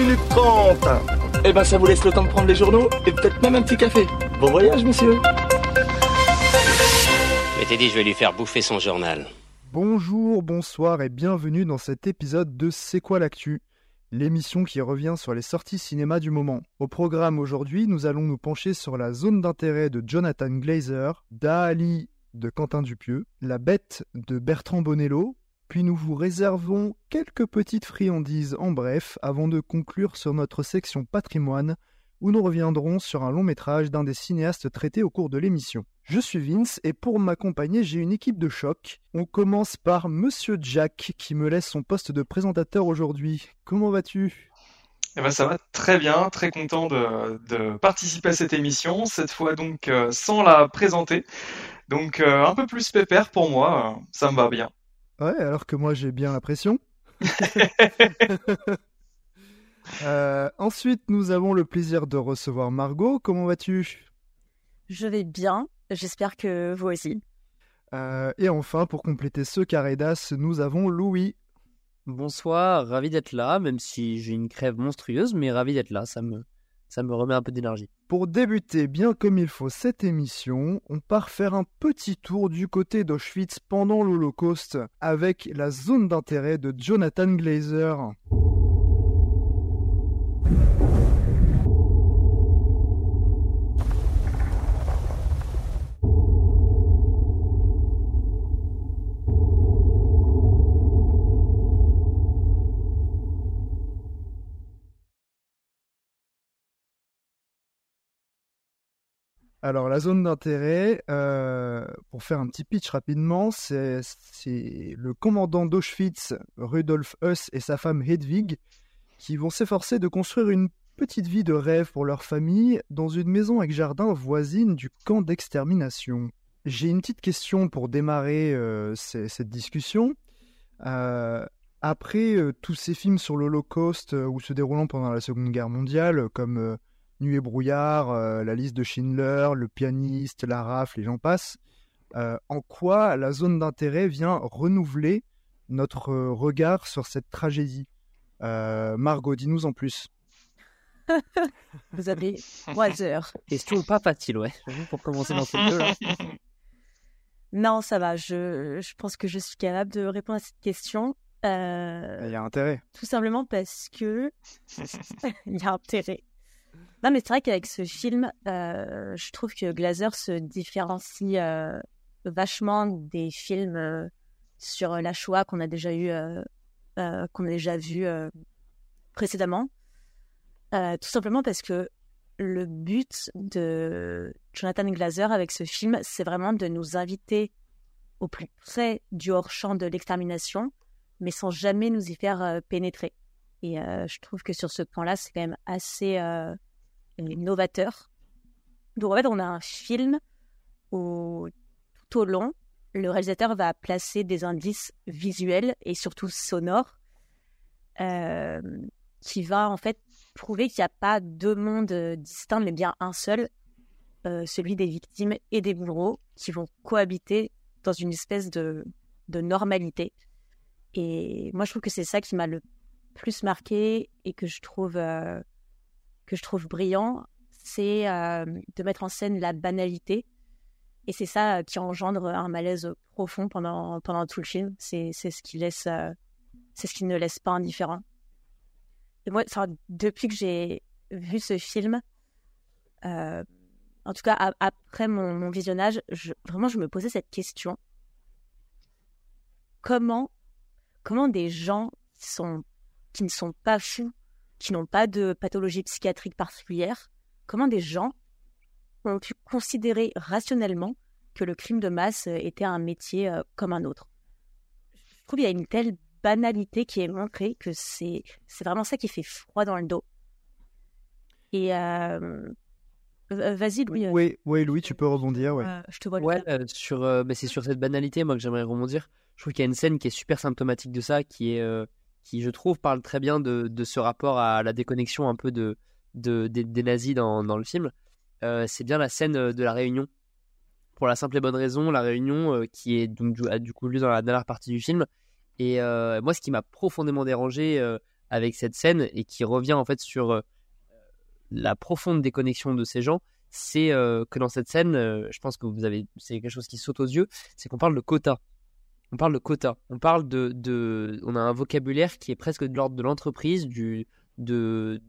minutes 30. Eh ben, ça vous laisse le temps de prendre les journaux et peut-être même un petit café. Bon voyage, monsieur. Je dit, je vais lui faire bouffer son journal. Bonjour, bonsoir et bienvenue dans cet épisode de C'est quoi l'actu? L'émission qui revient sur les sorties cinéma du moment. Au programme aujourd'hui, nous allons nous pencher sur la zone d'intérêt de Jonathan Glazer, Dali de Quentin Dupieux, La Bête de Bertrand Bonello, puis nous vous réservons quelques petites friandises en bref avant de conclure sur notre section patrimoine où nous reviendrons sur un long métrage d'un des cinéastes traités au cours de l'émission. Je suis Vince et pour m'accompagner j'ai une équipe de choc. On commence par Monsieur Jack qui me laisse son poste de présentateur aujourd'hui. Comment vas-tu? Eh ben, ça va très bien, très content de, participer à cette émission, cette fois donc euh, sans la présenter. Donc euh, un peu plus pépère pour moi, euh, ça me va bien. Ouais, alors que moi j'ai bien la pression. ensuite, nous avons le plaisir de recevoir Margot. Comment vas-tu? Je vais bien. J'espère que vous aussi. Euh, et enfin, pour compléter ce carré d'as, nous avons Louis. Bonsoir, ravi d'être là, même si j'ai une crève monstrueuse, mais ravi d'être là, ça me, ça me remet un peu d'énergie. Pour débuter bien comme il faut cette émission, on part faire un petit tour du côté d'Auschwitz pendant l'Holocauste avec la zone d'intérêt de Jonathan Glazer. Alors, la zone d'intérêt, euh, pour faire un petit pitch rapidement, c'est le commandant d'Auschwitz, Rudolf Huss, et sa femme Hedwig, qui vont s'efforcer de construire une petite vie de rêve pour leur famille dans une maison avec jardin voisine du camp d'extermination. J'ai une petite question pour démarrer euh, cette discussion. Euh, après tous ces films sur l'Holocauste ou se déroulant pendant la Seconde Guerre mondiale, comme Nuit et brouillard, euh, la liste de Schindler, le pianiste, la rafle et j'en passe. Euh, en quoi la zone d'intérêt vient renouveler notre euh, regard sur cette tragédie? Margot, dis-nous en plus. Vous avez trois heures. Question pas facile, ouais, pour commencer dans cette là Non, ça va. Je, je, pense que je suis capable de répondre à cette question. Il y a intérêt. Tout simplement parce que il y a intérêt. Non, mais c'est vrai qu'avec ce film, euh, je trouve que Glazer se différencie euh, vachement des films euh, sur la Shoah qu'on a déjà eu, qu'on a déjà vu précédemment. tout simplement parce que le but de Jonathan Glazer avec ce film, c'est vraiment de nous inviter au plus près du hors-champ de l'extermination, mais sans jamais nous y faire pénétrer. Et je trouve que sur ce point-là, c'est quand même assez novateur. Donc en fait, on a un film où tout au long, le réalisateur va placer des indices visuels et surtout sonores euh, qui va en fait prouver qu'il n'y a pas deux mondes distincts, mais bien un seul, euh, celui des victimes et des bourreaux, qui vont cohabiter dans une espèce de, de normalité. Et moi, je trouve que c'est ça qui m'a le plus marqué et que je trouve euh, que je trouve brillant, c'est euh, de mettre en scène la banalité. Et c'est ça euh, qui engendre un malaise profond pendant, pendant tout le film. C'est ce qui laisse, c'est ce qui ne laisse pas indifférent. Et moi, depuis que j'ai vu ce film, en tout cas après mon, visionnage, vraiment je me posais cette question comment comment des gens qui sont qui ne sont pas fous qui n'ont pas de pathologie psychiatrique particulière, comment des gens ont pu considérer rationnellement que le crime de masse était un métier euh, comme un autre? Je trouve qu'il y a une telle banalité qui est montrée que c'est vraiment ça qui fait froid dans le dos. Et euh, vas-y Louis. Euh, oui, oui Louis, tu peux rebondir. Ouais. je te vois. Ouais, sur, bah, c'est sur cette banalité moi que j'aimerais rebondir. Je trouve qu'il y a une scène qui est super symptomatique de ça, qui est qui, je trouve, parle très bien de, ce rapport à la déconnexion un peu de, de des, nazis dans, le film. Euh, c'est bien la scène euh, de la réunion. Pour la simple et bonne raison, la réunion euh, qui est donc du, du coup lieu dans la dernière partie du film. Et moi, ce qui m'a profondément dérangé avec cette scène et qui revient en fait sur la profonde déconnexion de ces gens, c'est que dans cette scène, je pense que vous avez, c'est quelque chose qui saute aux yeux, c'est qu'on parle de quota. On parle de quota. On parle de, on a un vocabulaire qui est presque de l'ordre de l'entreprise, du, de,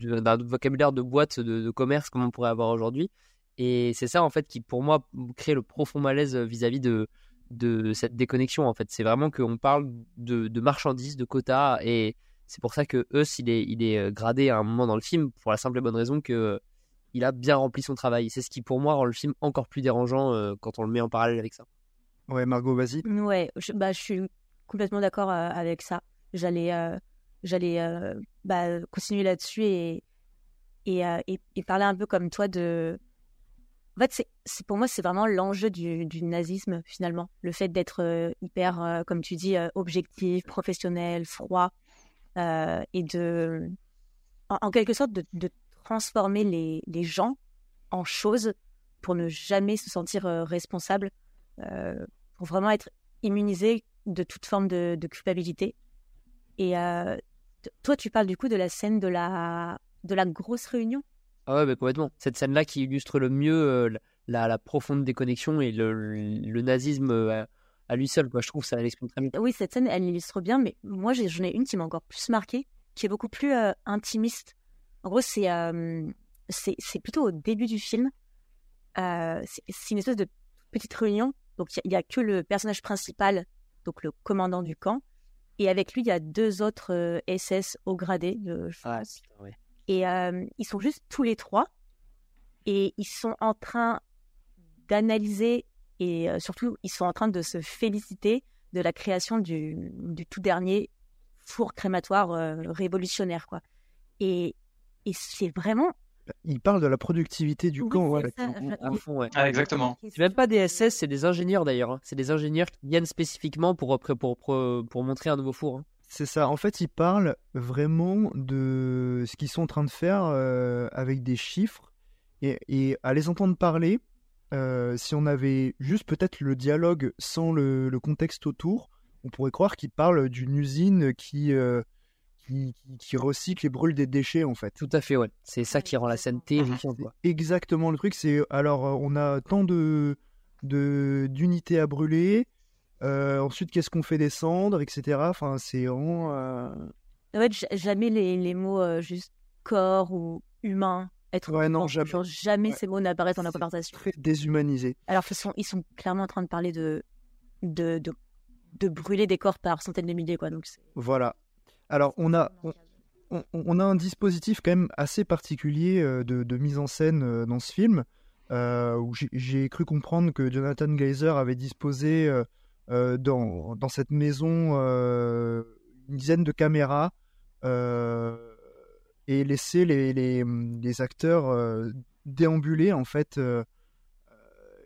d'un vocabulaire de boîte de, commerce comme on pourrait avoir aujourd'hui. Et c'est ça en fait qui, pour moi, crée le profond malaise vis-à-vis de, de cette déconnexion. En fait, c'est vraiment qu'on parle de, marchandises, de quotas, et c'est pour ça que Us, il est, il est euh, gradé à un moment dans le film pour la simple et bonne raison que euh, il a bien rempli son travail. C'est ce qui, pour moi, rend le film encore plus dérangeant euh, quand on le met en parallèle avec ça. Ouais, Margot, vas-y. Ouais, je, bah, je suis complètement d'accord euh, avec ça. J'allais euh, euh, bah, continuer là-dessus et, et, et, parler un peu comme toi de. En fait, c'est, pour moi, c'est vraiment l'enjeu du, du nazisme, finalement. Le fait d'être hyper, comme tu dis, objectif, professionnel, froid, et de. En, quelque sorte, de, de transformer les, les gens en choses pour ne jamais se sentir responsable, pour vraiment être immunisé de toute forme de, de culpabilité. Et euh, toi, tu parles du coup de la scène de la, de la grosse réunion. Ah ouais, mais complètement. Cette scène-là qui illustre le mieux euh, la, la profonde déconnexion et le, le nazisme euh, à lui seul. Quoi. Je trouve ça l'exprime très bien. Oui, cette scène, elle illustre bien, mais moi, j'en ai une qui m'a encore plus marquée, qui est beaucoup plus euh, intimiste. En gros, c'est euh, plutôt au début du film. C'est c'est une espèce de petite réunion. Donc, il n'y a, il y a que le personnage principal, donc le commandant du camp. Et avec lui, il y a deux autres euh, SS au gradé. De, Ah, ouais. Et euh, ils sont juste tous les trois. Et ils sont en train d'analyser et euh, surtout, ils sont en train de se féliciter de la création du, du tout dernier four crématoire euh, révolutionnaire. Quoi. Et, et c'est vraiment. Il parle de la productivité du Oui, camp. c'est ouais. ça. À fond, ouais. Ah, exactement. C'est même pas des SS, c'est des ingénieurs d'ailleurs. hein. C'est des ingénieurs qui viennent spécifiquement pour, pour, pour, pour, pour montrer un nouveau four. hein. C'est ça. En fait, il parle vraiment de ce qu'ils sont en train de faire euh, avec des chiffres. Et, et à les entendre parler, euh, si on avait juste peut-être le dialogue sans le, le contexte autour, on pourrait croire qu'il parle d'une usine qui, euh, qui, qui- qui recycle et brûle des déchets, en fait. Tout à fait, ouais. C'est ça qui rend la scène terrifiante. quoi. Exactement le truc. C'est alors, euh, on a tant de de- d'unités à brûler. euh, ensuite, qu'est-ce qu'on fait descendre, etc. Enfin, c'est vraiment. euh, En fait, jamais les, les mots euh, juste corps ou humain, être Ouais, non, jamais. genre, jamais Ouais. ces mots n'apparaissent dans la conversation. très déshumanisé. Alors qu'ils sont, ils sont clairement en train de parler de, de, de, de brûler des corps par centaines de milliers. Quoi. Donc Voilà. Alors, on a, on, a un dispositif quand même assez particulier euh, de, de mise en scène euh, dans ce film, euh, où j'ai- cru comprendre que Jonathan Glazer avait disposé euh, dans, dans cette maison euh, une dizaine de caméras et laissé les, les, les acteurs déambuler en fait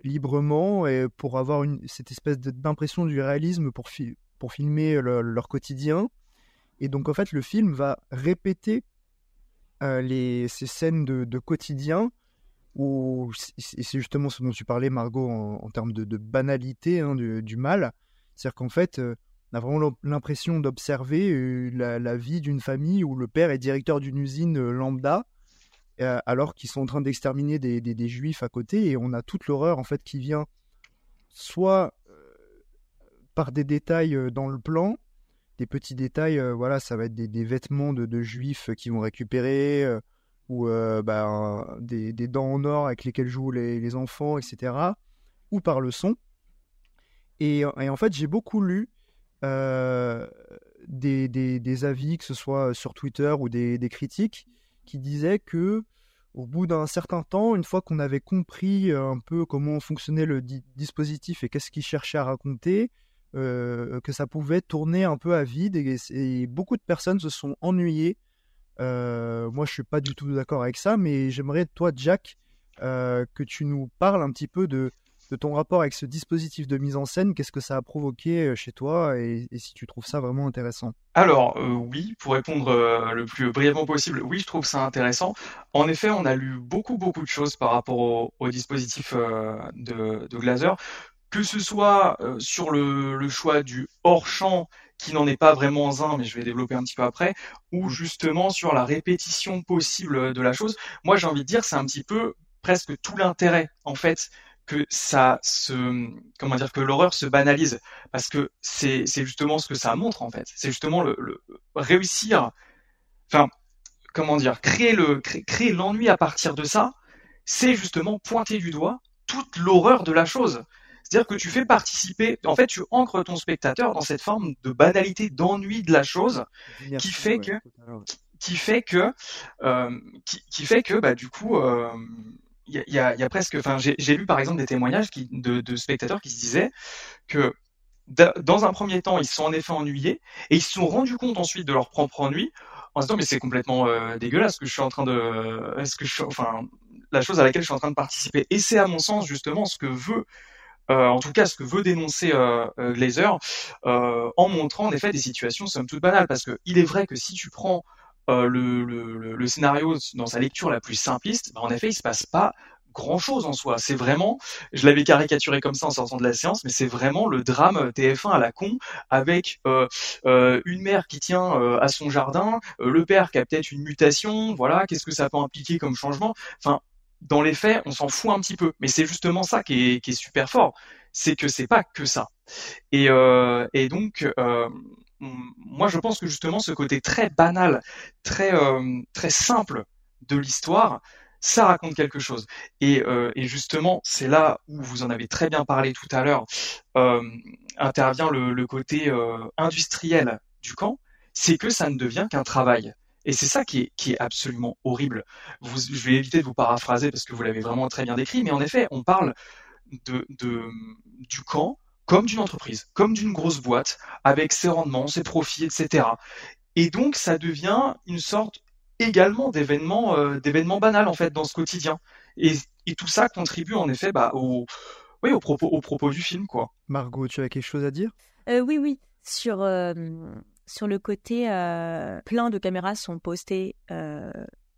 librement et pour avoir une, cette espèce d'impression du réalisme pour, fi- pour filmer le- leur quotidien. Et donc, en fait, le film va répéter euh, les, ces scènes de, quotidien où c'est justement ce dont tu parlais, Margot, en, termes de, banalité hein, du, mal. C'est-à-dire qu'en fait, euh, on a vraiment l'impression d'observer euh, la, vie d'une famille où le père est directeur d'une usine lambda, alors qu'ils sont en train d'exterminer des, des- juifs à côté, et on a toute l'horreur en fait qui vient soit par des détails dans le plan, des petits détails, euh, voilà, ça va être des, des vêtements de, de juifs qui vont récupérer, euh, ou euh, bah, des, des dents en or avec lesquelles jouent les, les enfants, etc., ou par le son. Et, et en fait, j'ai beaucoup lu euh, des, des- des avis, que ce soit sur Twitter ou des, des critiques, qui disaient que au bout d'un certain temps, une fois qu'on avait compris euh, un peu comment fonctionnait le di- dispositif et qu'est-ce qu'il cherchait à raconter, euh, que ça pouvait tourner un peu à vide et, beaucoup de personnes se sont ennuyées. Euh, moi, je suis pas du tout d'accord avec ça, mais j'aimerais, toi, Jack, euh, que tu nous parles un petit peu de, ton rapport avec ce dispositif de mise en scène. Qu'est-ce que ça a provoqué chez toi et, si tu trouves ça vraiment intéressant? Alors, oui, pour répondre le plus brièvement possible, oui, je trouve ça intéressant. En effet, on a lu beaucoup, beaucoup de choses par rapport au, dispositif de Glaser, que ce soit euh, sur le, le choix du hors-champ qui n'en est pas vraiment un, mais je vais développer un petit peu après, ou justement sur la répétition possible de la chose. Moi, j'ai envie de dire, c'est un petit peu presque tout l'intérêt, en fait, que ça se, comment dire, que l'horreur se banalise, parce que c'est c'est justement ce que ça montre en fait. C'est justement le, le, réussir, enfin, comment dire, créer le créer l'ennui à partir de ça, c'est justement pointer du doigt toute l'horreur de la chose. C'est-à-dire que tu fais participer, en fait, tu ancres ton spectateur dans cette forme de banalité, d'ennui de la chose, qui fait que, qui fait que, euh, qui, qui, fait que, bah, du coup, euh, il y, a, y, a, presque, enfin, j'ai lu par exemple des témoignages qui, de, de, spectateurs qui se disaient que dans un premier temps, ils se sont en effet ennuyés et ils se sont rendus compte ensuite de leur propre ennui en se disant mais c'est complètement euh, dégueulasse ce que je suis en train de, que je, enfin, la chose à laquelle je suis en train de participer. Et c'est à mon sens justement ce que veut euh, en tout cas ce que veut dénoncer euh, euh Glazer, euh, en montrant en effet des situations somme toute banales, parce que il est vrai que si tu prends euh, le, le, le, scénario dans sa lecture la plus simpliste, bah, en effet, il se passe pas grand chose en soi. C'est vraiment, je l'avais caricaturé comme ça en sortant de la séance, mais c'est vraiment le drame TF1 à la con avec euh, une mère qui tient euh, à son jardin, le père qui a peut-être une mutation, voilà, qu'est-ce que ça peut impliquer comme changement? Enfin, dans les faits, on s'en fout un petit peu, mais c'est justement ça qui est, qui est super fort, c'est que c'est pas que ça. Et, et donc moi je pense que justement ce côté très banal, très euh, très simple de l'histoire, ça raconte quelque chose. Et, euh, et justement, c'est là où vous en avez très bien parlé tout à l'heure, euh, intervient le, le côté euh, industriel du camp, c'est que ça ne devient qu'un travail. Et c'est ça qui est, qui est absolument horrible. Vous, je vais éviter de vous paraphraser parce que vous l'avez vraiment très bien décrit, mais en effet, on parle de, de, du camp comme d'une entreprise, comme d'une grosse boîte, avec ses rendements, ses profits, etc. Et donc, ça devient une sorte également d'événement euh, d'événement banal en fait dans ce quotidien. Et, et tout ça contribue en effet bah, au, oui, au propos, au propos du film, quoi. Margot, tu as quelque chose à dire? Euh, Oui, oui. Sur, euh, sur le côté, euh, plein de caméras sont postées, euh,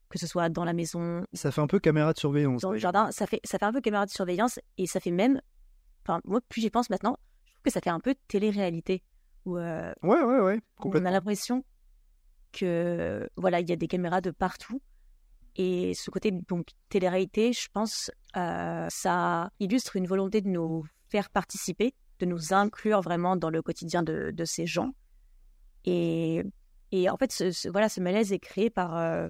que ce soit dans la maison. Ça fait un peu caméra de surveillance. Dans le jardin, ça fait, ça fait un peu caméra de surveillance et ça fait même enfin, moi, plus j'y pense maintenant, je trouve que ça fait un peu télé-réalité. Où, euh, ouais, ouais, ouais, On a l'impression que, voilà, il y a des caméras de partout. Et ce côté donc télé-réalité, je pense, ça illustre une volonté de nous faire participer, de nous inclure vraiment dans le quotidien de, de ces gens. Et, et en fait, ce, ce, voilà, ce malaise est créé par. Euh,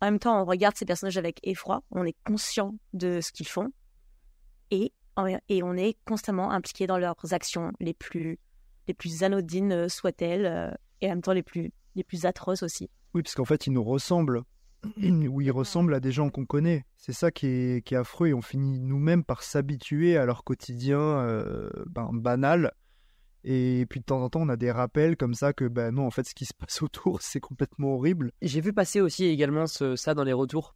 en même temps, on regarde ces personnages avec effroi, on est conscient de ce qu'ils font, et et on est constamment impliqué dans leurs actions les plus, les plus anodines euh, soient-elles, euh, et en même temps les plus, les plus atroces aussi. Oui, parce qu'en fait, ils nous ressemblent. Oui, ils ressemblent à des gens qu'on connaît. C'est ça qui est, qui est affreux et on finit nous-mêmes par s'habituer à leur quotidien euh, ben, banal. Et puis de temps en temps, on a des rappels comme ça que ben non, en fait, ce qui se passe autour, c'est complètement horrible. J'ai vu passer aussi également ce, ça dans les retours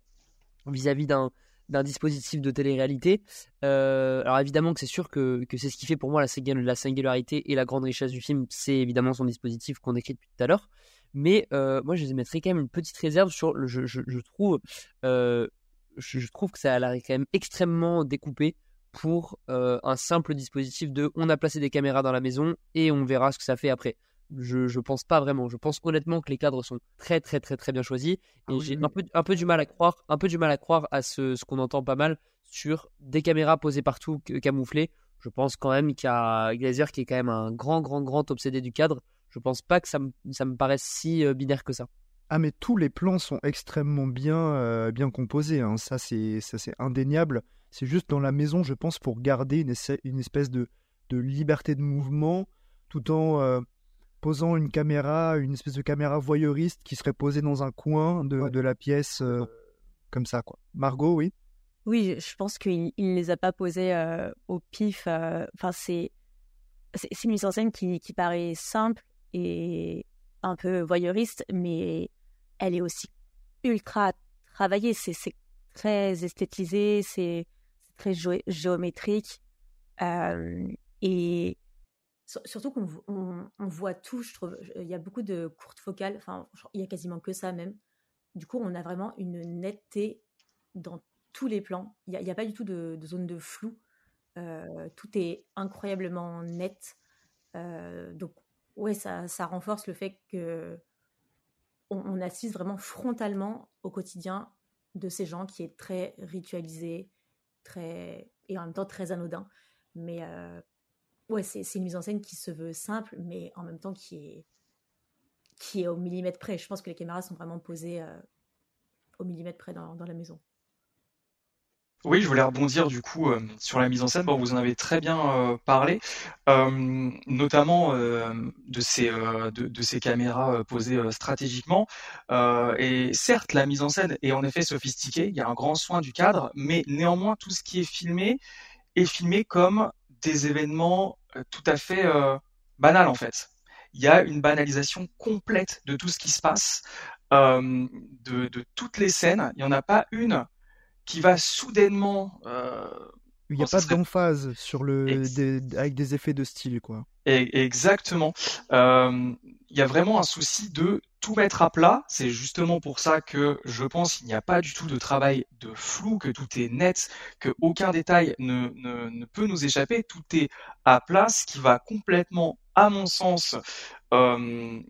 vis-à-vis d'un d'un dispositif de télé-réalité. Euh, alors évidemment que c'est sûr que, que c'est ce qui fait pour moi la, la, singularité et la grande richesse du film, c'est évidemment son dispositif qu'on décrit depuis tout à l'heure. Mais euh, moi, je mettrais quand même une petite réserve sur le. Je, je, trouve, euh, je, trouve que ça a l'air quand même extrêmement découpé pour euh, un simple dispositif de on a placé des caméras dans la maison et on verra ce que ça fait après je, je pense pas vraiment. Je pense honnêtement que les cadres sont très très très très bien choisis et ah oui, j'ai oui. un peu un peu du mal à croire, un peu du mal à croire à ce, ce qu'on entend pas mal sur des caméras posées partout camouflées. Je pense quand même qu'il y a Glazer qui est quand même un grand grand grand obsédé du cadre. Je pense pas que ça me ça me paraisse si euh, binaire que ça. Ah mais tous les plans sont extrêmement bien euh, bien composés. Hein. Ça c'est ça c'est indéniable. C'est juste dans la maison, je pense, pour garder une, une espèce de de liberté de mouvement tout en euh, posant une caméra, une espèce de caméra voyeuriste qui serait posée dans un coin de, ouais. de la pièce, euh, comme ça, quoi. Margot, oui? Oui, je pense qu'il ne les a pas posées euh, au pif. euh, Enfin, c'est c'est une mise en scène qui, qui paraît simple et un peu voyeuriste, mais elle est aussi ultra travaillée. C'est très esthétisé, c'est très géométrique. Euh, et Surtout qu'on on, on voit tout, je trouve. Il y a beaucoup de courtes focales, enfin, il y a quasiment que ça même. Du coup, on a vraiment une netteté dans tous les plans. Il n'y a, pas du tout de, zone de flou. Euh, tout est incroyablement net. Euh, donc, ouais, ça, renforce le fait que on, assiste vraiment frontalement au quotidien de ces gens qui est très ritualisé, très et en même temps très anodin. Mais ouais, c'est une mise en scène qui se veut simple, mais en même temps qui est qui est au millimètre près. Je pense que les caméras sont vraiment posées au millimètre près dans la maison. Oui, je voulais rebondir du coup euh, sur la mise en scène. Bon, vous en avez très bien euh, parlé, euh, notamment de ces de, ces caméras posées stratégiquement. et certes, la mise en scène est en effet sophistiquée. Il y a un grand soin du cadre, mais néanmoins, tout ce qui est filmé est filmé comme des événements tout à fait banals en fait. Il y a une banalisation complète de tout ce qui se passe, de, de toutes les scènes. Il n'y en a pas une qui va soudainement. Euh, il n'y a pas d'emphase sur le avec des effets de style quoi. exactement. Euh, il y a vraiment un souci de tout mettre à plat. C'est justement pour ça que je pense qu'il n'y a pas du tout de travail de flou, que tout est net, que aucun détail ne, ne, ne peut nous échapper. Tout est à plat, ce qui va complètement, à mon sens, euh,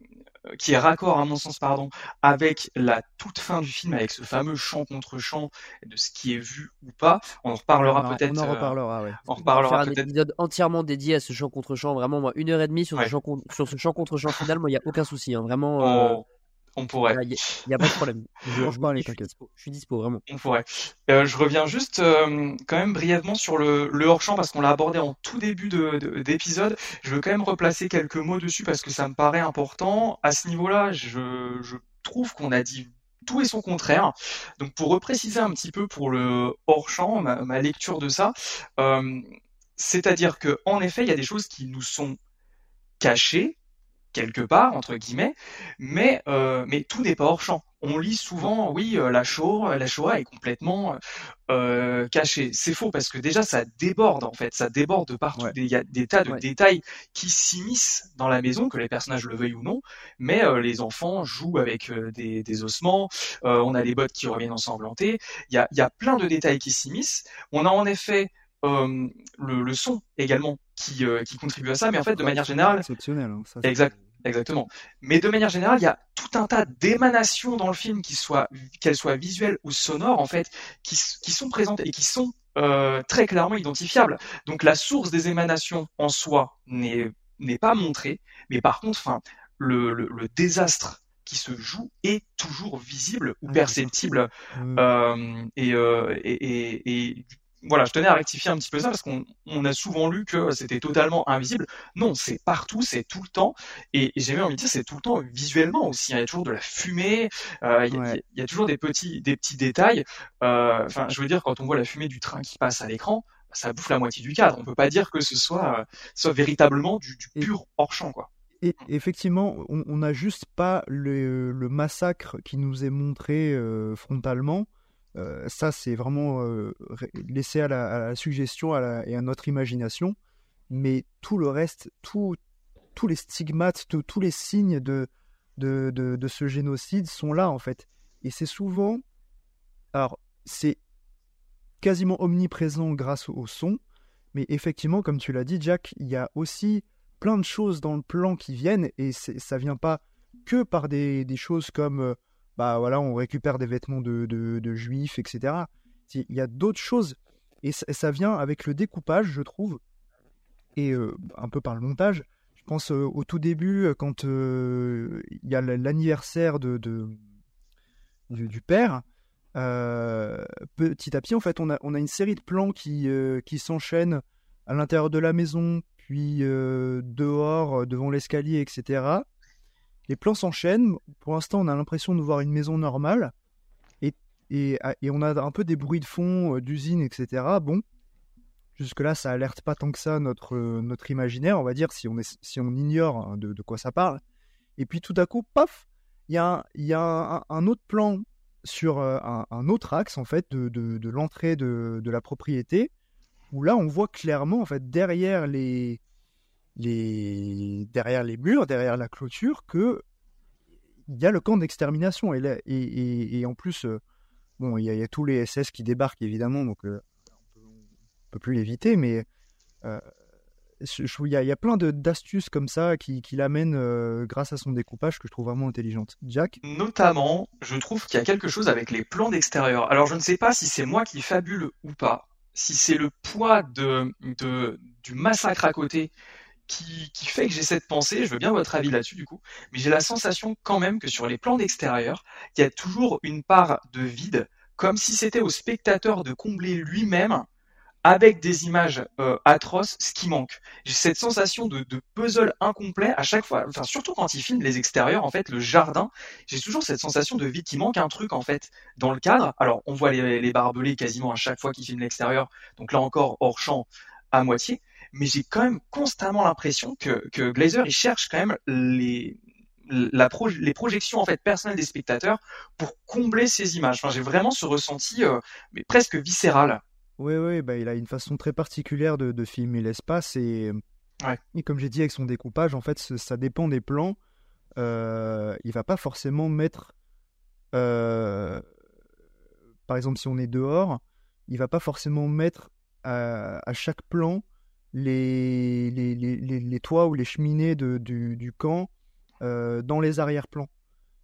qui est raccord à mon sens pardon avec la toute fin du film avec ce fameux chant contre chant de ce qui est vu ou pas on en reparlera peut-être on en reparlera ouais. on reparlera peut-être un épisode entièrement dédié à ce chant contre chant vraiment moi une heure et demie sur, ce, chant, sur ce chant contre chant final moi il y a aucun souci hein. vraiment euh, on pourrait. Il n'y a, pas de problème. Je, je, suis dispo, vraiment. On pourrait. Euh, je reviens juste euh, quand même brièvement sur le, le hors-champ parce qu'on l'a abordé en tout début d'épisode. De, je veux quand même replacer quelques mots dessus parce que ça me paraît important. À ce niveau-là, je, je trouve qu'on a dit tout et son contraire. Donc pour repréciser un petit peu pour le hors-champ, ma, ma, lecture de ça, euh, c'est-à-dire que en effet, il y a des choses qui nous sont cachées, quelque part entre guillemets, mais euh, mais tout n'est pas hors champ. On lit souvent, oui, euh, la Shoah, la Shoah est complètement euh, cachée. C'est faux parce que déjà ça déborde en fait, ça déborde de partout. Il y a des tas de détails qui s'immiscent dans la maison, que les personnages le veuillent ou non. Mais les enfants jouent avec des, des, ossements. on a les bottes qui reviennent ensanglantées. Il y a, il y a plein de détails qui s'immiscent. On a en effet le, le, son également qui, qui contribue à ça, mais en fait de manière générale, exceptionnel. Hein, ça, exact. Exactement. Mais de manière générale, il y a tout un tas d'émanations dans le film, qu'elles soient, qu'elles soient visuelles ou sonores, en fait, qui, qui sont présentes et qui sont euh, très clairement identifiables. Donc la source des émanations en soi n'est, n'est pas montrée, mais par contre, enfin, le, le, le désastre qui se joue est toujours visible ou perceptible. Euh, et, euh, et, et, et, voilà, je tenais à rectifier un petit peu ça parce qu'on on a souvent lu que c'était totalement invisible. Non, c'est partout, c'est tout le temps. Et, j'ai même envie de dire, c'est tout le temps visuellement aussi. Il y a toujours de la fumée, euh, il, y a, il, y a, toujours des petits, des petits détails. Euh, enfin, je veux dire, quand on voit la fumée du train qui passe à l'écran, ça bouffe la moitié du cadre. On peut pas dire que ce soit, soit véritablement du, du pur hors champ, quoi. Et effectivement, on n'a juste pas le, le, massacre qui nous est montré euh, frontalement euh, ça, c'est vraiment euh, laissé à la, suggestion et à notre imagination. Mais tout le reste, tous les stigmates, tous les signes de, ce génocide sont là, en fait. Et c'est souvent. Alors, c'est quasiment omniprésent grâce au son. Mais effectivement, comme tu l'as dit, Jack, il y a aussi plein de choses dans le plan qui viennent. Et ça vient pas que par des, des choses comme euh, bah voilà, on récupère des vêtements de, de, juifs, etc. Il y a d'autres choses. Et ça, vient avec le découpage, je trouve, et euh, un peu par le montage. Je pense euh, au tout début, euh, quand il y a l'anniversaire de, de du, père, petit à petit, en fait, on a, on a une série de plans qui, qui s'enchaînent à l'intérieur de la maison, puis dehors, devant l'escalier, etc. Les plans s'enchaînent. Pour l'instant, on a l'impression de voir une maison normale. Et, et, et on a un peu des bruits de fond, euh, d'usine, etc. Bon, jusque-là, ça alerte pas tant que ça notre, euh, notre imaginaire, on va dire, si on, est, si on ignore hein, de, quoi ça parle. Et puis tout à coup, paf, il y a, y a un, autre plan sur euh, un, un, autre axe, en fait, de, de, de l'entrée de, de la propriété, où là, on voit clairement, en fait, derrière les, derrière les murs, derrière la clôture, que il y a le camp d'extermination. Et, en plus, euh, bon, il y, a, tous les SS qui débarquent, évidemment, donc euh, on ne peut plus l'éviter, mais euh, il y, a- plein d'astuces comme ça qui, qui l'amènent grâce à son découpage que je trouve vraiment intelligente. Jack? Notamment, je trouve qu'il y a quelque chose avec les plans d'extérieur. Alors, je ne sais pas si c'est moi qui fabule ou pas, si c'est le poids de, du massacre à côté qui, qui fait que j'ai cette pensée. Je veux bien votre avis là-dessus, du coup. Mais j'ai la sensation quand même que sur les plans d'extérieur, il y a toujours une part de vide, comme si c'était au spectateur de combler lui-même avec des images euh, atroces ce qui manque. J'ai cette sensation de, puzzle incomplet à chaque fois, enfin surtout quand il filme les extérieurs, en fait, le jardin, j'ai toujours cette sensation de vide, qu'il manque un truc en fait dans le cadre. Alors on voit les, les barbelés quasiment à chaque fois qu'il filme l'extérieur, donc là encore hors champ à moitié, mais j'ai quand même constamment l'impression que, que Glazer il cherche quand même les la pro- les projections en fait personnelles des spectateurs pour combler ces images. Enfin, j'ai vraiment ce ressenti euh, mais presque viscéral. Oui, oui, bah, il a une façon très particulière de, de filmer l'espace et, Ouais. et comme j'ai dit avec son découpage, en fait, ça dépend des plans. Euh, il va pas forcément mettre, euh, par exemple, si on est dehors, il va pas forcément mettre à, à chaque plan les, les, les, les, toits ou les cheminées de, du, du camp euh, dans les arrière-plans.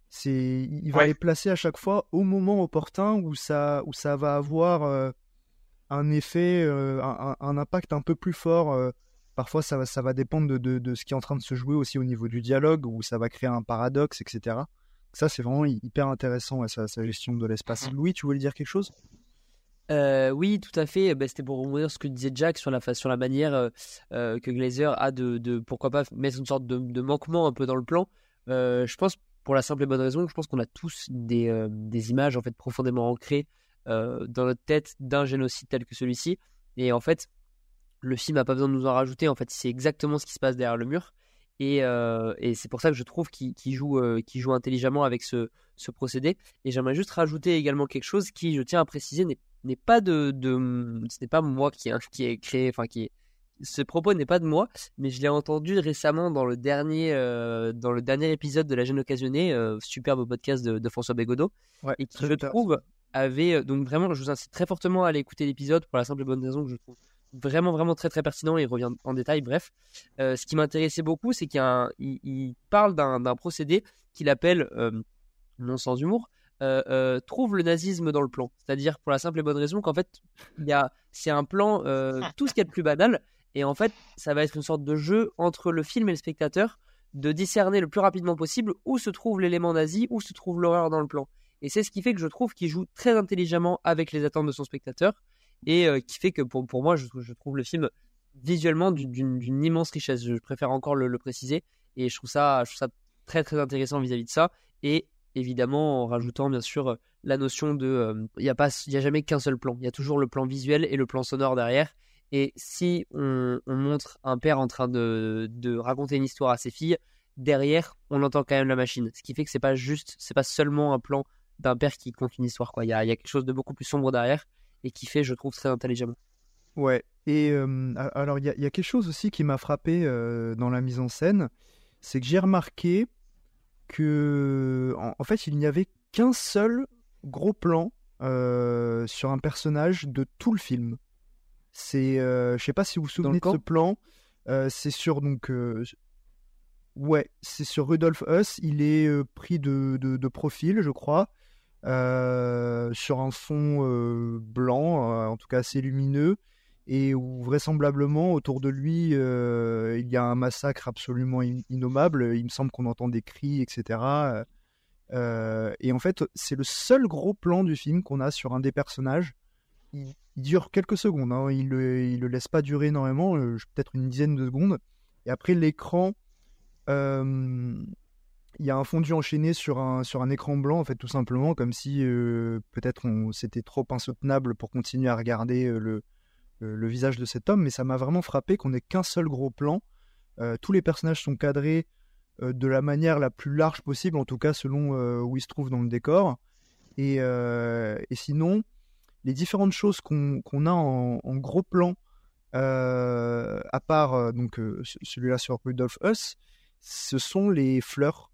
C'est, il va Ouais. les placer à chaque fois au moment opportun où ça, où ça va avoir euh, un effet, euh, un, impact un peu plus fort. parfois, ça va, ça va dépendre de, de, de ce qui est en train de se jouer aussi au niveau du dialogue, où ça va créer un paradoxe, etc. Ça, c'est vraiment hy- hyper intéressant, ouais, sa, sa gestion de l'espace. Louis, tu voulais dire quelque chose? Euh, oui, tout à fait. Ben, C'était pour rebondir ce que disait Jack sur la, manière euh, euh, que Glazer a de, pourquoi pas, mettre une sorte de, manquement un peu dans le plan. Je pense, pour la simple et bonne raison, que je pense qu'on a tous des, images en fait profondément ancrées dans notre tête d'un génocide tel que celui-ci. Et en fait, le film n'a pas besoin de nous en rajouter. En fait, c'est exactement ce qui se passe derrière le mur. Et, c'est pour ça que je trouve qu'il joue, intelligemment avec ce, procédé. Et j'aimerais juste rajouter également quelque chose qui, je tiens à préciser, n'est n'est pas de, de ce n'est pas moi qui ai, qui ai créé, enfin qui ce propos n'est pas de moi, mais je l'ai entendu récemment dans le dernier, euh, dans le dernier épisode de La Gêne Occasionnée, euh, superbe podcast de, de François Bégodeau, Ouais, et qui je trouve avait euh, donc vraiment, je vous incite très fortement à aller écouter l'épisode pour la simple et bonne raison que je trouve vraiment vraiment très très pertinent et il revient en détail. Bref, Euh, ce qui m'intéressait beaucoup, c'est qu'il il, il parle d'un procédé qu'il appelle, non sans humour, euh, euh, trouve le nazisme dans le plan. C'est-à-dire pour la simple et bonne raison qu'en fait, il y a, c'est un plan, euh, tout ce qui est le plus banal, et en fait, ça va être une sorte de jeu entre le film et le spectateur de discerner le plus rapidement possible où se trouve l'élément nazi, où se trouve l'horreur dans le plan. Et c'est ce qui fait que je trouve qu'il joue très intelligemment avec les attentes de son spectateur, et qui fait que pour, pour moi, je, trouve- je trouve le film visuellement d'une immense richesse. Je préfère encore le, le préciser, et je trouve ça, je trouve ça très très intéressant vis-à-vis de ça. Et évidemment, en rajoutant bien sûr euh, la notion de, euh, il n'y a pas, y a jamais qu'un seul plan. Il y a toujours le plan visuel et le plan sonore derrière. Et si on, on montre un père en train de, de raconter une histoire à ses filles, derrière, on entend quand même la machine. Ce qui fait que c'est pas juste, c'est pas seulement un plan d'un père qui compte une histoire. Il, y a, y a quelque chose de beaucoup plus sombre derrière et qui fait, je trouve, très intelligemment. Ouais. Et euh, alors, il y, y a quelque chose aussi qui m'a frappé dans la mise en scène, c'est que j'ai remarqué que, en, en fait, il n'y avait qu'un seul gros plan euh, sur un personnage de tout le film. C'est, euh, je sais pas si vous vous souvenez de ce plan. euh, c'est sur donc, euh, ouais, c'est sur Rudolf Huss. Il est pris de, de, de profil, je crois, sur un fond blanc, en tout cas assez lumineux et où vraisemblablement autour de lui euh, il y a un massacre absolument in- innommable. Il me semble qu'on entend des cris, etc. Euh, et en fait, c'est le seul gros plan du film qu'on a sur un des personnages. Il, dure quelques secondes, hein. il le, le laisse pas durer énormément, euh, peut-être une dizaine de secondes. Et après, l'écran, il y a un fondu enchaîné sur un, sur un écran blanc, en fait, tout simplement, comme si peut-être c'était trop insoutenable pour continuer à regarder le, le, visage de cet homme, mais ça m'a vraiment frappé qu'on n'ait qu'un seul gros plan. Euh, tous les personnages sont cadrés euh, de la manière la plus large possible, en tout cas selon euh, où ils se trouvent dans le décor. Et, sinon, les différentes choses qu'on a en, gros plan, à part donc ce- celui-là sur Rudolf Huss, ce sont les fleurs.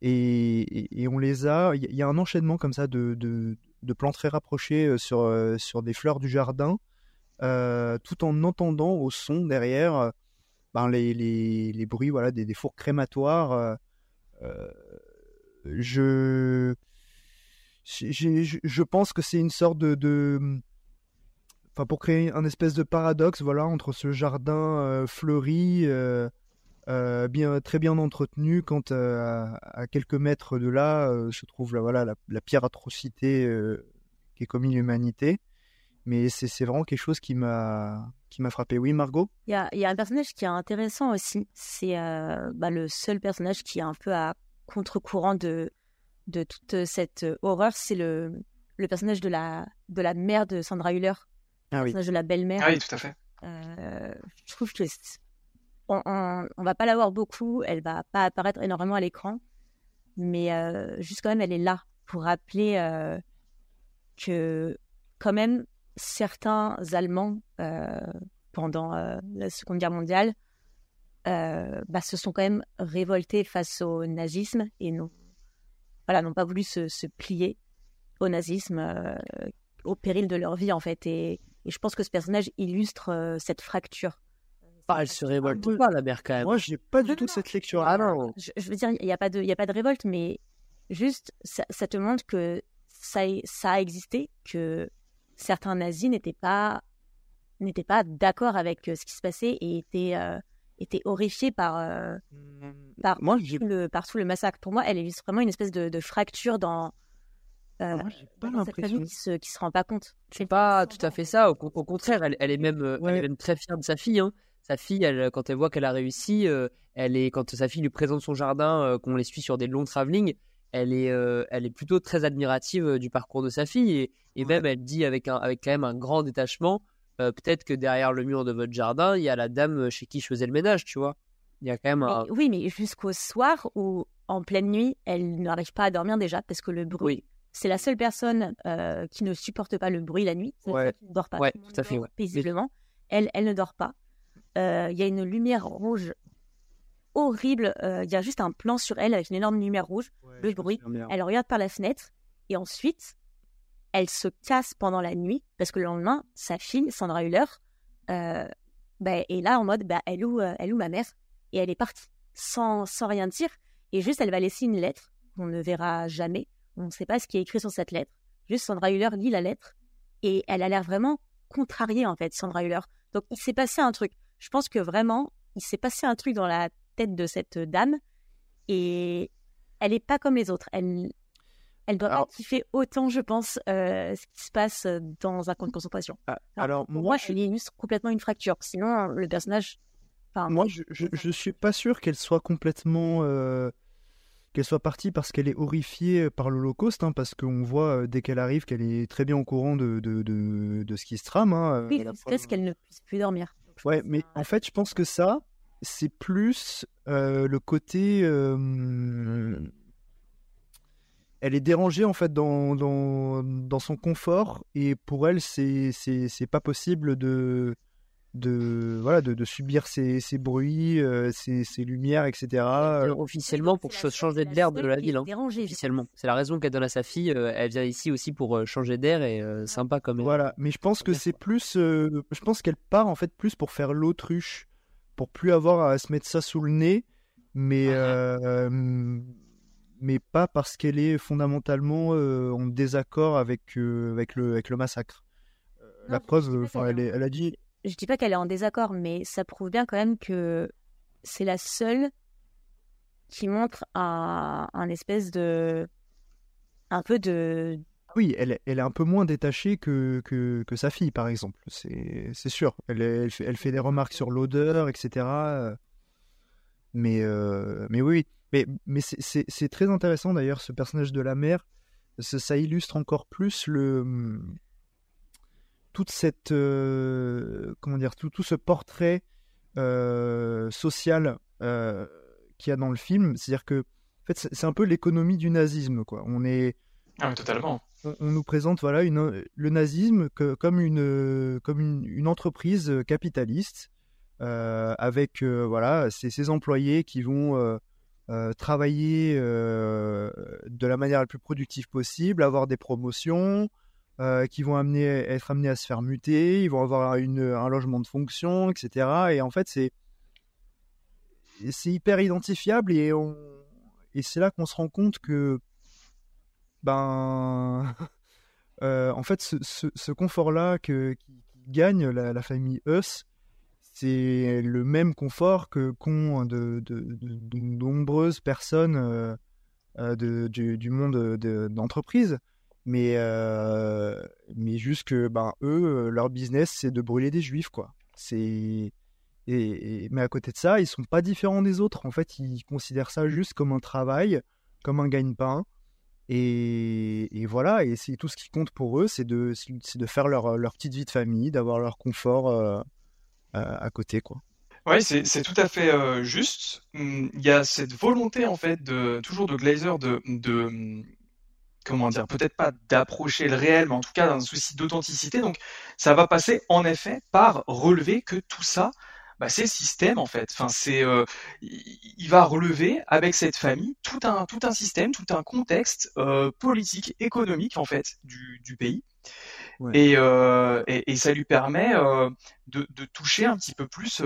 Et, on les a. Il y, a un enchaînement comme ça de, de plans très rapprochés euh, sur, euh, sur des fleurs du jardin. euh, tout en entendant au son derrière ben, les, les, les, bruits voilà, des, des fours crématoires. Je, je, je pense que c'est une sorte de, de enfin pour créer un espèce de paradoxe voilà entre ce jardin fleuri bien, très bien entretenu. Quand à, à, quelques mètres de là euh, se trouve la, voilà, la, la pire atrocité euh, qui est commis l'humanité. Mais c'est vraiment quelque chose qui m'a qui m'a frappé. Oui, Margot? Il y a, y a, un personnage qui est intéressant aussi. C'est bah, le seul personnage qui est un peu à contre-courant de, de toute cette horreur. C'est le, le personnage de la, de la mère de Sandra Hüller. Ah, le personnage de la belle-mère. Ah oui, tout à fait. je trouve que on, on, va pas la voir beaucoup, elle va pas apparaître énormément à l'écran, mais euh, juste quand même, elle est là pour rappeler euh, que quand même certains Allemands euh, pendant la Seconde Guerre mondiale bah, se sont quand même révoltés face au nazisme et n'ont voilà, pas voulu se, plier au nazisme au péril de leur vie en fait. Et je pense que ce personnage illustre cette fracture ah, elle se révolte pas, la mère, quand même. Moi, j'ai pas du tout cette lecture. Ah non. Je, je veux dire, il n'y a, pas de, y a pas de révolte, mais juste, ça, ça, te montre que ça, ça a existé, que certains nazis n'étaient pas, n'étaient pas d'accord avec euh, ce qui se passait et étaient, euh, étaient horrifiés par, euh, par, moi, tout le, par tout le massacre. Pour moi, elle illustre vraiment une espèce de, de fracture dans. Euh, moi, pas dans cette famille qui se, qui se rend pas compte. C'est pas tout à fait ça. Au, au contraire, elle, elle, est même, ouais. elle est même très fière de sa fille. Hein sa fille, elle, quand elle voit qu'elle a réussi, euh, elle est, quand sa fille lui présente son jardin, euh, qu'on les suit sur des longs travelling, elle est, euh, elle est plutôt très admirative du parcours de sa fille et, et même elle dit avec un, avec quand même un grand détachement, peut-être que derrière le mur de votre jardin, il y a la dame chez qui je faisais le ménage, tu vois. Il y a quand même un... mais, oui, mais jusqu'au soir où, en pleine nuit, elle n'arrive pas à dormir déjà parce que le bruit. Oui. C'est la seule personne qui ne supporte pas le bruit la nuit. Ouais. Ne dort pas. Ouais, tout à fait. Paisiblement. Elle, elle ne dort pas il euh, y a une lumière rouge horrible. Il euh, y a juste un plan sur elle avec une énorme lumière rouge, ouais, le bruit. Elle regarde par la fenêtre et ensuite, elle se casse pendant la nuit parce que le lendemain, sa fille, Sandra Hüller, euh, bah, est là en mode bah, elle, ou elle ou ma mère et elle est partie sans, sans rien dire et juste elle va laisser une lettre qu'on ne verra jamais. On ne sait pas ce qui est écrit sur cette lettre. Juste Sandra Hüller lit la lettre et elle a l'air vraiment contrariée en fait, Sandra Hüller. Donc il s'est passé un truc je pense que vraiment, il s'est passé un truc dans la tête de cette dame et elle est pas comme les autres. Elle, elle doit alors, pas kiffer autant, je pense, euh, ce qui se passe dans un camp de concentration. Ah, alors, moi, moi, elle illustre complètement une fracture. Sinon, le personnage. Enfin, moi, je, je, je, suis pas sûr qu'elle soit complètement. Euh, qu'elle soit partie parce qu'elle est horrifiée par l'Holocauste, hein, parce qu'on voit euh, dès qu'elle arrive qu'elle est très bien au courant de, de, de, de ce qui se trame. Hein, oui, jusqu'à ce qu'elle ne puisse plus dormir. Ouais, mais en fait, je pense que ça, c'est plus euh, le côté. Elle est dérangée en fait dans, dans, son confort et pour elle, c'est c'est pas possible de de voilà de, de subir ces, ces bruits, euh, ces, ces, lumières, etc. officiellement, pour changer d'air de la ville. Hein. Officiellement, c'est la raison qu'elle donne à sa fille. Euh, elle vient ici aussi pour euh, changer d'air et euh, sympa comme. Voilà, mais je pense que c'est plus. je pense qu'elle part en fait plus pour faire l'autruche, pour plus avoir à se mettre ça sous le nez, mais mais pas parce qu'elle est fondamentalement en désaccord avec avec le avec le massacre. Non, la preuve, enfin, elle, elle a dit je dis pas qu'elle est en désaccord, mais ça prouve bien quand même que c'est la seule qui montre un, un, espèce de. un peu de. Oui, elle, est un peu moins détachée que, que, sa fille, par exemple. C'est sûr. Elle, fait, elle fait des remarques sur l'odeur, etc. Mais, euh, mais oui, mais, mais c'est très intéressant d'ailleurs, ce personnage de la mère. Ça illustre encore plus le toute cette euh, comment dire tout, tout ce portrait euh, social euh, qu'il y a dans le film. C'est à dire que en fait c'est un peu l'économie du nazisme quoi. On est ah, totalement. on, on, nous présente voilà une, le nazisme que, comme une comme une, une entreprise capitaliste avec voilà ses, ses, employés qui vont travailler de la manière la plus productive possible avoir des promotions euh, qui vont être amenés à se faire muter, ils vont avoir un logement de fonction, etc. Et en fait, c'est hyper identifiable et, c'est là qu'on se rend compte que ben euh, en fait ce, confort-là que, qui, gagne la, famille Us, c'est le même confort que qu'ont de, nombreuses personnes euh, du, du monde d'entreprise. Mais, euh, mais juste que ben, eux, leur business, c'est de brûler des juifs. quoi. C'est et, mais à côté de ça, ils sont pas différents des autres. En fait, ils considèrent ça juste comme un travail, comme un gagne-pain. Et, voilà, et c'est tout ce qui compte pour eux, c'est de, de faire leur, leur petite vie de famille, d'avoir leur confort euh, à, côté. Ouais, c'est tout à fait euh, juste. Hum, Il y a cette volonté en fait de toujours de Glazer de comment dire, peut-être pas d'approcher le réel, mais en tout cas d'un souci d'authenticité. Donc ça va passer en effet par relever que tout ça, bah, c'est le système en fait. Enfin, c'est euh, il va relever avec cette famille tout un tout un système, tout un contexte euh, politique, économique en fait du du pays. Ouais. Et, euh, et, et ça lui permet de, de toucher un petit peu plus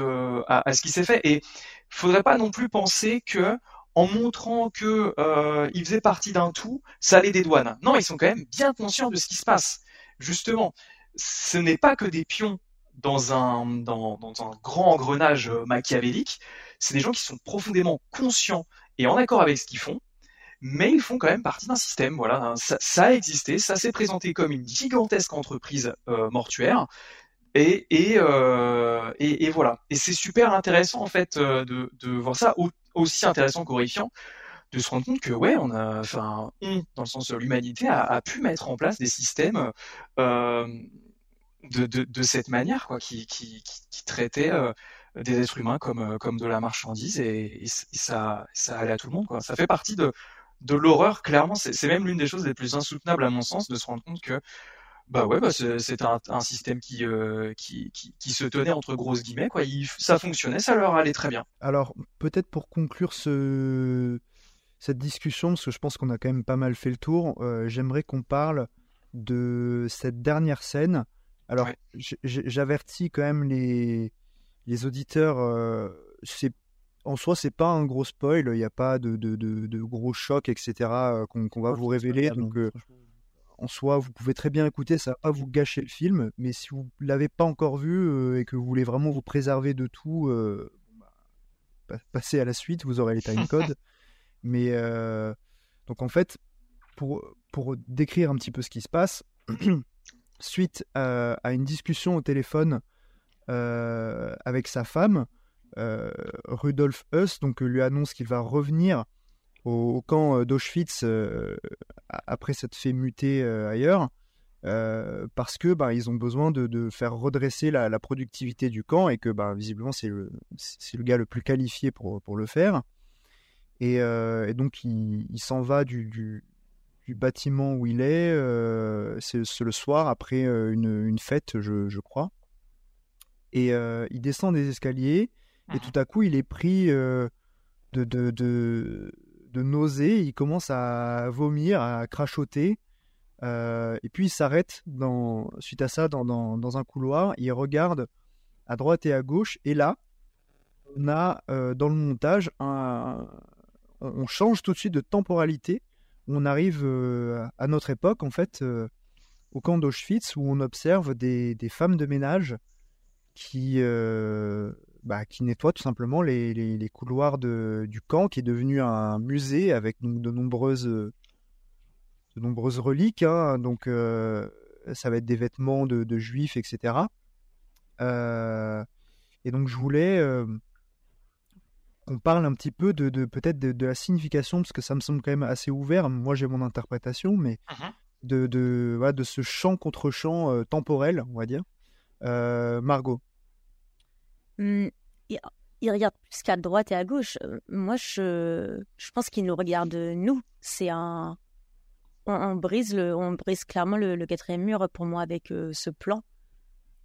à, à ce qui s'est fait. Et faudrait pas non plus penser que en montrant que euh, ils faisaient partie d'un tout, ça les dédouane. Non, ils sont quand même bien conscients de ce qui se passe. Justement, ce n'est pas que des pions dans un grand engrenage euh, machiavélique. C'est des gens qui sont profondément conscients et en accord avec ce qu'ils font mais ils font quand même partie d'un système. Voilà, ça, ça a existé, ça s'est présenté comme une gigantesque entreprise euh, mortuaire, et euh, et et voilà. Et c'est super intéressant en fait euh, de voir ça, au- aussi intéressant qu'horrifiant, de se rendre compte que ouais, on a, enfin, dans le sens l'humanité, a, pu mettre en place des systèmes euh, de, de cette manière, quoi, qui qui qui, qui traitaient des êtres humains comme comme de la marchandise, et, et ça ça allait à tout le monde, quoi. Ça fait partie de de l'horreur, clairement, c'est même l'une des choses les plus insoutenables à mon sens de se rendre compte que bah ouais, bah c'est un, un système qui, euh, qui, qui qui se tenait entre grosses guillemets quoi. Il, ça fonctionnait, ça leur allait très bien. Alors, peut-être pour conclure ce... cette discussion, parce que je pense qu'on a quand même pas mal fait le tour, euh, j'aimerais qu'on parle de cette dernière scène. Alors, Ouais. j'avertis quand même les, les auditeurs, euh, c'est... en soi, c'est pas un gros spoil, il n'y a pas de, de, de, de gros chocs, etc., qu'on va vous révéler. Donc, euh, en soi, vous pouvez très bien écouter, ça va pas vous gâcher le film, mais si vous l'avez pas encore vu euh, et que vous voulez vraiment vous préserver de tout, euh, pa- passez à la suite, vous aurez les timecodes. mais euh, donc en fait, pour, pour décrire un petit peu ce qui se passe, suite à, à une discussion au téléphone euh, avec sa femme, euh, Rudolf Huss donc, lui annonce qu'il va revenir au, au camp euh, d'Auschwitz euh, après s'être fait muter euh, ailleurs, euh, parce que bah, ils ont besoin de, de faire redresser la, la productivité du camp et que bah, visiblement c'est le, c'est le gars le plus qualifié pour, pour le faire. Et, euh, et donc il, il s'en va du, du, du bâtiment où il est, euh, c'est le soir après une, une fête, je, je crois. Et il descend des escaliers et tout à coup il est pris de, de, de, de nausées, il commence à vomir, à crachoter. euh, et puis il s'arrête dans, suite à ça dans, un couloir, il regarde à droite et à gauche, et là, on a euh, dans le montage, un, on change tout de suite de temporalité. On arrive euh, à notre époque, en fait, au camp d'Auschwitz, où on observe des, femmes de ménage qui, bah, qui nettoient tout simplement les, les, les couloirs de, du camp, qui est devenu un musée avec donc, de nombreuses, de nombreuses reliques. hein. donc, euh, ça va être des vêtements de, de juifs, etc. Euh, et donc, je voulais euh, qu'on parle un petit peu de, de peut-être de, de la signification, parce que ça me semble quand même assez ouvert. Moi, j'ai mon interprétation, mais Mhm. de, de, voilà, de ce champ contre champ temporel, on va dire. Margot. Hmm, il, regarde plus qu'à droite et à gauche. Euh, Moi, je, je pense qu'il nous regarde nous. C'est un, on, brise le, on brise clairement le, quatrième mur pour moi avec euh, ce plan.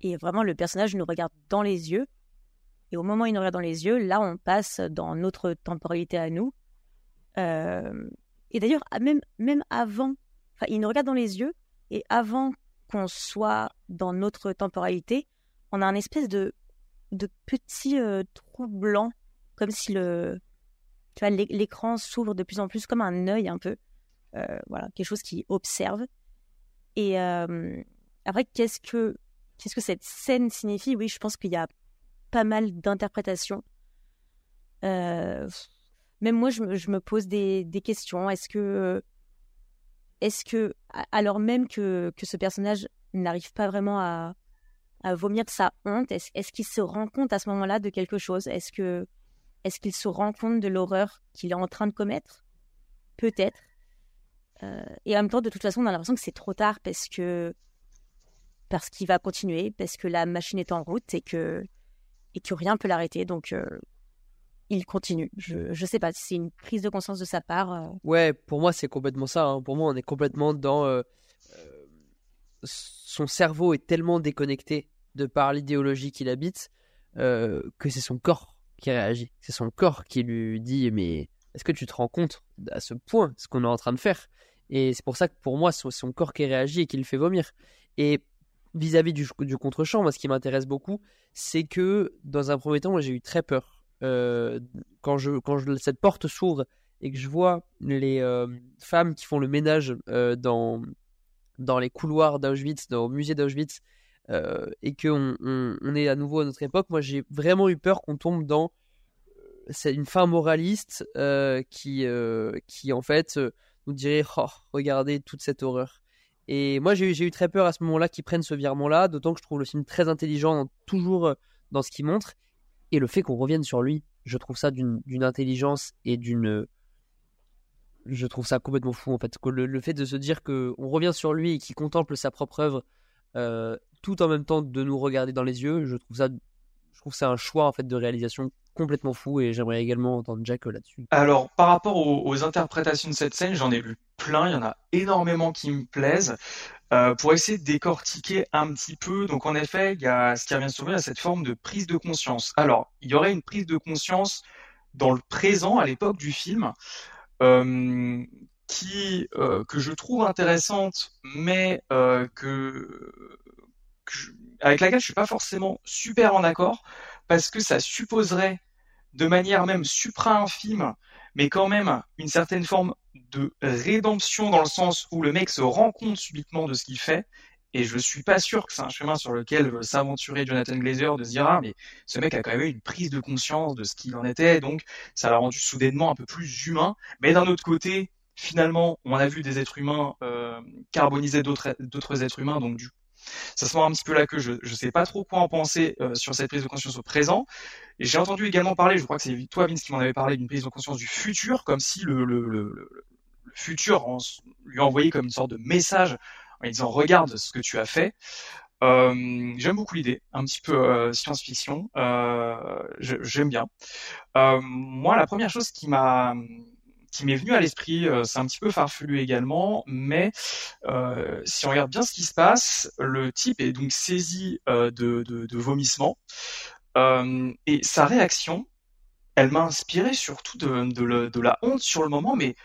Et vraiment, le personnage nous regarde dans les yeux. Et au moment où il nous regarde dans les yeux, là, on passe dans notre temporalité à nous. Euh, et d'ailleurs, même, même avant, il nous regarde dans les yeux. Et avant qu'on soit dans notre temporalité, on a un espèce de, de petit euh, trou blanc, comme si le, tu vois, l'écran s'ouvre de plus en plus comme un œil un peu. Euh, voilà, quelque chose qui observe. Et euh, après, qu'est-ce que, qu'est-ce que cette scène signifie? Oui, je pense qu'il y a pas mal d'interprétations. même moi, je, je, me pose des, des questions. Est-ce que est-ce que, alors même que, que ce personnage n'arrive pas vraiment à, à vomir sa honte, est-ce qu'il se rend compte à ce moment-là de quelque chose? Est-ce que est-ce qu'il se rend compte de l'horreur qu'il est en train de commettre? Peut-être. Euh, et en même temps, de toute façon, on a l'impression que c'est trop tard parce que parce qu'il va continuer, parce que la machine est en route et que et que rien peut l'arrêter. Donc euh, il continue. Je je sais pas, c'est une prise de conscience de sa part. Euh. Ouais, pour moi c'est complètement ça. Hein. Pour moi, on est complètement dans son cerveau est tellement déconnecté de par l'idéologie qu'il habite que c'est son corps qui réagit. C'est son corps qui lui dit mais est-ce que tu te rends compte à ce point ce qu'on est en train de faire? Et c'est pour ça que pour moi c'est son corps qui réagit et qui le fait vomir. Et vis-à-vis du, contre-champ, moi ce qui m'intéresse beaucoup, c'est que dans un premier temps, j'ai eu très peur euh, quand, je, quand cette porte s'ouvre et que je vois les euh, femmes qui font le ménage euh, dans, dans les couloirs d'Auschwitz, au musée d'Auschwitz, et qu'on on, est à nouveau à notre époque, moi j'ai vraiment eu peur qu'on tombe dans c'est une fin moraliste qui, qui en fait nous dirait oh, regardez toute cette horreur. Et moi j'ai eu très peur à ce moment-là qu'ils prennent ce virement-là, d'autant que je trouve le film très intelligent, toujours dans ce qu'il montre. Et le fait qu'on revienne sur lui, je trouve ça d'une intelligence et d'une. Je trouve ça complètement fou en fait. Le, fait de se dire qu'on revient sur lui et qu'il contemple sa propre œuvre euh, tout en même temps de nous regarder dans les yeux, je trouve ça. Je trouve c'est un choix en fait de réalisation complètement fou et j'aimerais également entendre Jack là-dessus. Alors par rapport aux, interprétations de cette scène, j'en ai lu plein, il y en a énormément qui me plaisent. Euh, pour essayer de décortiquer un petit peu. Donc en effet, il y a ce qui revient souvent à cette forme de prise de conscience. Alors, il y aurait une prise de conscience dans le présent, à l'époque du film, euh, qui euh, que je trouve intéressante, mais euh, que, avec laquelle je suis pas forcément super en accord, parce que ça supposerait de manière même supra-infime, mais quand même une certaine forme de rédemption dans le sens où le mec se rend compte subitement de ce qu'il fait. Et je suis pas sûr que c'est un chemin sur lequel veut s'aventurer Jonathan Glazer de se dire ah mais ce mec a quand même eu une prise de conscience de ce qu'il en était donc ça l'a rendu soudainement un peu plus humain. Mais d'un autre côté finalement on a vu des êtres humains euh, carboniser d'autres êtres humains donc du ça se voit un petit peu là que je ne sais pas trop quoi en penser euh, sur cette prise de conscience au présent. Et j'ai entendu également parler, je crois que c'est toi Vince qui m'en avait parlé d'une prise de conscience du futur, comme si le futur lui envoyait comme une sorte de message en disant regarde ce que tu as fait. Euh, j'aime beaucoup l'idée, un petit peu euh, science-fiction. Euh, j'aime bien. Moi, la première chose qui m'est venu à l'esprit, c'est un petit peu farfelu également, mais si on regarde bien ce qui se passe, le type est donc saisi de, de, vomissements et sa réaction, elle m'a inspiré surtout de, la honte sur le moment, mais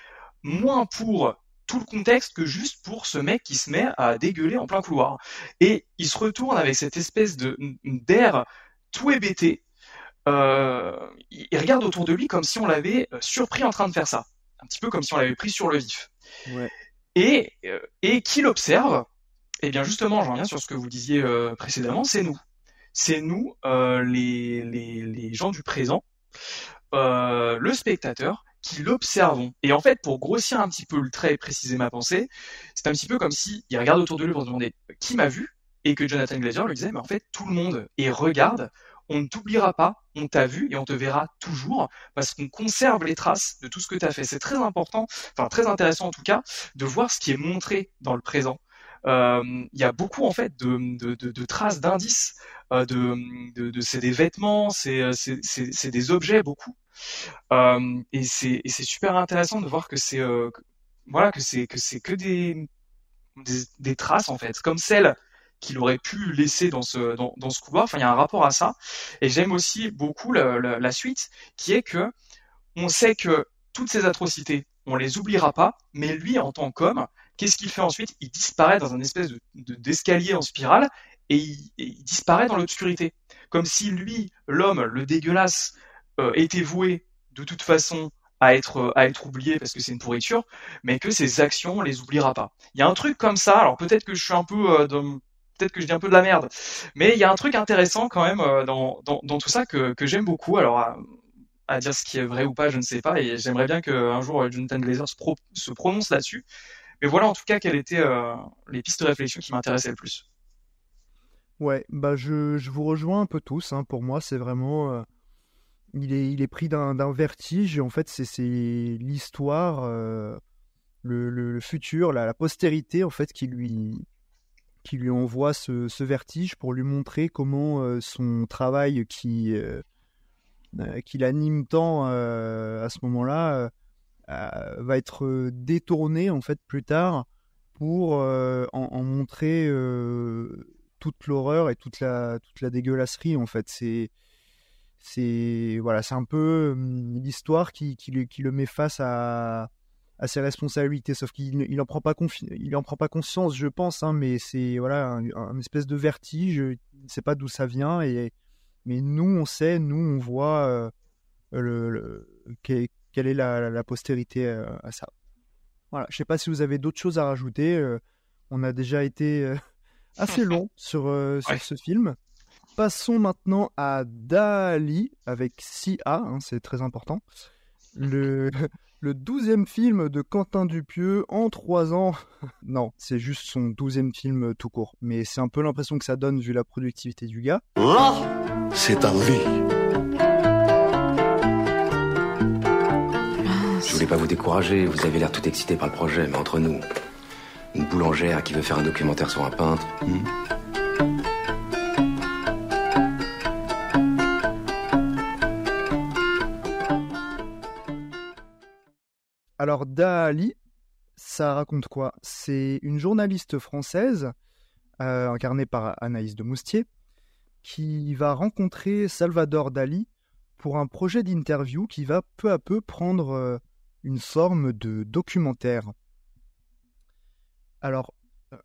moins pour tout le contexte que juste pour ce mec qui se met à dégueuler en plein couloir. Et il se retourne avec cette espèce de d'air tout hébété. Euh, il regarde autour de lui comme si on l'avait surpris en train de faire ça un petit peu comme si on l'avait pris sur le vif. Ouais. Et, euh, et qui l'observe Eh bien justement, j'en reviens sur ce que vous disiez euh, précédemment, c'est nous. C'est nous, euh, les, les, les, gens du présent, euh, le spectateur, qui l'observons. Et en fait, pour grossir un petit peu le trait et préciser ma pensée, c'est un petit peu comme si il regarde autour de lui pour se demander qui m'a vu, et que Jonathan Glazer lui disait, mais en fait, tout le monde, et regarde, on ne t'oubliera pas, on t'a vu et on te verra toujours parce qu'on conserve les traces de tout ce que tu as fait. C'est très important, enfin très intéressant en tout cas, de voir ce qui est montré dans le présent. Euh, il y a beaucoup en fait de, traces d'indices, euh, de, c'est des vêtements, c'est des objets beaucoup, euh, et c'est super intéressant de voir que c'est euh, voilà que c'est que c'est que des, des, traces en fait, comme celles qu'il aurait pu laisser dans ce, dans, dans, ce couloir. Enfin, il y a un rapport à ça. Et j'aime aussi beaucoup la, suite, qui est que on sait que toutes ces atrocités, on les oubliera pas, mais lui, en tant qu'homme, qu'est-ce qu'il fait ensuite? Il disparaît dans un espèce de d'escalier en spirale et il, disparaît dans l'obscurité, comme si lui, l'homme, le dégueulasse, euh, était voué de toute façon à être à être oublié parce que c'est une pourriture, mais que ses actions on les oubliera pas. Il y a un truc comme ça. Alors peut-être que je suis un peu euh, peut-être que je dis un peu de la merde, mais il y a un truc intéressant quand même euh, dans, dans, tout ça que, que j'aime beaucoup. Alors à, dire ce qui est vrai ou pas, je ne sais pas, et j'aimerais bien qu'un jour Jonathan Glazer se, prononce là-dessus. Mais voilà en tout cas quelles étaient euh, les pistes de réflexion qui m'intéressaient le plus. Ouais, bah je, je, vous rejoins un peu tous. Hein. Pour moi, c'est vraiment. Euh, il, est, pris d'un vertige. Et en fait, c'est l'histoire, euh, le, futur, la, postérité, en fait, qui lui, envoie ce, vertige pour lui montrer comment euh, son travail qui, qui l'anime tant à ce moment-là va être détourné, en fait, plus tard pour en, montrer toute l'horreur et toute la, dégueulasserie en fait. C'est voilà, c'est un peu hum, l'histoire qui, qui, qui, le met face à, à ses responsabilités, sauf qu'il il en prend pas il en prend pas conscience, je pense, hein, mais c'est voilà un, espèce de vertige, il ne sait pas d'où ça vient et mais nous on sait, nous on voit euh, le, quelle est la, la, postérité euh, à ça. Voilà, je sais pas si vous avez d'autres choses à rajouter. Euh, on a déjà été assez long sur, sur ce film. Passons maintenant à Dali avec 6A, hein, c'est très important. Le, le douzième film de Quentin Dupieux en trois ans. non, c'est juste son douzième film tout court. Mais c'est un peu l'impression que ça donne vu la productivité du gars. Là, c'est à vie. Je voulais pas vous décourager, vous avez l'air tout excité par le projet, mais entre nous, une boulangère qui veut faire un documentaire sur un peintre. Hmm. Alors Dali, ça raconte quoi? C'est une journaliste française, euh, incarnée par Anaïs de Moustier, qui va rencontrer Salvador Dali pour un projet d'interview qui va peu à peu prendre euh, une forme de documentaire. Alors, euh,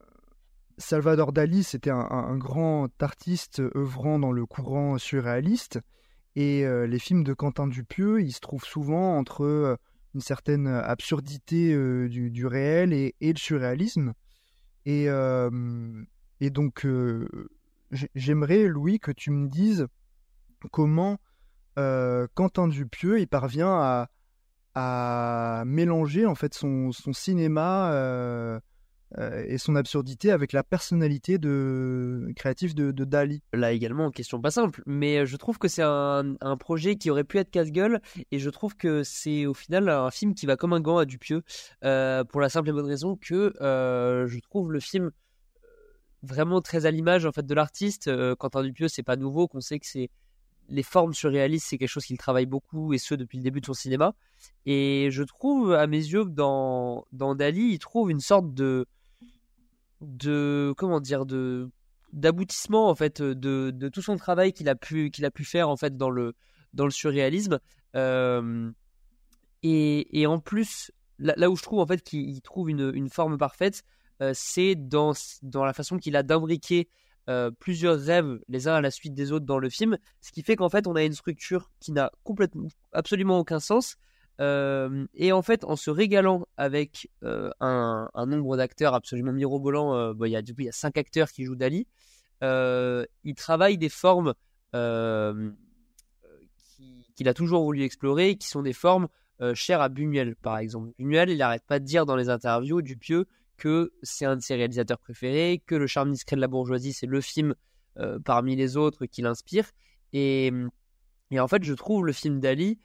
Salvador Dali, c'était un, grand artiste œuvrant dans le courant surréaliste. Et les films de Quentin Dupieux, ils se trouvent souvent entre une certaine absurdité du, réel et, le surréalisme. Et, et donc, j'aimerais, Louis, que tu me dises comment Quentin Dupieux il parvient à, à mélanger en fait son, son cinéma euh, et son absurdité avec la personnalité de créative de, Dali. Là également, question pas simple, mais euh, je trouve que c'est un, projet qui aurait pu être casse-gueule et je trouve que c'est au final un film qui va comme un gant à Dupieux euh, pour la simple et bonne raison que je trouve le film vraiment très à l'image en fait de l'artiste. Quentin Dupieux, c'est pas nouveau, qu'on sait que c'est les formes surréalistes, c'est quelque chose qu'il travaille beaucoup et ce depuis le début de son cinéma. Et je trouve, à mes yeux, dans, dans Dali, il trouve une sorte de, de comment dire de d'aboutissement en fait de, de, tout son travail qu'il a pu qu'il a pu faire en fait dans le dans le surréalisme. Euh, et, et, en plus là, où je trouve en fait qu'il trouve une, une, forme parfaite euh, c'est dans dans la façon qu'il a d'imbriquer euh, plusieurs rêves les uns à la suite des autres dans le film. Ce qui fait qu'en fait on a une structure qui n'a complètement absolument aucun sens euh, et en fait, en se régalant avec euh, un, nombre d'acteurs absolument mirobolants, euh, il y a du coup il y a cinq acteurs qui jouent Dali. il travaille des formes qu'il a toujours voulu explorer, qui sont des formes chères à Buñuel, par exemple. Buñuel, il n'arrête pas de dire dans les interviews du Pieux que c'est un de ses réalisateurs préférés, que Le charme discret de la bourgeoisie, c'est le film parmi les autres qui l'inspire. Et, en fait, je trouve le film d'Ali euh,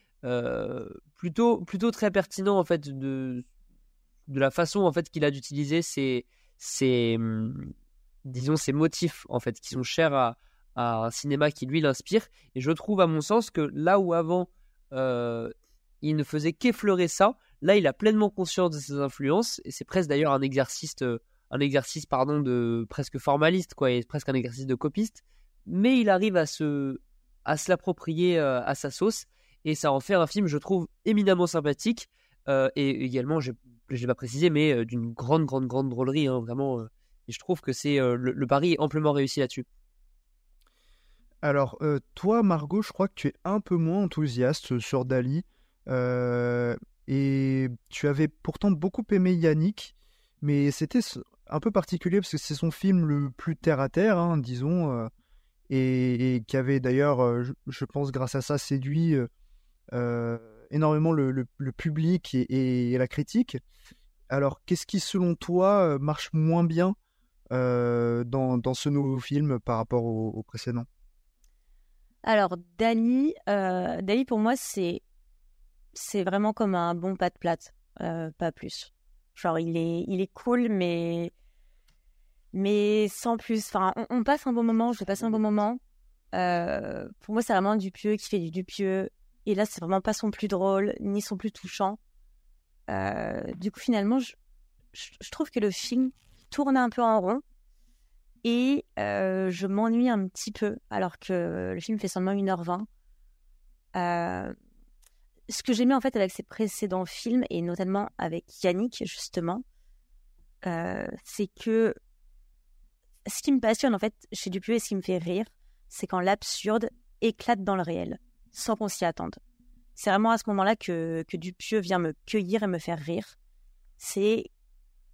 plutôt, plutôt très pertinent en fait de, de la façon en fait qu'il a d'utiliser ces, ces, hum, disons ces motifs en fait qui sont chers à, à un cinéma qui lui l'inspire. Et je trouve à mon sens que là où avant euh, il ne faisait qu'effleurer ça, là il a pleinement conscience de ses influences et c'est presque d'ailleurs un exercice, euh, un exercice pardon de presque formaliste quoi, et presque un exercice de copiste. Mais il arrive à se, à se l'approprier à sa sauce et ça en fait un film, je trouve, éminemment sympathique. Euh, et également, je l'ai pas précisé, mais d'une grande, grande, grande drôlerie, hein, vraiment. et je trouve que c'est le, pari est amplement réussi là-dessus. Alors, toi, Margot, je crois que tu es un peu moins enthousiaste sur Dali. et tu avais pourtant beaucoup aimé Yannick, mais c'était un peu particulier parce que c'est son film le plus terre à terre, hein, disons, et, qui avait d'ailleurs, je, pense, grâce à ça, séduit énormément le, public et, la critique. Alors, qu'est-ce qui, selon toi, marche moins bien dans, ce nouveau film par rapport au précédent? Alors, Dali, euh, Dali pour moi, c'est c'est vraiment comme un bon pâte plate, euh, pas plus. Genre, il est, il est cool, mais mais sans plus. Enfin, on, passe un bon moment, je vais passer un bon moment. Euh, pour moi, c'est vraiment Dupieux qui fait du Dupieux. Et là, c'est vraiment pas son plus drôle, ni son plus touchant. du coup, finalement, je, trouve que le film tourne un peu en rond et euh, je m'ennuie un petit peu alors que le film fait seulement 1h20. Euh, ce que j'aimais en fait avec ses précédents films et notamment avec Yannick justement, euh, c'est que ce qui me passionne en fait chez Dupieux et ce qui me fait rire, c'est quand l'absurde éclate dans le réel sans qu'on s'y attende. C'est vraiment à ce moment-là que, que Dupieux vient me cueillir et me faire rire. C'est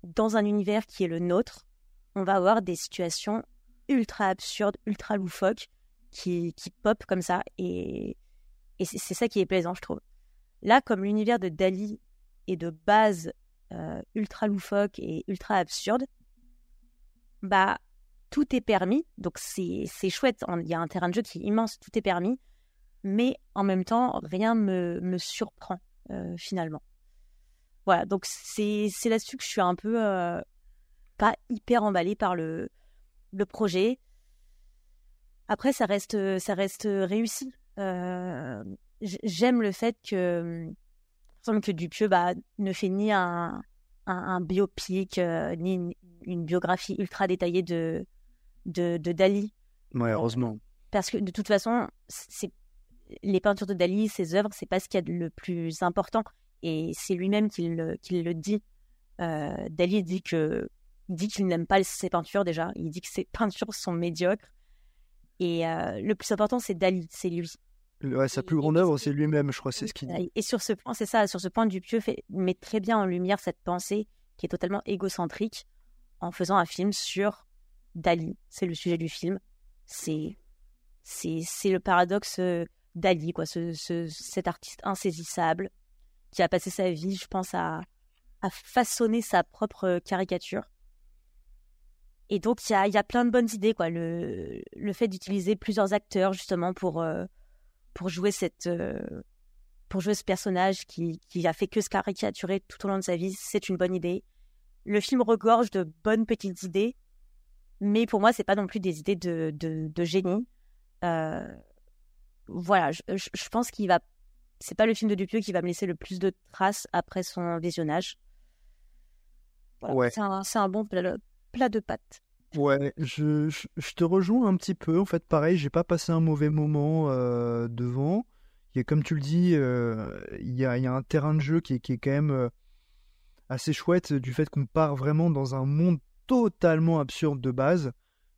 dans un univers qui est le nôtre, on va avoir des situations ultra absurdes, ultra loufoques qui, qui pop comme ça. Et, et c'est ça qui est plaisant, je trouve. Là, comme l'univers de Dali est de base euh, ultra loufoque et ultra absurde, bah tout est permis. Donc c'est chouette. Il y a un terrain de jeu qui est immense, tout est permis. Mais en même temps, rien me, me surprend euh, finalement. Voilà, donc c'est là-dessus que je suis un peu euh, pas hyper emballé par le, le projet. Après, ça reste, ça reste réussi. Euh, j'aime le fait que, que Dupieux bah, ne fait ni un, un, biopic, ni une, biographie ultra détaillée de, de, de Dali. Ouais, heureusement. Parce que de toute façon, c'est les peintures de Dali, ses œuvres, c'est pas ce qu'il y a de le plus important. Et c'est lui-même qui le, qui le dit. Euh, Dali dit que dit qu'il n'aime pas ses peintures déjà. Il dit que ses peintures sont médiocres. Et euh, le plus important, c'est Dali, c'est lui. Ouais, sa plus grande œuvre, c'est lui-même, je crois, c'est ce qu'il dit. Et sur ce point, c'est ça, sur ce point, Dupieux fait, met très bien en lumière cette pensée qui est totalement égocentrique en faisant un film sur Dali. C'est le sujet du film. C'est, c'est, c'est le paradoxe euh, Dali, quoi, ce, ce, cet artiste insaisissable qui a passé sa vie, je pense, à, façonner sa propre caricature et donc, il y a, plein de bonnes idées, quoi. Le, fait d'utiliser plusieurs acteurs, justement, pour, euh, pour, jouer cette, euh, pour jouer ce personnage qui, qui a fait que se caricaturer tout au long de sa vie, c'est une bonne idée. Le film regorge de bonnes petites idées, mais pour moi, c'est pas non plus des idées de, de, de génie. Euh, voilà, je, je, pense qu'il va. C'est pas le film de Dupieux qui va me laisser le plus de traces après son visionnage. Ouais. C'est un, un, bon plat de pâtes. Ouais, je, je, te rejoins un petit peu. En fait, pareil, j'ai pas passé un mauvais moment euh, devant. A, comme tu le dis, euh, il, y a, y, a, un terrain de jeu qui est, qui est quand même euh, assez chouette du fait qu'on part vraiment dans un monde totalement absurde de base.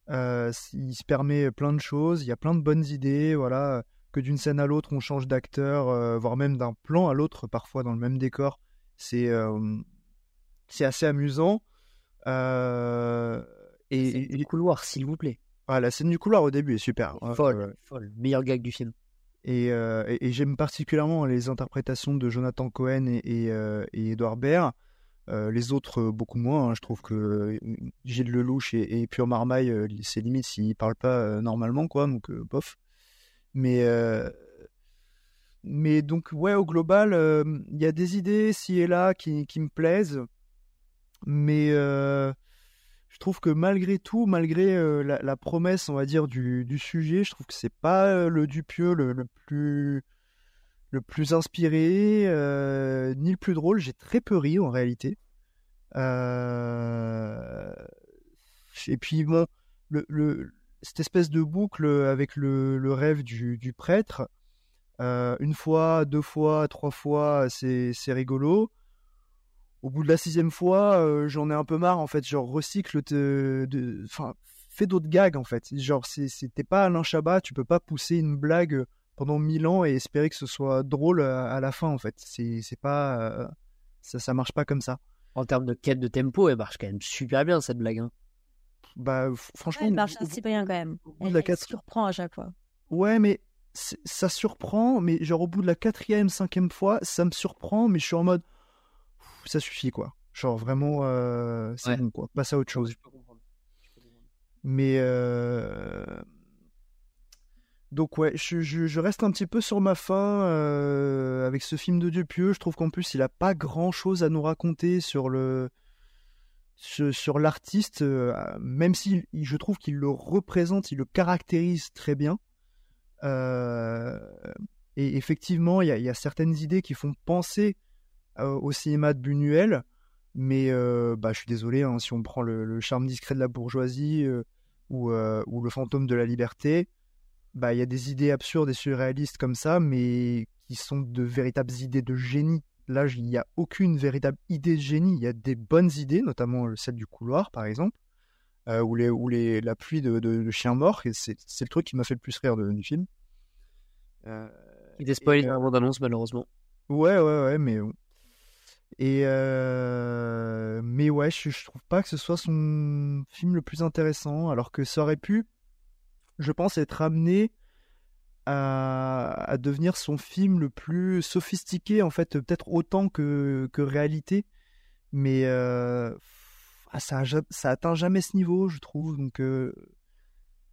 il se permet plein de choses, il y a plein de bonnes idées, voilà, que d'une scène à l'autre on change d'acteur, voire même d'un plan à l'autre, parfois dans le même décor. C'est c'est assez amusant. Euh, et, du couloir, s'il vous plaît. Ah, la scène du couloir au début est super. Folle, folle. Meilleur gag du film. Euh, et, j'aime particulièrement les interprétations de Jonathan Cohen et, et, euh, Edouard Baird. les autres, beaucoup moins. Hein. Je trouve que Gilles Lelouch et, et Pure Marmaille, c'est limite s'ils parlent pas normalement, quoi. Donc, bof. Mais, mais donc, ouais, au global, il y a des idées ci et là qui, qui me plaisent. Mais euh, je trouve que malgré tout, malgré euh, la, promesse, on va dire, du, du sujet, je trouve que c'est pas euh, le Dupieux le, le, plus le plus inspiré, ni le plus drôle. J'ai très peu ri en réalité. Et puis bon, le, cette espèce de boucle avec le, rêve du, prêtre, une fois, deux fois, trois fois, c'est rigolo au bout de la sixième fois, euh, j'en ai un peu marre en fait. Genre recycle, de, fais d'autres gags en fait. Genre c'était pas Alain Chabat, tu peux pas pousser une blague pendant mille ans et espérer que ce soit drôle à, la fin en fait. C'est pas, euh, ça ça marche pas comme ça. En termes de quête de tempo, elle marche quand même super bien cette blague. hein. Bah franchement, Ouais, elle marche assez bien quand même. Elle, la elle surprend à chaque fois. Ouais, mais ça surprend, mais genre au bout de la quatrième, cinquième fois, ça me surprend, mais je suis en mode, ça suffit quoi. Genre vraiment, euh, c'est Ouais. bon quoi, passe à autre chose. Mais euh, donc ouais, je, je- je reste un petit peu sur ma faim euh, avec ce film de Dupieux. Je trouve qu'en plus il a pas grand chose à nous raconter sur le sur, l'artiste, euh, même si je trouve qu'il le représente, il le caractérise très bien. Euh, et effectivement, il y, a- certaines idées qui font penser euh, au cinéma de Buñuel, mais bah, je suis désolé, hein, si on prend le, charme discret de la bourgeoisie ou, ou le fantôme de la liberté, bah, il y a des idées absurdes et surréalistes comme ça, mais qui sont de véritables idées de génie. Là, il n'y a aucune véritable idée de génie. Il y a des bonnes idées, notamment euh, celle du couloir, par exemple, euh, ou, les, ou les, la pluie de, de, de chiens morts. C'est le truc qui m'a fait le plus rire de- du film. Euh, Il spoilé et, dans la bande-annonce malheureusement. Ouais, ouais, ouais, mais. Et euh, mais ouais, je, je trouve pas que ce soit son film le plus intéressant, alors que ça aurait pu, je pense, être amené à, à devenir son film le plus sophistiqué, en fait, peut-être autant que, que réalité, mais euh, ah, ça, ça atteint jamais ce niveau, je trouve, donc euh,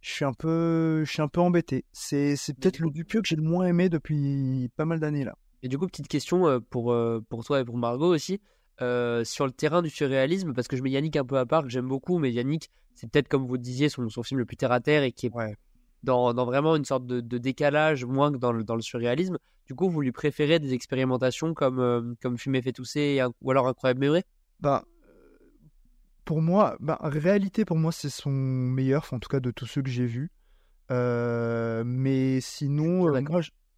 je suis un peu, je suis un peu embêté. C'est, c'est peut-être le Dupieux que j'ai le moins aimé depuis pas mal d'années là. Et du coup, petite question euh, pour, pour toi et pour Margot aussi. euh, sur le terrain du surréalisme, parce que je mets Yannick un peu à part, que j'aime beaucoup, mais Yannick, c'est peut-être comme vous disiez, son, son film le plus terre à terre et qui est Ouais. Dans, dans vraiment une sorte de, de décalage, moins que dans le, dans le surréalisme. Du coup, vous lui préférez des expérimentations comme, euh, comme Fumer fait tousser ou alors Incroyable mais vrai Bah, euh, pour moi, bah, réalité, pour moi, c'est son meilleur, en tout cas de tous ceux que j'ai vus. Euh, mais sinon, euh,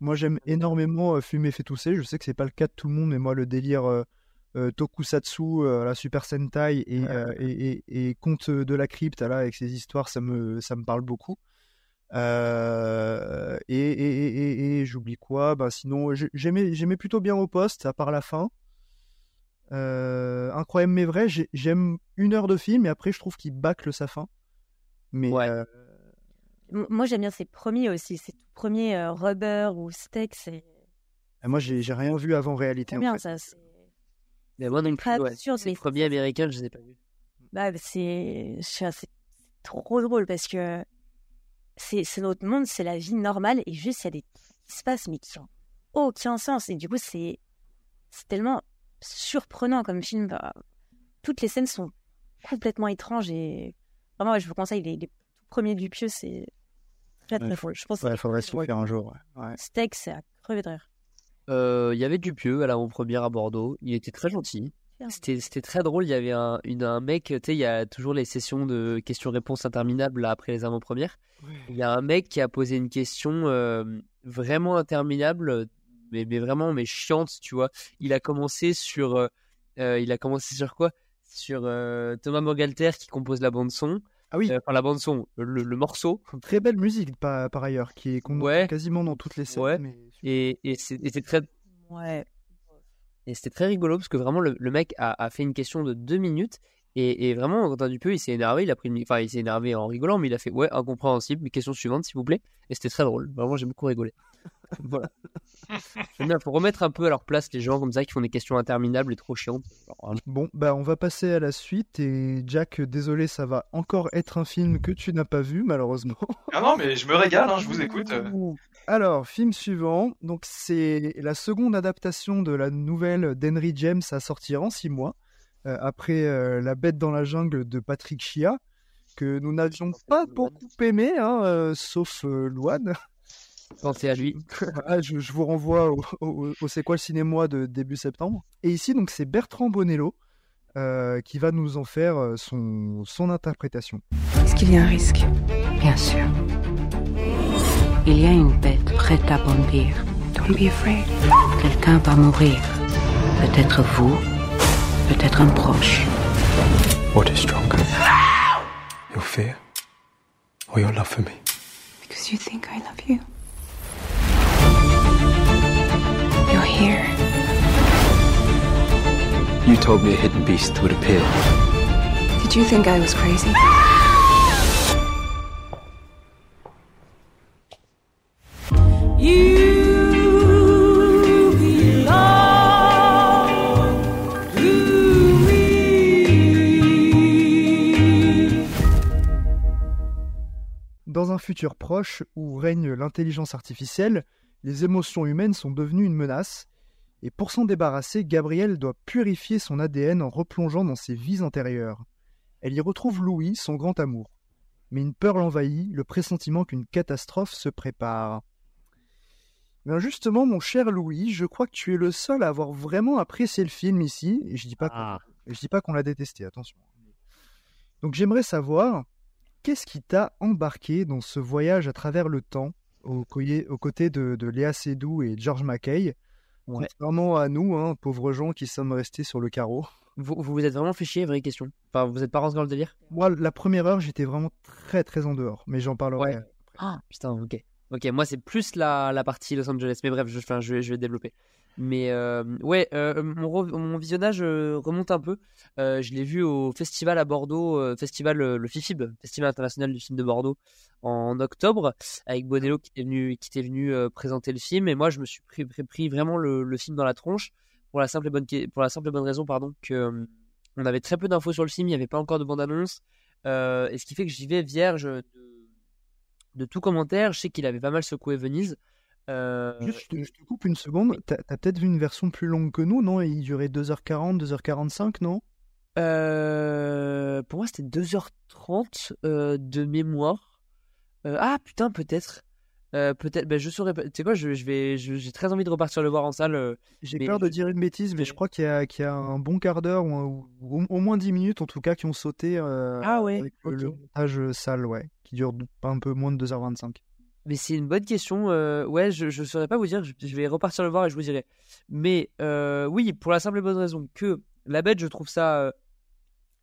moi, j'aime énormément Fumer fait tousser. Je sais que c'est pas le cas de tout le monde, mais moi, le délire euh, Tokusatsu, euh, la Super Sentai et, euh, et, et, et Conte de la crypte, là, avec ces histoires, ça me, ça me parle beaucoup. Euh, et et, et, et, et j'oublie quoi? Bah, Sinon, j'ai- j'aimais j'aimais plutôt bien au poste, à part la fin. Euh, incroyable mais vrai, j'ai- j'aime une heure de film et après je trouve qu'il bâcle sa fin. Mais Ouais. euh, Moi, j'aime bien ses premiers aussi. Ses tout premiers euh, Rubber ou Steak, c'est moi j'ai rien vu avant réalité. en bien fait. ça. Mais moi non plus, ouais. absurde, Les premiers américains, je les ai pas vus. Bah, c'est trop drôle parce que c'est notre monde, c'est la vie normale et juste il y a des trucs qui se passent mais qui ont aucun sens et du coup c'est c'est tellement surprenant comme film. Bah, toutes les scènes sont complètement étranges et vraiment ouais, je vous conseille les, les tout premiers du pieu c'est très très Ouais. Je pense Ouais, il faudrait se faire un jour. Steak c'est à crever de rire. Euh, Il y avait Dupieux à l'avant-première à Bordeaux. Il était très gentil. C'était c'était très drôle. Il y avait un, une, un mec, tu sais, il y a toujours les sessions de questions-réponses interminables là, après les avant-premières. Il y a un mec qui a posé une question euh, vraiment interminable, mais, mais vraiment mais chiante, tu vois. Il a commencé sur, euh, euh, il a commencé sur quoi? Sur euh, Thomas Morgalter qui compose la bande son. Ah oui, Euh, enfin la bande son, le, le morceau. très belle musique par, par ailleurs, qui est qu'on entend Ouais. quasiment dans toutes les scènes. Ouais. mais- Et, et c'est- et c'est très, Ouais. Et c'était très rigolo parce que vraiment le, le mec a, a fait une question de deux minutes et, et vraiment Quentin Dupieux il s'est énervé, il a pris une... enfin il s'est énervé en rigolant mais il a fait ouais incompréhensible, mais question suivante s'il vous plaît et c'était très drôle, vraiment j'ai beaucoup rigolé. voilà. Bien, faut remettre un peu à leur place les gens comme ça qui font des questions interminables et trop chiantes. Alors. Bon, bah on va passer à la suite et Jack, désolé, ça va encore être un film que tu n'as pas vu malheureusement. Ah non, mais je me régale, hein, je vous écoute. Alors, film suivant, donc c'est la seconde adaptation de la nouvelle d'Henry James à sortir en six mois, euh, après euh, La Bête dans la jungle de Patrick Chia, que nous n'avions pas beaucoup aimé, hein, euh, sauf euh, Louane. Pensez à lui. Voilà, je, je vous renvoie au, au- au C'est quoi le cinéma de début septembre. Et ici, donc, c'est Bertrand Bonello euh, qui va nous en faire son, son interprétation. Est-ce qu'il y a un risque? Bien sûr. Il y a une bête prête à bondir. Don't be afraid. Quelqu'un va mourir. Peut-être vous, peut-être un proche. What is stronger? Your fear or your love for me? Because you think I love you. You're here. You told me a hidden beast would appear. Did you think I was crazy? Dans un futur proche où règne l'intelligence artificielle, les émotions humaines sont devenues une menace, et pour s'en débarrasser, Gabrielle doit purifier son ADN en replongeant dans ses vies antérieures. Elle y retrouve Louis, son grand amour. Mais une peur l'envahit, le pressentiment qu'une catastrophe se prépare. Ben justement, mon cher Louis, je crois que tu es le seul à avoir vraiment apprécié le film ici, et je dis pas Ah. je dis pas qu'on l'a détesté, attention. Donc j'aimerais savoir, qu'est-ce qui t'a embarqué dans ce voyage à travers le temps, aux, côtés de, de Léa Seydoux et George Mackay, Ouais. contrairement à nous, hein, pauvres gens qui sommes restés sur le carreau. Vous vous vous êtes vraiment fait chier, vraie question. Enfin, vous êtes pas rentré dans le délire? Moi, la première heure, j'étais vraiment très très en dehors, mais j'en parlerai. Ouais. Ah, putain, ok. Ok, moi c'est plus la, la partie Los Angeles, mais bref, je, enfin, je, je vais développer. Mais euh, ouais, euh, mon, visionnage euh, remonte un peu. Je l'ai vu au festival à Bordeaux, festival le FIFIB, Festival international du film de Bordeaux, en octobre, avec Bonello qui était venu, qui était venu présenter le film. Et moi, je me suis pris, vraiment le, le film dans la tronche pour la simple et bonne, pour la simple et bonne raison, pardon, que on avait très peu d'infos sur le film, il n'y avait pas encore de bande-annonce, euh, et ce qui fait que j'y vais vierge de, de tout commentaire. Je sais qu'il avait pas mal secoué Venise. Euh, Juste, je te, je te coupe une seconde. T'as as, peut-être vu une version plus longue que nous, non? Il durait 2h40, 2h45, non? Euh, pour moi, c'était 2h30 euh, de mémoire. Euh, ah putain, peut-être. Euh, peut-être. Ben, je saurais. Tu sais quoi, je, je vais, je- j'ai très envie de repartir le voir en salle. euh, J'ai peur de je- dire une bêtise, mais je crois qu'il y, a- qu'il y a un bon quart d'heure ou, un- ou au, moins 10 minutes en tout cas qui ont sauté euh, Ah ouais, avec le- montage salle, ouais, qui dure pas un peu moins de 2h25. Mais c'est une bonne question. ouais, je ne saurais pas vous dire. Je, je vais repartir le voir et je vous dirai. Mais oui, pour la simple et bonne raison que La Bête, je trouve ça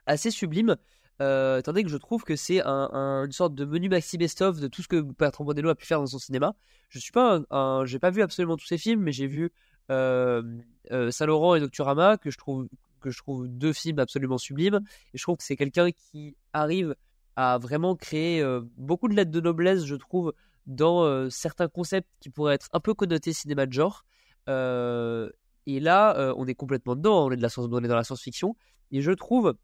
assez sublime. Euh, étant donné que je trouve que c'est un, un- une sorte de menu maxi best-of de tout ce que Bertrand Bonello a pu faire dans son cinéma. Je suis pas un, un- j'ai pas vu absolument tous ses films, mais j'ai vu euh, euh, Saint-Laurent et Nocturama que je trouve deux films absolument sublimes. Et je trouve que c'est quelqu'un qui arrive à vraiment créer euh, beaucoup de lettres de noblesse, je trouve, dans certains concepts qui pourraient être un peu connotés cinéma de genre. Et là, on est complètement dedans, on est, de on est dans la science-fiction. Et je trouve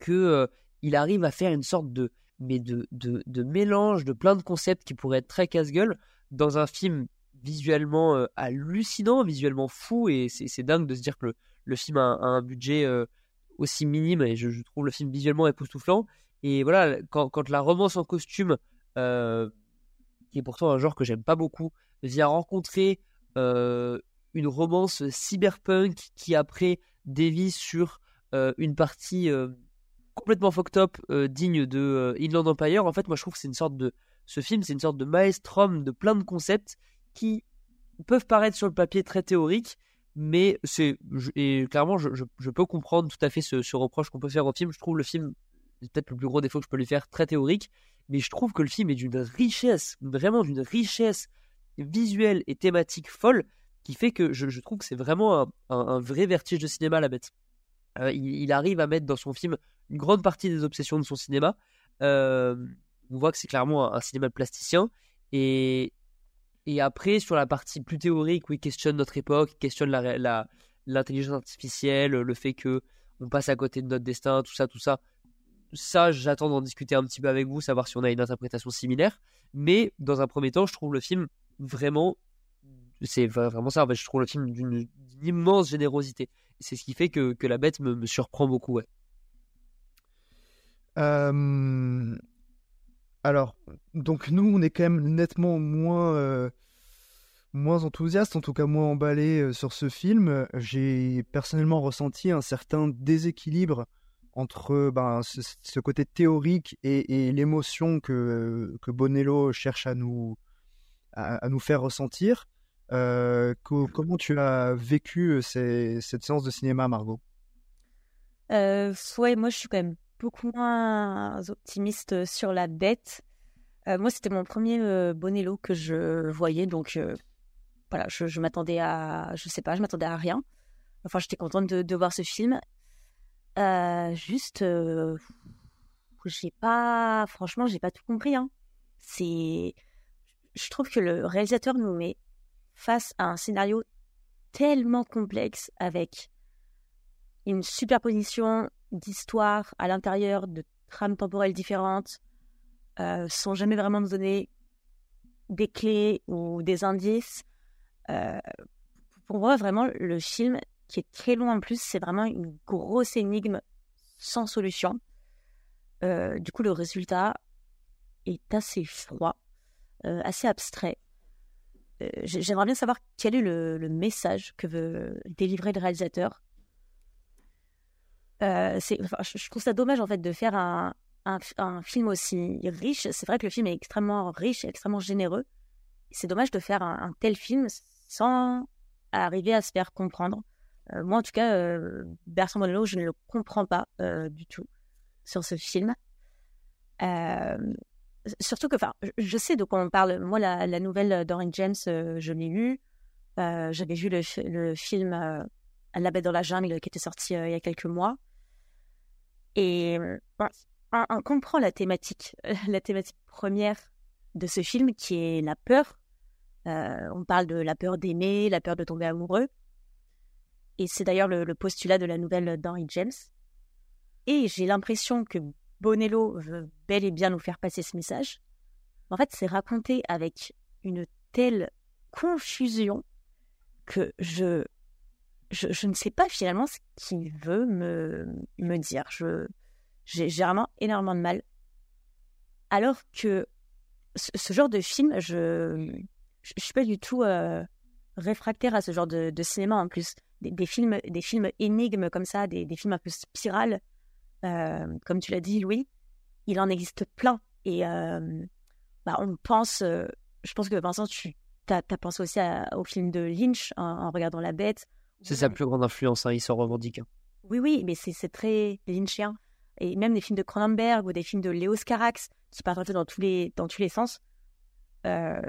que euh, il arrive à faire une sorte de, mais de, de, de mélange de plein de concepts qui pourraient être très casse-gueule dans un film visuellement euh, hallucinant, visuellement fou. Et c'est dingue de se dire que le, film a, un- budget euh, aussi minime. Et je, trouve le film visuellement époustouflant. Et voilà, quand, quand la romance en costume, euh, qui est pourtant un genre que j'aime pas beaucoup, vient rencontrer une romance cyberpunk qui après dévie sur une partie complètement fucked euh, digne de euh, Inland Empire. En fait, moi je trouve que c'est une sorte de. Ce film, c'est une sorte de maelstrom de plein de concepts qui peuvent paraître sur le papier très théoriques, mais c'est. Et clairement, je, je- peux comprendre tout à fait ce, reproche qu'on peut faire au film. Je trouve le film, c'est peut-être le plus gros défaut que je peux lui faire, très théorique, mais je trouve que le film est d'une richesse, vraiment d'une richesse visuelle et thématique folle, qui fait que je, trouve que c'est vraiment un, vrai vertige de cinéma, la bête. Euh, il arrive à mettre dans son film une grande partie des obsessions de son cinéma. Euh, on voit que c'est clairement un, cinéma de plasticien. Et, après, sur la partie plus théorique, où il questionne notre époque, il questionne l'intelligence artificielle, le fait que on passe à côté de notre destin, tout ça, tout ça. Ça, j'attends d'en discuter un petit peu avec vous, savoir si on a une interprétation similaire. Mais dans un premier temps, je trouve le film vraiment, c'est vra- vraiment ça. En je trouve le film d'une immense générosité. C'est ce qui fait que, que la bête me, me surprend beaucoup. Ouais. Euh, Alors, donc nous, on est quand même nettement moins, euh, moins enthousiaste, en tout cas moins emballé euh, sur ce film. J'ai personnellement ressenti un certain déséquilibre entre ben, ce, côté théorique et, l'émotion que, que Bonello cherche à nous, à, nous faire ressentir. Euh, co- comment tu as vécu euh, cette séance de cinéma, Margot? Euh, ouais, moi je suis quand même beaucoup moins optimiste sur la bête. Euh, moi, c'était mon premier euh, Bonello que je voyais, donc euh, voilà, je, m'attendais à, je sais pas, je m'attendais à rien. Enfin, j'étais contente de, voir ce film. Euh, juste, euh, j'ai pas, franchement, j'ai pas tout compris. Hein. C'est, je trouve que le réalisateur nous met face à un scénario tellement complexe avec une superposition d'histoires à l'intérieur, de trames temporelles différentes, euh, sans jamais vraiment nous donner des clés ou des indices. Euh, pour moi, vraiment, le film, qui est très long en plus, c'est vraiment une grosse énigme sans solution. Euh, du coup, le résultat est assez froid, assez abstrait. J'ai- J'aimerais bien savoir quel est le message que veut délivrer le réalisateur. Euh, je trouve ça dommage en fait de faire un, un, film aussi riche. C'est vrai que le film est extrêmement riche, et extrêmement généreux. C'est dommage de faire un, tel film sans arriver à se faire comprendre. Euh, moi, en tout cas, euh, Bertrand Bonello, je ne le comprends pas euh, du tout sur ce film. Surtout que, enfin, je- sais de quoi on parle. Moi, la, nouvelle d'Orange James, je l'ai lue. J'avais vu le, le film La bête dans la jungle qui était sorti il y a quelques mois. Et on, on comprend la thématique, la thématique première de ce film qui est la peur. Euh, on parle de la peur d'aimer, la peur de tomber amoureux. Et c'est d'ailleurs le, le postulat de la nouvelle d'Henry James. Et j'ai l'impression que Bonello veut bel et bien nous faire passer ce message. En fait, c'est raconté avec une telle confusion que je, je, ne sais pas finalement ce qu'il veut me, me dire. Je, j'ai vraiment énormément de mal. Alors que ce, genre de film, je, je suis pas du tout euh, réfractaire à ce genre de, cinéma en plus. Des, films, des films énigmes comme ça, des, des films un peu spirales, euh, comme tu l'as dit, Louis, il en existe plein. Et euh, bah, on pense, je pense que Vincent, tu as, pensé aussi au film de Lynch en regardant La Bête. C'est sa plus grande influence, hein, il s'en revendique. hein. Oui, oui, mais c'est c'est très lynchien. Et même des films de Cronenberg ou des films de Léo Carax qui partent un peu dans tous les, dans tous les sens. Euh,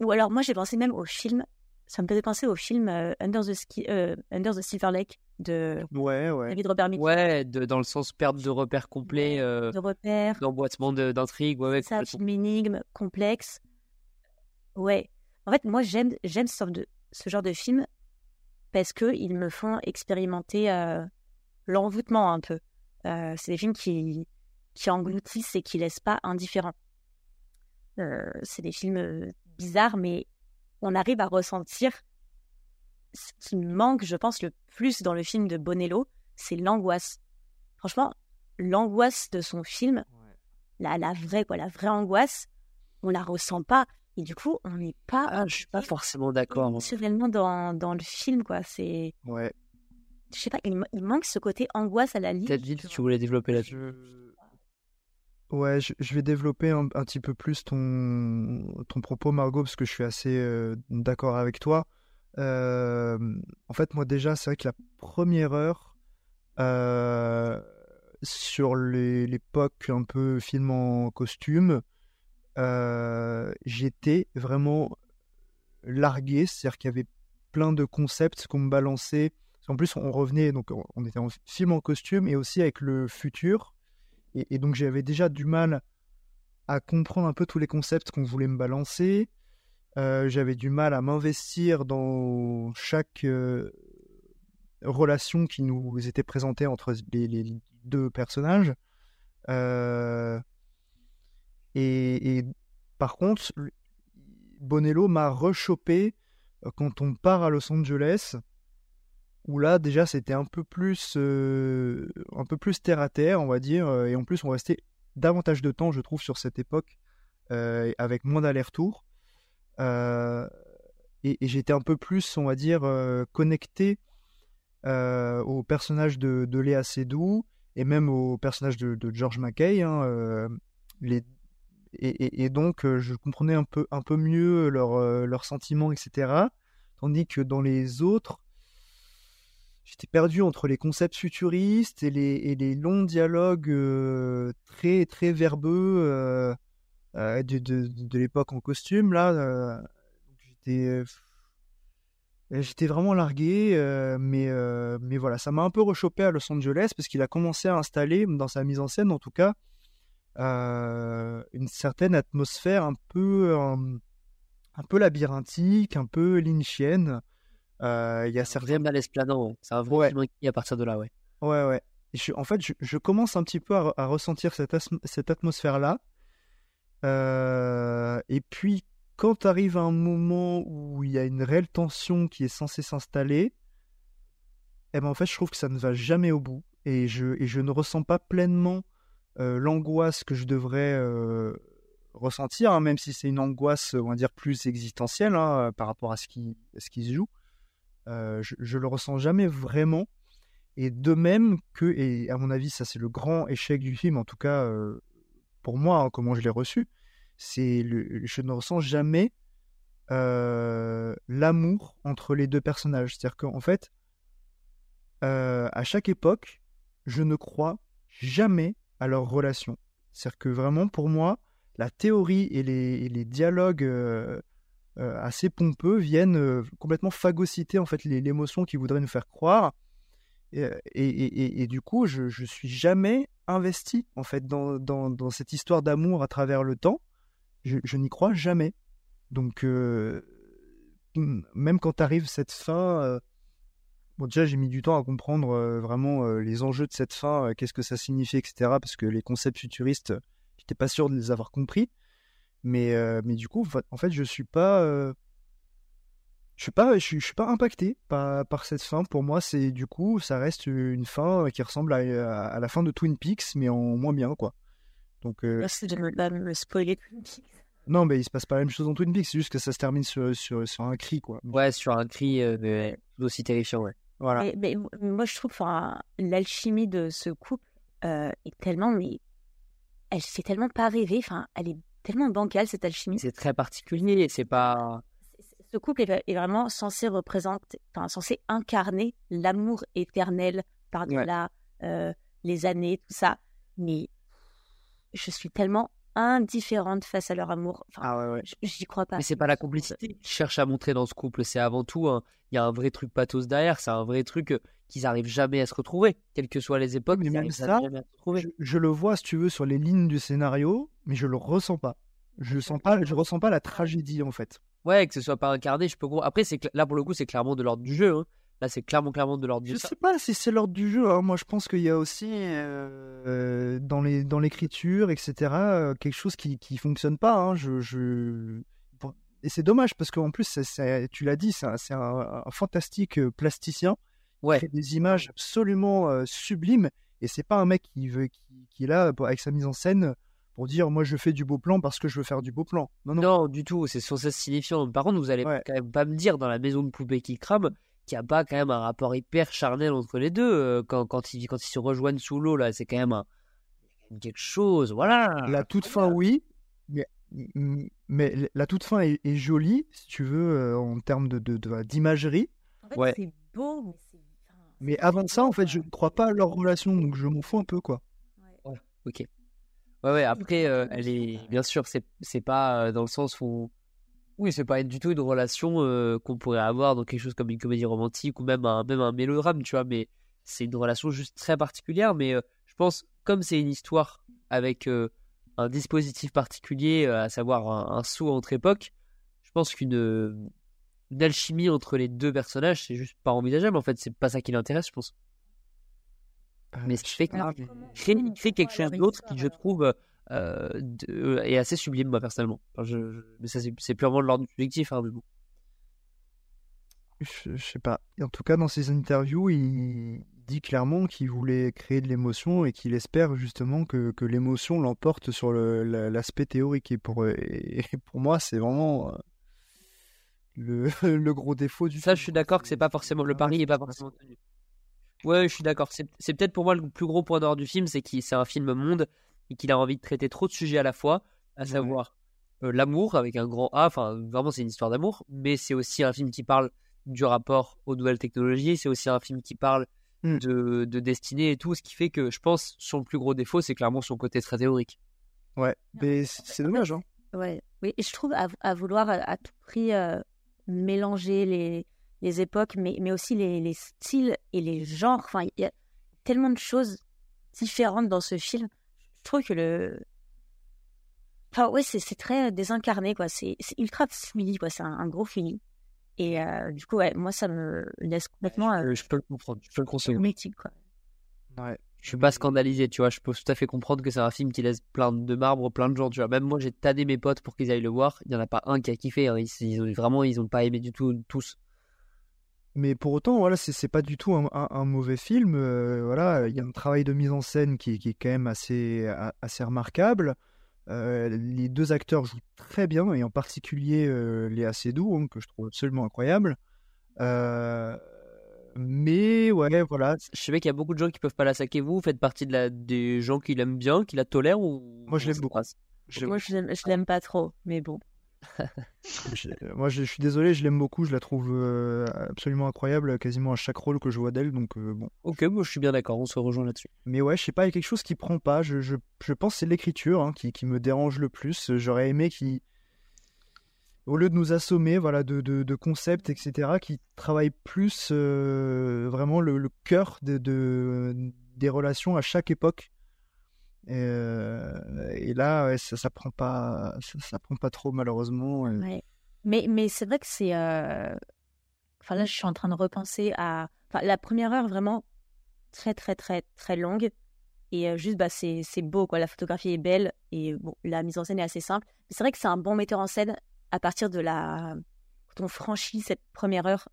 ou alors, moi, j'ai pensé même au film, ça me faisait penser au film euh, Under, the Ski- euh, Under the Silver Lake de Ouais, ouais. David Robert Mitchum. Ouais, de- dans le sens perte de repères complet, euh, De repères, d'emboîtement de- d'intrigue, ouais, ouais, ça, film énigme, complexe. Ouais. En fait, moi, j'aime, j'aime ce, genre de, ce genre de film parce que ils me font expérimenter euh, l'envoûtement un peu. Euh, c'est des films qui, qui engloutissent et qui laissent pas indifférent. Euh, c'est des films bizarres, mais on arrive à ressentir ce qui me manque, je pense, le plus dans le film de Bonello, c'est l'angoisse. Franchement, l'angoisse de son film, la, la vraie, quoi, la vraie angoisse, on la ressent pas. Et du coup, on n'est pas, Ah, je suis pas forcément d'accord. moi. émotionnellement dans, dans le film, quoi. C'est, Ouais. je sais pas, il, ma- il manque ce côté angoisse à la limite. Peut-être vite, tu voulais développer là-dessus. Ouais, je, je vais développer un, un petit peu plus ton, ton propos, Margot, parce que je suis assez euh, d'accord avec toi. Euh, en fait, moi déjà, c'est vrai que la première heure, euh, sur les- l'époque un peu film en costume, euh, j'étais vraiment largué, c'est-à-dire qu'il y avait plein de concepts qu'on me balançait. En plus, on revenait, donc on était en film en costume et aussi avec le futur. Et, donc j'avais déjà du mal à comprendre un peu tous les concepts qu'on voulait me balancer. Euh, j'avais du mal à m'investir dans chaque euh, relation qui nous était présentée entre les, deux personnages. Euh, et, par contre, Bonello m'a rechopé euh, quand on part à Los Angeles, où là déjà c'était un peu plus euh, un peu plus terre à terre, on va dire, euh, et en plus on restait davantage de temps, je trouve, sur cette époque, avec moins d'aller-retour. Et j'étais un peu plus, on va dire, connecté au personnage de, de Léa Seydoux et même au personnage de, George Mackay. hein, les, et, donc, euh, je comprenais un peu, un peu mieux leurs euh, sentiments, etc. Tandis que dans les autres, j'étais perdu entre les concepts futuristes et les, et les longs dialogues euh, très très verbeux de, de, de l'époque en costume là. j'étais j'étais vraiment largué, mais mais voilà, ça m'a un peu rechopé à Los Angeles parce qu'il a commencé à installer dans sa mise en scène en tout cas une certaine atmosphère un peu euh, un peu labyrinthique, un peu lynchienne. Euh, Il y a un vrai certains malaise planant, ouais. C'est un vrai Ouais. à partir de là, ouais. Ouais, ouais. Je- en fait, je, je commence un petit peu à, re- à ressentir cette, cette atmosphère-là. Euh, et puis, quand arrive un moment où il y a une réelle tension qui est censée s'installer, eh ben, en fait, je trouve que ça ne va jamais au bout. Et je, et je ne ressens pas pleinement euh, l'angoisse que je devrais euh, ressentir, hein, même si c'est une angoisse, on va dire, plus existentielle hein, par rapport à ce qui, ce qui se joue. Euh, je, je le ressens jamais vraiment. Et de même que, et à mon avis, ça c'est le grand échec du film, en tout cas euh, pour moi, hein, comment je l'ai reçu, c'est le, je ne ressens jamais euh, l'amour entre les deux personnages. C'est-à-dire qu'en fait, euh, à chaque époque, je ne crois jamais à leur relation. C'est-à-dire que vraiment, pour moi, la théorie et les, dialogues euh, euh, assez pompeux viennent euh, complètement phagocyter en fait l'émotion qu'ils voudraient nous faire croire. Et, du coup, je, je suis jamais investi en fait dans, dans, dans cette histoire d'amour à travers le temps. Je, je n'y crois jamais. Donc, même quand arrive cette fin, bon déjà j'ai mis du temps à comprendre euh, vraiment euh, les enjeux de cette fin, euh, qu'est-ce que ça signifie, etc. Parce que les concepts futuristes, j'étais pas sûr de les avoir compris. Mais, euh, mais du coup, en fait, je suis pas, euh, je suis pas, je suis, je suis pas impacté par, par cette fin. Pour moi, c'est du coup, ça reste une fin qui ressemble à, à- à la fin de Twin Peaks, mais en moins bien, quoi. Donc, euh, Merci de me, de me spoiler. non, mais il se passe pas la même chose dans Twin Peaks, c'est juste que ça se termine sur, sur, sur un cri, quoi. Ouais, sur un cri euh, mais tout aussi terrifiant, ouais. Voilà. Mais, mais moi, je trouve enfin, l'alchimie de ce couple euh, est tellement, mais elle fait tellement pas rêver. Enfin, elle est tellement bancale cette alchimie. C'est très particulier, c'est pas. Ce couple est, est vraiment censé représenter, enfin, censé incarner l'amour éternel par-delà euh, les années, tout ça. Mais je suis tellement indifférente face à leur amour. Enfin, Ah ouais, ouais. J'y crois pas. Mais c'est pas la complicité qu'ils cherchent à montrer dans ce couple, c'est avant tout, un- il y a un vrai truc pathos derrière, c'est un vrai truc euh, qu'ils arrivent jamais à se retrouver, quelles que soient les époques, Mais même ça, jamais à se retrouver. Je, je le vois, si tu veux, sur les lignes du scénario, mais je le ressens pas. Je sens pas, je ressens pas la tragédie, en fait. Ouais, que ce soit pas incarné, je peux. Après, c'est là pour le coup, c'est clairement de l'ordre du jeu. hein. Là, c'est clairement, clairement de l'ordre du Je jeu. sais pas si c'est l'ordre du jeu. hein. Moi, je pense qu'il y a aussi euh, dans les dans l'écriture, etc. euh, quelque chose qui qui fonctionne pas. hein. Je, et c'est dommage parce qu'en plus, tu l'as dit, c'est un, c'est un- un fantastique euh, plasticien. Il Ouais. crée des images absolument euh, sublimes. Et c'est pas un mec qui veut qui, qui est là pour- avec sa mise en scène pour dire moi je fais du beau plan parce que je veux faire du beau plan. Non, non. Non, du tout, c'est sans cesse signifiant. Par contre, vous allez Ouais. quand même pas me dire dans la maison de poupée qui crame qu'il n'y a pas quand même un rapport hyper charnel entre les deux. euh, Quand, quand, ils, quand ils se rejoignent sous l'eau, là, c'est quand même un... quelque chose. Voilà. La toute fin, oui, mais, mais la toute fin est, est jolie, si tu veux, euh, en termes de, de- de- d'imagerie. En fait, Ouais. c'est beau, mais c'est. enfin, Mais c'est avant ça, en fait, je ne crois pas à leur relation, donc je m'en fous un peu, quoi. Ouais. Ok. Ouais, ouais, après, euh, elle est. Bien sûr, c'est c'est pas euh, dans le sens où. Oui, c'est pas du tout une relation euh, qu'on pourrait avoir dans quelque chose comme une comédie romantique ou même un, même un mélodrame, tu vois, mais c'est une relation juste très particulière. Mais euh, je pense, comme c'est une histoire avec euh, un dispositif particulier, euh, à savoir un, un saut entre époques, je pense qu'une euh, une alchimie entre les deux personnages, c'est juste pas envisageable en fait. C'est pas ça qui l'intéresse, je pense. Mais ce qui fait qu'il crée, quelque chose d'autre qui, je trouve, euh, de- est assez sublime, moi, personnellement. Enfin, je, je- mais ça, c'est purement de l'ordre subjectif, hein, mais bon. Je, je sais pas. En tout cas, dans ses interviews, il dit clairement qu'il voulait créer de l'émotion et qu'il espère justement que, que l'émotion l'emporte sur l'aspect théorique. Et pour, et pour moi, c'est vraiment euh, le, le gros défaut du Ça, film, je suis d'accord que c'est pas forcément, le pari est pas forcément tenu. Ouais, je suis d'accord. C'est peut-être pour moi le plus gros point d'ordre du film, c'est qu'il c'est un film monde et qu'il a envie de traiter trop de sujets à la fois, à Ouais. savoir euh, l'amour avec un grand A, enfin, vraiment, c'est une histoire d'amour, mais c'est aussi un film qui parle du rapport aux nouvelles technologies, c'est aussi un film qui parle Mm. de, de destinée et tout, ce qui fait que je pense son plus gros défaut, c'est clairement son côté très théorique. Ouais, mais c'est dommage. Hein. Ouais, oui, et je trouve à, à vouloir à, à tout prix euh, mélanger les, les époques, mais, mais aussi les, les styles et les genres. Enfin, il y a tellement de choses différentes dans ce film. Je trouve que le. Enfin, ouais, c'est très désincarné, quoi. C'est ultra fouillis, quoi. C'est un, un gros fouillis. Et euh, du coup, ouais, moi, ça me laisse complètement euh, Euh, je peux le comprendre, je peux le conseiller. hermétique, quoi. Ouais. Je suis pas scandalisé, tu vois. Je peux tout à fait comprendre que c'est un film qui laisse plein de marbre, plein de gens, tu vois. Même moi, j'ai tanné mes potes pour qu'ils aillent le voir. Il y en a pas un qui a kiffé. hein. Ils, ils ont, vraiment, ils ont pas aimé du tout, tous. Mais pour autant, voilà, c'est pas du tout un, un- un mauvais film. euh, voilà, il y a un travail de mise en scène qui, qui est quand même assez, a- assez remarquable. Euh, les deux acteurs jouent très bien, et en particulier euh, Léa Seydoux, hein, que je trouve absolument incroyable. Euh, mais ouais, voilà, Je sais qu'il y a beaucoup de gens qui peuvent pas la saquer. Vous, vous faites partie de la, des gens qui l'aiment bien, qui la tolèrent ou Moi, je l'aime beaucoup. je- Moi, je l'aime pas trop, mais bon. Je- moi je, je suis désolé, je l'aime beaucoup, je la trouve euh, absolument incroyable, quasiment à chaque rôle que je vois d'elle, donc euh, bon. Ok, moi je suis bien d'accord, on se rejoint là-dessus. Mais ouais, je sais pas, il y a quelque chose qui prend pas. Je, je, je pense que c'est l'écriture hein, qui, qui me dérange le plus. J'aurais aimé qu'il, au lieu de nous assommer voilà, de, de, de concepts, etc., qui travaille plus euh, vraiment le, le cœur de, de- des relations à chaque époque. Et, euh, et là, ça, ça prend pas, ça, prend pas trop malheureusement. Mais, mais c'est vrai que c'est. euh, Enfin, là, je suis en train de repenser à. Enfin, la première heure, vraiment très, très, très, très longue. Et euh, juste, bah, c'est beau, quoi. La photographie est belle. Et bon, la mise en scène est assez simple. Mais c'est vrai que c'est un bon metteur en scène à partir de la. Quand on franchit cette première heure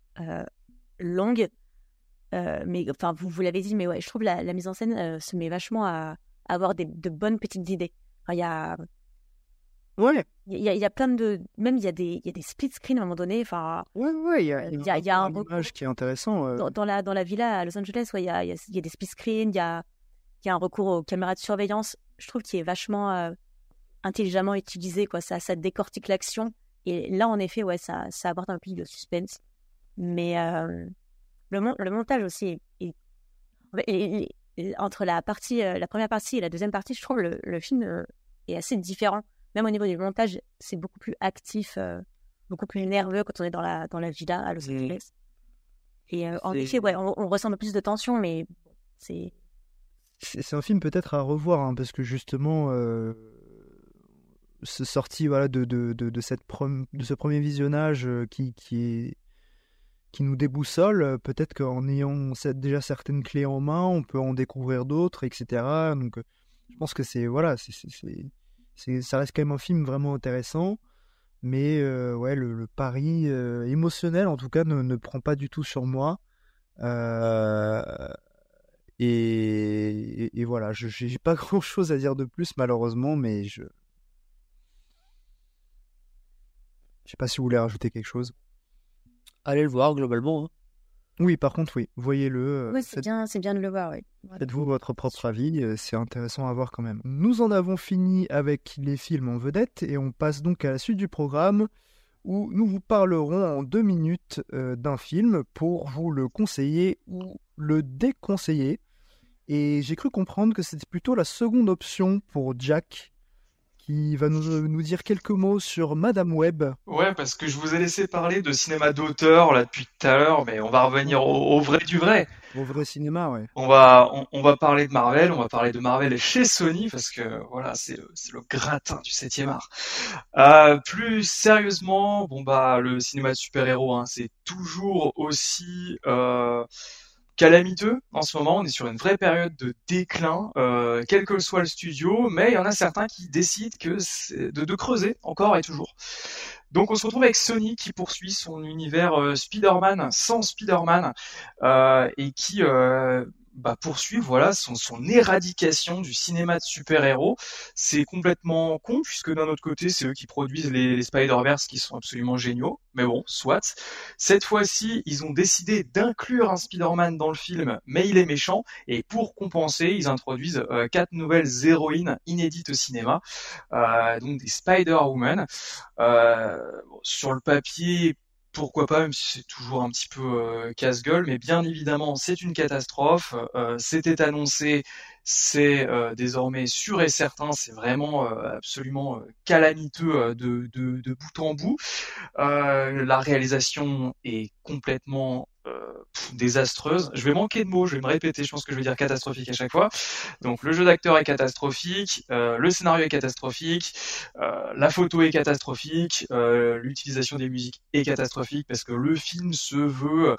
longue. Mais enfin, vous, vous l'avez dit, mais ouais, je trouve la, la mise en scène se met vachement à avoir des, de bonnes petites idées. Enfin, Il y a. Ouais, Il y, a, il y a plein de. Même il y a des, il y a des split screens à un moment donné. Enfin, ouais, ouais. Il y a, Il y a- il y a un recours. qui est intéressant. euh. dans, dans la, dans la villa à Los Angeles, ouais, il y a, il y a- il y a des split screens, il y a, il y a un recours aux caméras de surveillance. Je trouve qu'il est vachement euh, intelligemment utilisé. Quoi. Ça, ça décortique l'action. Et là, en effet, ouais, ça, ça apporte un peu de suspense. Mais euh, le, mon- le montage aussi est. entre la, partie, euh, la première partie et la deuxième partie, je trouve le, le film euh, est assez différent. Même au niveau du montage, c'est beaucoup plus actif, euh, beaucoup plus nerveux quand on est dans la, dans la villa à Los Mm. Angeles. Et euh, en effet, ouais, on, on ressent un peu plus de tension, mais c'est. C'est un film peut-être à revoir, hein, parce que justement, euh, ce sorti voilà, de, de, de, de cette de ce premier visionnage euh, qui, qui, est, qui nous déboussole, euh, peut-être qu'en ayant déjà certaines clés en main, on peut en découvrir d'autres, etc. Donc, euh, je pense que c'est voilà, ça reste quand même un film vraiment intéressant, mais euh, ouais, le, pari émotionnel, en tout cas, ne, prend pas du tout sur moi. Et, voilà, je j'ai pas grand chose à dire de plus malheureusement, mais je je sais pas si vous voulez rajouter quelque chose. Allez le voir globalement. hein. Oui, par contre, oui, voyez-le. euh, Ouais, c'est faites- bien, c'est bien de le voir, oui. Faites-vous votre propre avis, euh, c'est intéressant à voir quand même. Nous en avons fini avec les films en vedette et on passe donc à la suite du programme où nous vous parlerons en deux minutes euh, d'un film pour vous le conseiller ou le déconseiller. Et j'ai cru comprendre que c'était plutôt la seconde option pour Jack qui va nous, nous dire quelques mots sur Madame Webb. Ouais, parce que je vous ai laissé parler de cinéma d'auteur là depuis tout à l'heure, mais on va revenir au, au vrai du vrai. Au vrai cinéma, ouais. On va, on, on va parler de Marvel, on va parler de Marvel chez Sony parce que voilà, c'est le, c'est le gratin du septième art. Euh, plus sérieusement, bon bah le cinéma de super-héros, hein, c'est toujours aussi euh, calamiteux en ce moment. On est sur une vraie période de déclin, euh, quel que soit le studio, mais il y en a certains qui décident de, creuser encore et toujours. Donc on se retrouve avec Sony qui poursuit son univers euh, Spider-Man sans Spider-Man euh, et qui bah, poursuit voilà son, son éradication du cinéma de super-héros. C'est complètement con puisque d'un autre côté c'est eux qui produisent les, les Spider-Verse qui sont absolument géniaux. Mais bon, soit. Cette fois-ci, ils ont décidé d'inclure un Spider-Man dans le film, mais il est méchant. Et pour compenser, ils introduisent euh, quatre nouvelles héroïnes inédites au cinéma, euh, donc des Spider-Woman. Euh, sur le papier, pourquoi pas, même si c'est toujours un petit peu euh, casse-gueule, mais bien évidemment, c'est une catastrophe. Euh, C'était annoncé, c'est euh, désormais sûr et certain, c'est vraiment euh, absolument calamiteux de, bout en bout. la réalisation est complètement pff, désastreuse. Je vais manquer de mots, je vais me répéter, je pense que je vais dire catastrophique à chaque fois. Donc le jeu d'acteur est catastrophique, le scénario est catastrophique, la photo est catastrophique, l'utilisation des musiques est catastrophique parce que le film se veut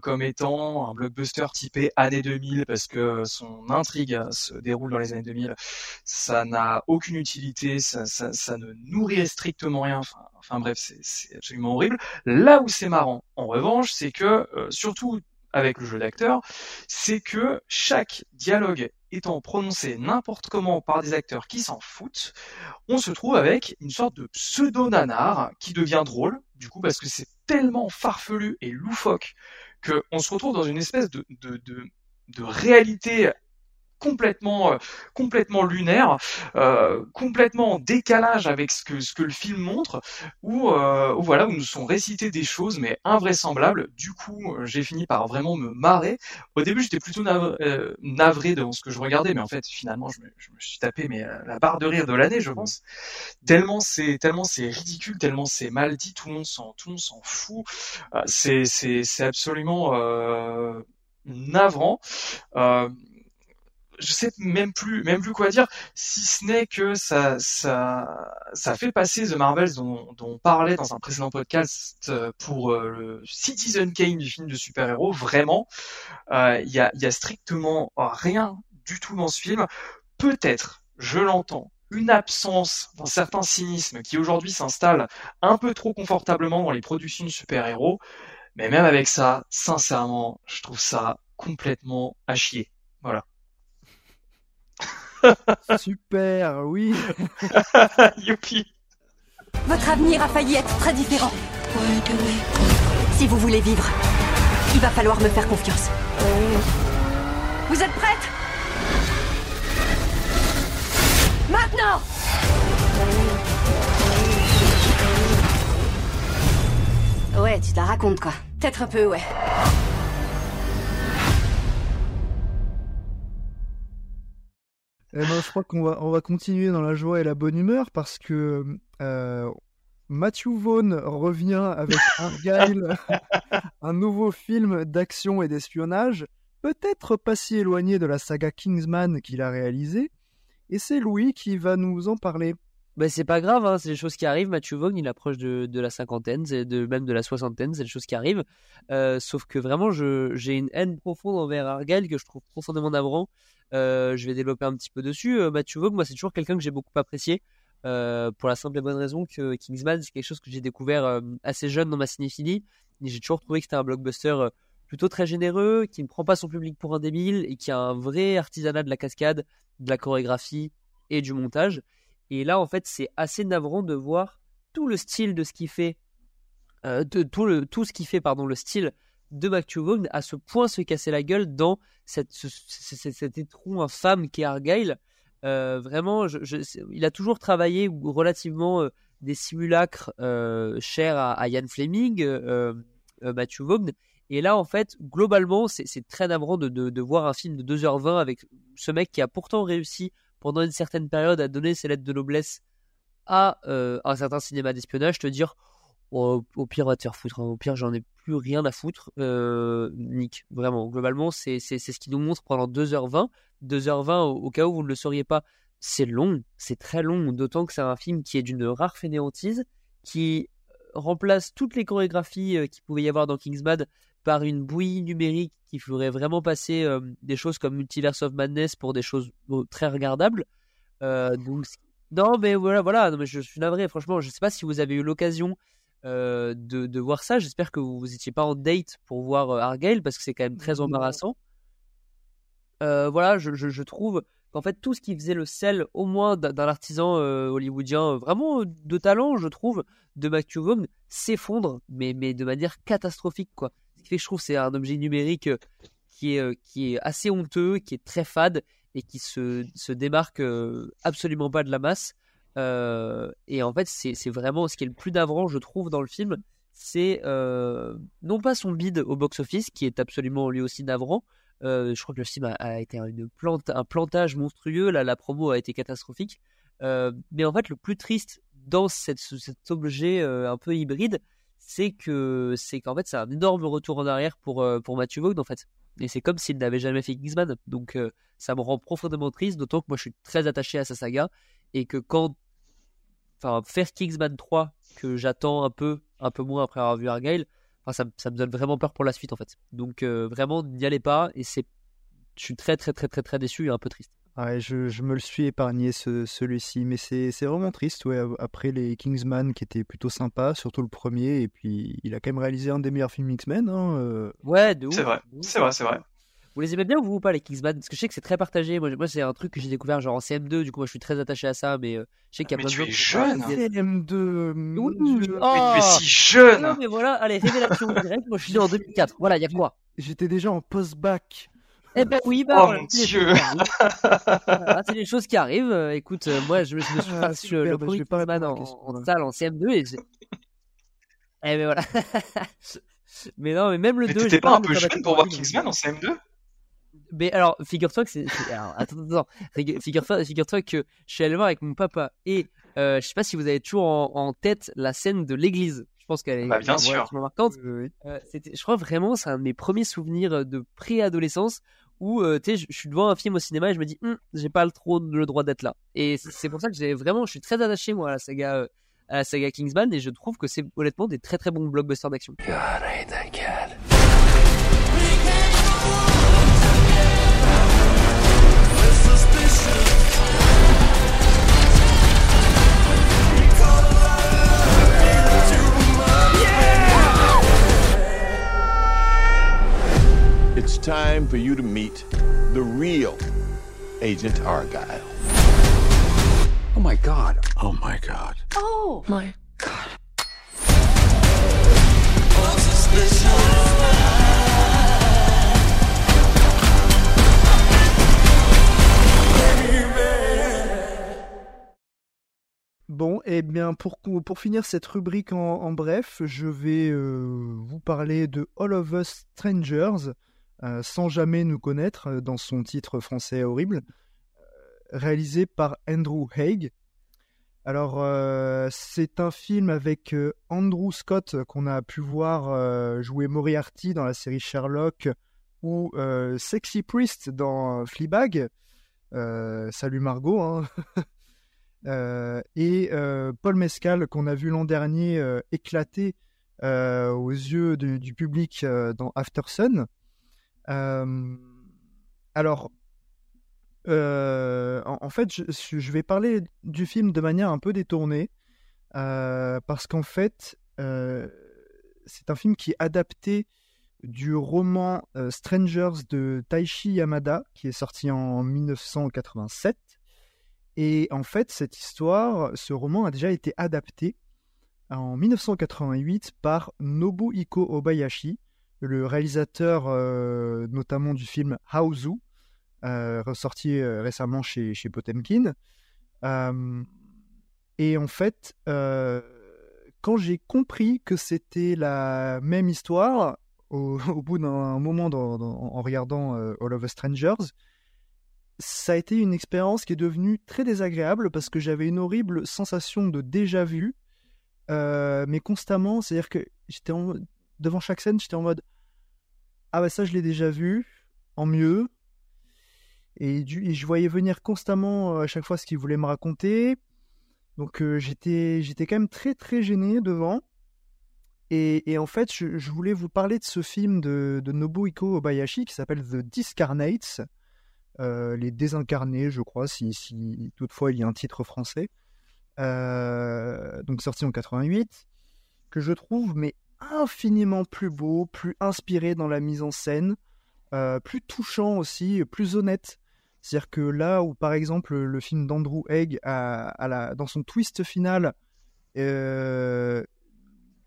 comme étant un blockbuster typé année 2000 parce que son intrigue se déroule dans les années 2000, ça n'a aucune utilité, ça, ne nourrit strictement rien. Enfin, bref, c'est absolument horrible. Là où c'est marrant, en revanche, c'est euh, surtout avec le jeu d'acteur, c'est que chaque dialogue étant prononcé n'importe comment par des acteurs qui s'en foutent, on se trouve avec une sorte de pseudo-nanar qui devient drôle, du coup parce que c'est tellement farfelu et loufoque qu'on se retrouve dans une espèce de, de réalité complètement euh, complètement lunaire, euh, complètement en décalage avec ce que ce que le film montre, où, euh, voilà où nous sont récités des choses mais invraisemblables. Du coup, euh, j'ai fini par vraiment me marrer. Au début, j'étais plutôt navré, euh, navré dans ce que je regardais, mais en fait, finalement, je me, je me suis tapé mais la barre de rire de l'année, je pense. Tellement c'est tellement c'est ridicule, tellement c'est mal dit, tout le monde s'en tout le monde s'en fout. c'est c'est c'est absolument navrant. Euh, je sais même plus, même plus quoi dire, si ce n'est que ça, ça, ça fait passer The Marvels dont, dont on parlait dans un précédent podcast euh, pour euh, le Citizen Kane du film de super-héros. Vraiment, il euh, y, a, y a strictement rien du tout dans ce film. Peut-être, je l'entends, une absence d'un certain cynisme qui aujourd'hui s'installe un peu trop confortablement dans les productions de super-héros. Mais même avec ça, sincèrement, je trouve ça complètement à chier. Voilà. Super, oui. Youpi. Votre avenir a failli être très différent. Si vous voulez vivre, il va falloir me faire confiance. Vous êtes prête? Maintenant Ouais, tu te la racontes quoi. Peut-être un peu, ouais. Eh ben, je crois qu'on va, on va continuer dans la joie et la bonne humeur parce que euh, Matthew Vaughn revient avec Argyle, un nouveau film d'action et d'espionnage, peut-être pas si éloigné de la saga Kingsman qu'il a réalisé, et c'est Louis qui va nous en parler. Ben, c'est pas grave, hein, c'est des choses qui arrivent. Matthew Vaughn, il approche de, de la cinquantaine, de, même de la soixantaine, c'est des choses qui arrivent. Euh, sauf que vraiment, j'ai une haine profonde envers Argyle que je trouve profondément navrant. Euh, je vais développer un petit peu dessus. Euh, Matthew Vaughn, moi, c'est toujours quelqu'un que j'ai beaucoup apprécié. Pour la simple et bonne raison que Kingsman, c'est quelque chose que j'ai découvert assez jeune dans ma cinéphilie. J'ai toujours trouvé que c'était un blockbuster plutôt très généreux, qui ne prend pas son public pour un débile et qui a un vrai artisanat de la cascade, de la chorégraphie et du montage. Et là, en fait, c'est assez navrant de voir tout le style de ce qu'il fait, euh, de, tout, le, tout ce qui fait, pardon, le style de Matthew Vaughn à ce point se casser la gueule dans cet étron infâme qu'est Argyle. Euh, vraiment, il a toujours travaillé relativement euh, des simulacres chers à, Ian Fleming, Matthew Vaughn. Et là, en fait, globalement, c'est très navrant de, de, de, voir un film de 2h20 avec ce mec qui a pourtant réussi pendant une certaine période à donner ses lettres de noblesse à un certain cinéma d'espionnage, te dire au, au, pire, va te faire foutre. Hein. Au pire, j'en ai plus rien à foutre. Euh, Nick, vraiment. Globalement, c'est ce qui nous montre pendant 2h20. 2h20, au, au, cas où vous ne le sauriez pas, c'est long. C'est très long. D'autant que c'est un film qui est d'une rare fainéantise, qui remplace toutes les chorégraphies euh, qu'il pouvait y avoir dans Kingsman par une bouillie numérique qui ferait vraiment passer euh, des choses comme Multiverse of Madness pour des choses oh, très regardables. Euh, donc, non, mais voilà, voilà. Non, mais je suis navré. Franchement, je sais pas si vous avez eu l'occasion euh, de, de, voir ça. J'espère que vous n'étiez pas en date pour voir euh, Argyle parce que c'est quand même très embarrassant. Euh, voilà, je, je, je trouve qu'en fait tout ce qui faisait le sel au moins d'un artisan euh, hollywoodien vraiment de talent, je trouve, de Matthew Vaughn s'effondre, mais, mais de manière catastrophique quoi. Ce qui fait je trouve c'est un objet numérique qui est, qui est assez honteux, qui est très fade et qui se, se démarque absolument pas de la masse. Euh, et en fait, c'est vraiment ce qui est le plus navrant, je trouve, dans le film, c'est euh, non pas son bid au box-office, qui est absolument lui aussi navrant. Euh, je crois que le film a, été une plante, un plantage monstrueux, la, la promo a été catastrophique. Euh, mais en fait, le plus triste dans cet objet euh, un peu hybride, c'est que c'est qu'en fait, c'est un énorme retour en arrière pour, euh, pour Matthew Vaughn, en fait. Et c'est comme s'il n'avait jamais fait Kingsman. Donc, euh, ça me rend profondément triste, d'autant que moi, je suis très attaché à sa saga. Et que quand. Enfin, faire Kingsman 3, que j'attends un peu, un peu moins après avoir vu Argyle, ça me donne vraiment peur pour la suite, en fait. Donc, euh, vraiment, n'y allez pas. Et c'est. Je suis très, très, très, très, très déçu et un peu triste. Ouais, je, je me le suis épargné ce, celui-ci, mais c'est c'est vraiment triste. Ouais, après les Kingsman qui étaient plutôt sympas, surtout le premier, et puis il a quand même réalisé un des meilleurs films X-Men. Hein, euh. Ouais, de ouf. C'est vrai, c'est vrai, c'est vrai. Vous les aimez bien vous ou pas les Kingsman? Parce que je sais que c'est très partagé. Moi, moi c'est un truc que j'ai découvert genre en CM2. Du coup, moi, je suis très attaché à ça. Mais euh, je sais qu'il y a Mais plein de tu gens es qui sont pas- jeune. CM2, mon Oui. Dieu. Oh. Mais tu es si jeune Non, mais voilà, allez, révélation directe. Moi, je suis né en 2004. Voilà, il y a que moi. J'étais déjà en post-bac. Eh ben oui, bah Oh mon c'est les Dieu. choses qui arrivent. Voilà, c'est les choses qui arrivent. Euh, écoute, euh, moi, je me, suis Ah, le, le bah, vais pas en, salle en CM2 et j'ai- Eh ben voilà. mais non, mais même le Mais 2, t'étais pas pas un peu jeune pour voir. Kingsman en CM2 Mais alors, figure-toi que c'est. c'est- alors, attends, attends, attends. Figu- Figure-toi que je suis allé voir avec mon papa et euh, je sais pas si vous avez toujours en, en tête la scène de l'église. Je pense qu'elle est Bah, bien sûr. marquante. Oui. Euh, je crois vraiment, c'est un de mes premiers souvenirs de préadolescence où euh, je, suis devant un film au cinéma et je me dis, Hum, j'ai pas le trop le droit d'être là. Et c'est, pour ça que j'ai vraiment, je suis très attaché moi à la saga, euh, à la saga Kingsman et je trouve que c'est honnêtement des très très bons blockbusters d'action. It's time for you to meet the real Agent Argyle. Oh my god. Oh my god. Oh my god. Bon, et bien pour, pour finir cette rubrique en, en bref, je vais euh, vous parler de All of Us Strangers, euh, sans jamais nous connaître, euh, dans son titre français horrible, euh, réalisé par Andrew Haig. Alors, euh, c'est un film avec euh, Andrew Scott euh, qu'on a pu voir euh, jouer Moriarty dans la série Sherlock ou euh, Sexy Priest dans euh, Fleabag. Euh, salut Margot. Hein. Euh, et euh, Paul Mescal qu'on a vu l'an dernier euh, éclater euh, aux yeux du public euh, dans After Sun. Euh, alors, euh, en, fait, je, vais parler du film de manière un peu détournée euh, parce qu'en fait, c'est un film qui est adapté du roman Strangers de Taishi Yamada qui est sorti en 1987. Et en fait, cette histoire, ce roman a déjà été adapté en 1988 par Nobuhiko Obayashi, le réalisateur euh, notamment du film Haozu, euh, ressorti euh, récemment chez, Potemkin. Euh, et en fait, quand j'ai compris que c'était la même histoire, au, bout d'un moment en regardant All of Us Strangers, ça a été une expérience qui est devenue très désagréable parce que j'avais une horrible sensation de déjà vu, mais constamment, c'est-à-dire que j'étais en- devant chaque scène, j'étais en mode ah bah ça je l'ai déjà vu, en mieux, et, du- et je voyais venir constamment euh, à chaque fois ce qu'il voulait me raconter, donc euh, j'étais j'étais quand même très très gêné devant. Et, et en fait, je, voulais vous parler de ce film de, de Nobuhiko Obayashi qui s'appelle The Discarnates, euh, les désincarnés, je crois, si, si toutefois il y a un titre français. Donc sorti en 88, que je trouve mais infiniment plus beau, plus inspiré dans la mise en scène, euh, plus touchant aussi, plus honnête. C'est-à-dire que là où par exemple le film d'Andrew la, dans son twist final euh,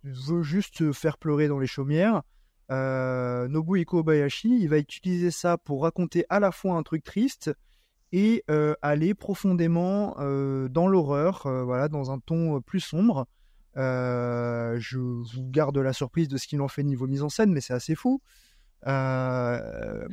veut juste faire pleurer dans les chaumières, euh, Nobuhiko Obayashi, il va utiliser ça pour raconter à la fois un truc triste et euh, aller profondément dans l'horreur, voilà, dans un ton plus sombre. Euh, je vous garde la surprise de ce qu'ils ont fait niveau mise en scène, mais c'est assez fou. Euh,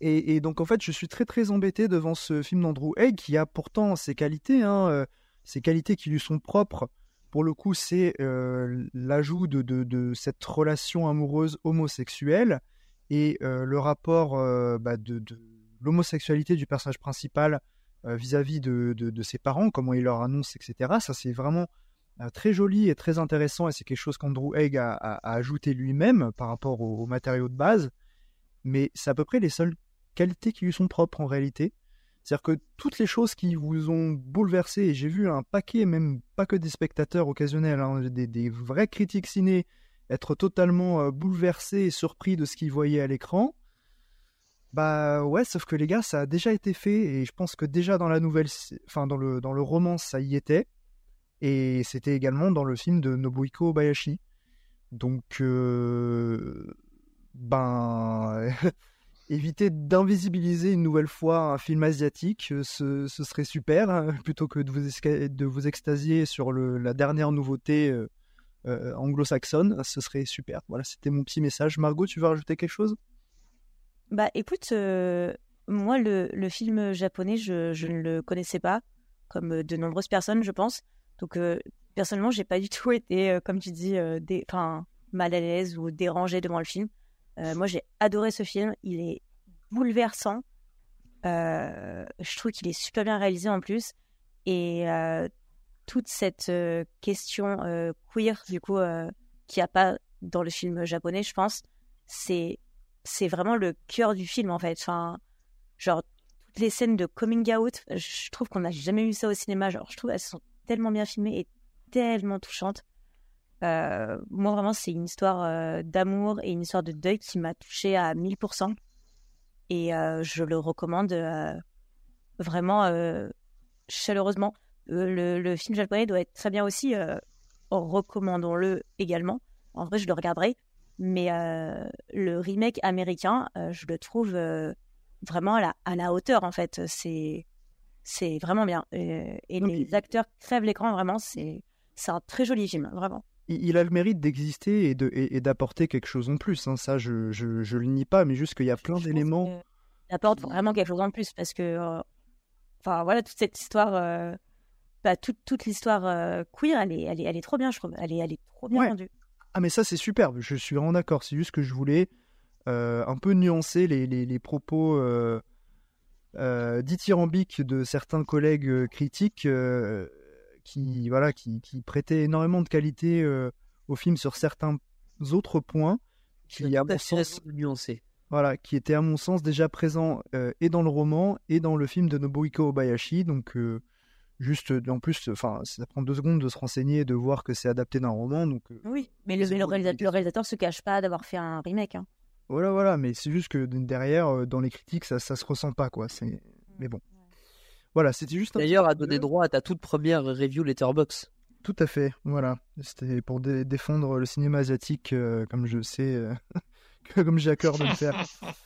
et, donc en fait, je suis très très embêté devant ce film d'Andrew Haig qui a pourtant ses qualités, hein, euh, ses qualités qui lui sont propres. Pour le coup, c'est l'ajout de, cette relation amoureuse homosexuelle et le rapport bah, de, l'homosexualité du personnage principal vis-à-vis de, de, ses parents, comment il leur annonce, etc. Ça, c'est vraiment très joli et très intéressant et c'est quelque chose qu'Andrew Haig a, ajouté lui-même par rapport aux, aux matériaux de base. Mais c'est à peu près les seules qualités qui lui sont propres en réalité. C'est-à-dire que toutes les choses qui vous ont bouleversé, et j'ai vu un paquet, même pas que des spectateurs occasionnels, hein, des, des vrais critiques ciné être totalement euh, bouleversés et surpris de ce qu'ils voyaient à l'écran. Bah ouais, sauf que les gars, ça a déjà été fait et je pense que déjà dans la nouvelle, enfin dans le dans le roman, ça y était et c'était également dans le film de Nobuhiko Obayashi. Donc euh, ben éviter d'invisibiliser une nouvelle fois un film asiatique, euh, ce, ce serait super hein, plutôt que de vous, de vous extasier sur le, la dernière nouveauté euh, anglo-saxonne, ce serait super. Voilà, c'était mon petit message. Margot, tu veux rajouter quelque chose? Bah écoute, moi le, le film japonais, je, ne le connaissais pas, comme de nombreuses personnes, je pense. Donc euh, personnellement, j'ai pas du tout été, euh, comme tu dis, euh, mal à l'aise ou dérangée devant le film. Euh, moi, j'ai adoré ce film. Il est bouleversant. Je trouve qu'il est super bien réalisé en plus. Et toute cette question queer, du coup, qu'il n'y a pas dans le film japonais, je pense, c'est c'est vraiment le cœur du film en fait. Enfin, genre toutes les scènes de coming out, je trouve qu'on n'a jamais eu ça au cinéma. Genre, je trouve elles sont tellement bien filmées et tellement touchantes. Euh, moi vraiment, c'est une histoire euh, d'amour et une histoire de deuil qui m'a touchée à 1000%. Et euh, je le recommande vraiment chaleureusement. Le, le film japonais doit être très bien aussi. recommandons-le également. En vrai, je le regarderai. Mais le remake américain, je le trouve vraiment à la, à la hauteur, en fait. C'est, c'est vraiment bien. Et, et les acteurs crèvent l'écran, vraiment. C'est, un très joli film, vraiment. il, a le mérite d'exister et de- et- et d'apporter quelque chose en plus. hein. Ça, je, je, je le nie pas, mais juste qu'il y a plein d'éléments. Il apporte vraiment quelque chose en plus parce que, euh, enfin voilà, toute cette histoire, euh, bah, toute, toute l'histoire euh, queer, elle est, elle, est, elle est trop bien, je trouve. Elle est, elle est trop bien Ouais. rendue. Ah, mais ça, c'est superbe. Je suis vraiment d'accord. C'est juste que je voulais euh, un peu nuancer les, les, les propos euh, dithyrambiques de certains collègues euh, critiques euh, qui, voilà, qui, qui prêtaient énormément de qualité euh, au film sur certains autres points qui, à mon sens, nuancé. voilà, qui étaient à mon sens déjà présents euh, et dans le roman et dans le film de Nobuhiko Obayashi. Donc, euh, juste, en plus, enfin, ça prend deux secondes de se renseigner et de voir que c'est adapté d'un roman. Donc, euh, Oui, mais le, le, réalisateur, le réalisateur se cache pas d'avoir fait un remake. Hein. Voilà, voilà, mais c'est juste que derrière, euh, dans les critiques, ça, ça se ressent pas, quoi. C'est... Mais bon. Voilà, c'était juste un D'ailleurs, petit à donner droit à ta toute première review Letterbox. Tout à fait, voilà. C'était pour dé- défendre le cinéma asiatique, euh, comme je sais, euh, comme j'ai à cœur de le faire.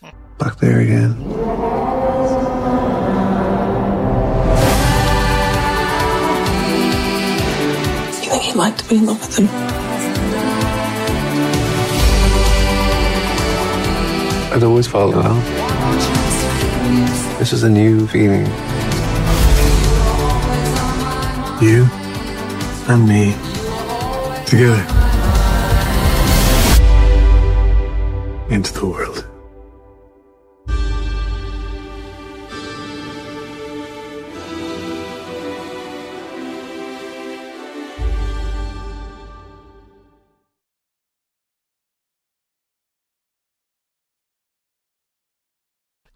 Back there again. You think like to be in love with him? I'd always fall in. This is a new feeling. You and me together into the world.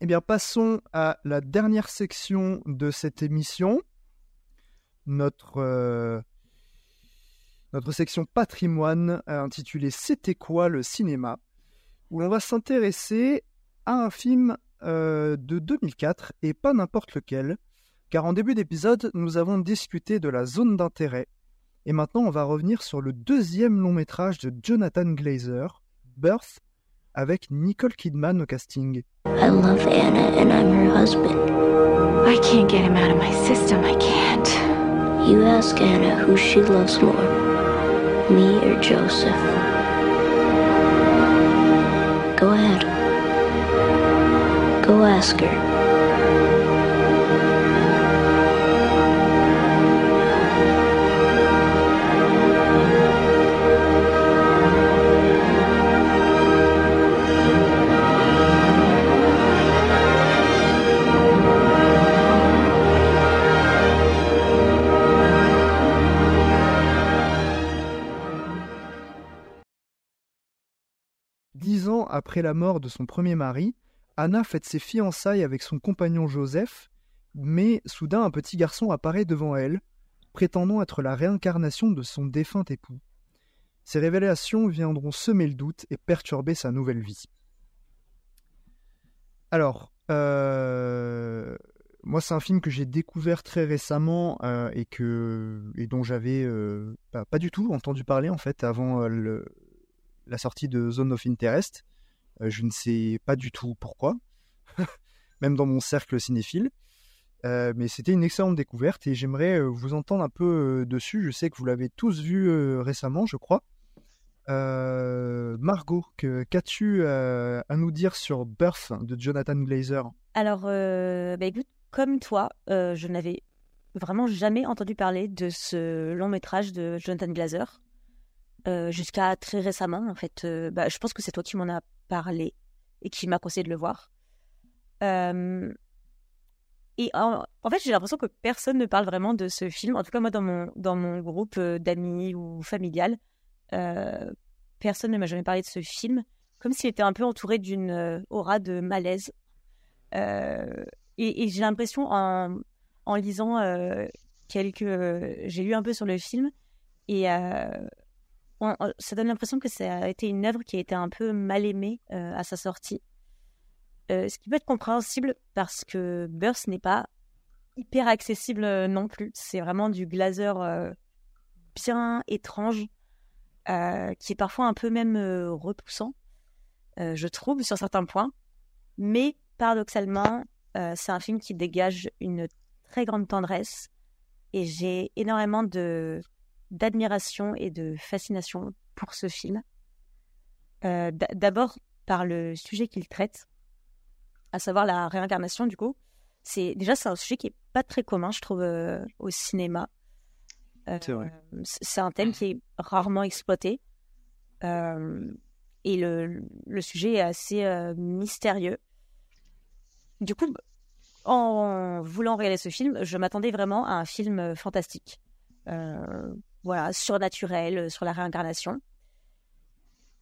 Eh bien, passons à la dernière section de cette émission. Notre, euh, section patrimoine euh, intitulée C'était quoi le cinéma? où l'on va s'intéresser à un film euh, de 2004 et pas n'importe lequel, car en début d'épisode, nous avons discuté de la zone d'intérêt. Et maintenant, on va revenir sur le deuxième long métrage de Jonathan Glazer, Birth, avec Nicole Kidman au casting. I love Anna and I'm her husband. I can't get him out of my system. I can't. You ask Anna who she loves more, me or Joseph. Go ahead. Go ask her. Ans après la mort de son premier mari, Anna fête ses fiançailles avec son compagnon Joseph, mais soudain un petit garçon apparaît devant elle, prétendant être la réincarnation de son défunt époux. Ces révélations viendront semer le doute et perturber sa nouvelle vie. Alors, euh, moi c'est un film que j'ai découvert très récemment euh, et, que, et dont j'avais euh, pas du tout entendu parler en fait avant le, la sortie de Zone of Interest. Euh, je ne sais pas du tout pourquoi, même dans mon cercle cinéphile. Euh, mais c'était une excellente découverte et j'aimerais euh, vous entendre un peu dessus. Je sais que vous l'avez tous vu récemment, je crois. Margot, qu'as-tu à nous dire sur Birth de Jonathan Glazer? Alors, bah écoute, comme toi, je n'avais vraiment jamais entendu parler de ce long métrage de Jonathan Glazer. Euh, jusqu'à très récemment, en fait. Euh, bah, je pense que c'est toi qui m'en as parlé et qui m'a conseillé de le voir. Euh, et en, fait, j'ai l'impression que personne ne parle vraiment de ce film. En tout cas, moi, dans mon, dans mon groupe d'amis ou familial, personne ne m'a jamais parlé de ce film, comme s'il était un peu entouré d'une aura de malaise. et, j'ai l'impression, en, en lisant quelques. j'ai lu un peu sur le film, et ça donne l'impression que ça a été une œuvre qui a été un peu mal aimée euh, à sa sortie. Euh, ce qui peut être compréhensible parce que Burst n'est pas hyper accessible euh, non plus. C'est vraiment du glazer bien étrange, qui est parfois un peu même repoussant, je trouve, sur certains points. Mais paradoxalement, c'est un film qui dégage une très grande tendresse et j'ai énormément de d'admiration et de fascination pour ce film. Euh, d'abord par le sujet qu'il traite, à savoir la réincarnation du coup. C'est déjà c'est un sujet qui est pas très commun, je trouve, euh, au cinéma. Euh, c'est un thème qui est rarement exploité et le, le, sujet est assez mystérieux. Du coup, en voulant réaliser ce film, je m'attendais vraiment à un film fantastique voilà, surnaturel, euh, sur la réincarnation.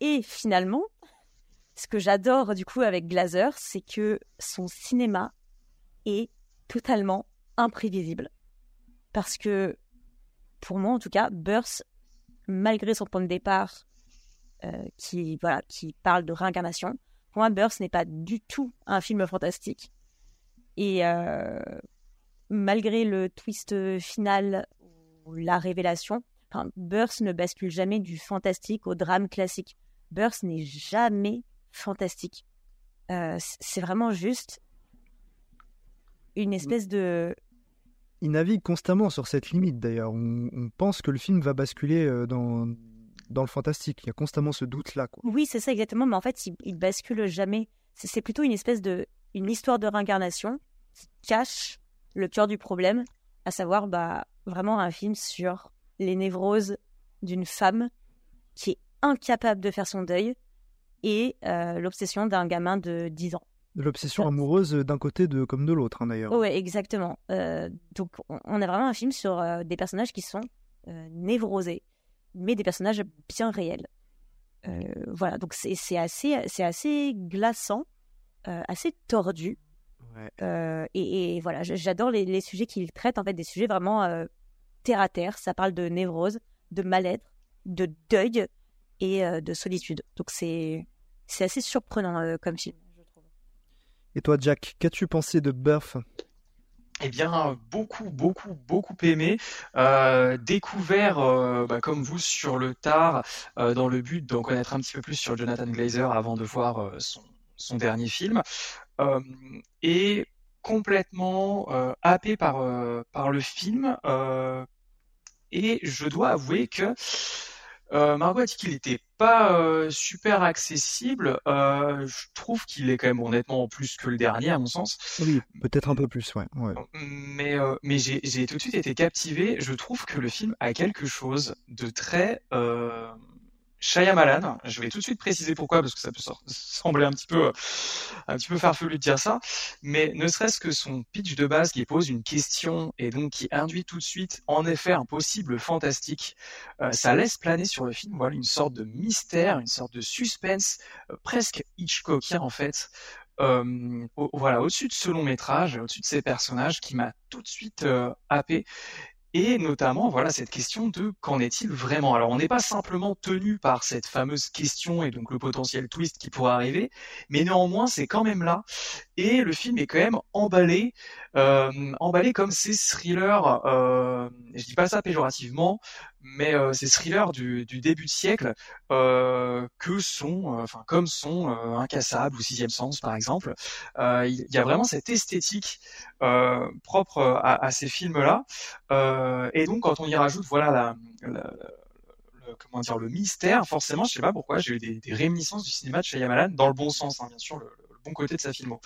Et finalement, ce que j'adore du coup avec Glazer, c'est que son cinéma est totalement imprévisible. Parce que, pour moi en tout cas, Burst, malgré son point de départ euh, qui, voilà, qui parle de réincarnation, pour moi, Burst n'est pas du tout un film fantastique. Et euh, malgré le twist final, ou la révélation, Enfin, Burst ne bascule jamais du fantastique au drame classique. Burst n'est jamais fantastique. Euh, c'est vraiment juste une espèce de. Il navigue constamment sur cette limite d'ailleurs. On, pense que le film va basculer euh, dans, dans le fantastique. Il y a constamment ce doute-là. Oui, c'est ça exactement. Mais en fait, il, il bascule jamais. C'est plutôt une espèce de. une histoire de réincarnation qui cache le cœur du problème, à savoir bah, vraiment un film sur les névroses d'une femme qui est incapable de faire son deuil et euh, l'obsession d'un gamin de 10 ans. L'obsession amoureuse d'un côté de, comme de l'autre, hein, d'ailleurs. Oui, exactement. Euh, donc, on a vraiment un film sur euh, des personnages qui sont névrosés, mais des personnages bien réels. voilà, donc c'est assez, assez glaçant, assez tordu. Et, voilà, j'adore les, les, sujets qu'il traite, en fait, des sujets vraiment terre à terre. Ça parle de névrose, de mal-être, de deuil et euh, de solitude. Donc c'est c'est assez surprenant euh, comme film, je trouve. Et toi, Jack, qu'as-tu pensé de Birth eh bien, beaucoup, beaucoup, beaucoup aimé. Euh, découvert, bah, comme vous, sur le tard, dans le but d'en connaître un petit peu plus sur Jonathan Glazer avant de voir son, son, dernier film. et complètement happé par, par le film et je dois avouer que euh, Margot a dit qu'il n'était pas euh, super accessible. Euh, je trouve qu'il est quand même honnêtement plus que le dernier, à mon sens. Oui, peut-être un peu plus, ouais. ouais. Mais, euh, mais j'ai tout de suite été captivé. Je trouve que le film a quelque chose de très euh, Shyamalan. Je vais tout de suite préciser pourquoi, parce que ça peut sembler un petit peu, euh, un petit peu farfelu de dire ça. Mais ne serait-ce que son pitch de base qui pose une question et donc qui induit tout de suite, en effet, un possible fantastique, euh, ça laisse planer sur le film, une sorte de mystère, une sorte de suspense, euh, presque Hitchcockien en fait. Au- voilà, au-dessus de ce long métrage, au-dessus de ces personnages qui m'a tout de suite happé. Et notamment, voilà, cette question de qu'en est-il vraiment? Alors, on n'est pas simplement tenu par cette fameuse question et donc le potentiel twist qui pourrait arriver, mais néanmoins, c'est quand même là. Et le film est quand même emballé, euh, emballé comme ces thrillers, euh, je dis pas ça péjorativement, mais euh, ces thrillers du, du début de siècle euh, que sont, euh, enfin comme sont euh, Incassable ou Sixième Sens par exemple. Euh, Il y a vraiment cette esthétique propre à, à ces films-là. Et donc quand on y rajoute, voilà la, la- comment dire le mystère, forcément, je sais pas pourquoi, j'ai eu des, des réminiscences du cinéma de Shyamalan dans le bon sens, hein, bien sûr, le, le bon côté de sa filmo.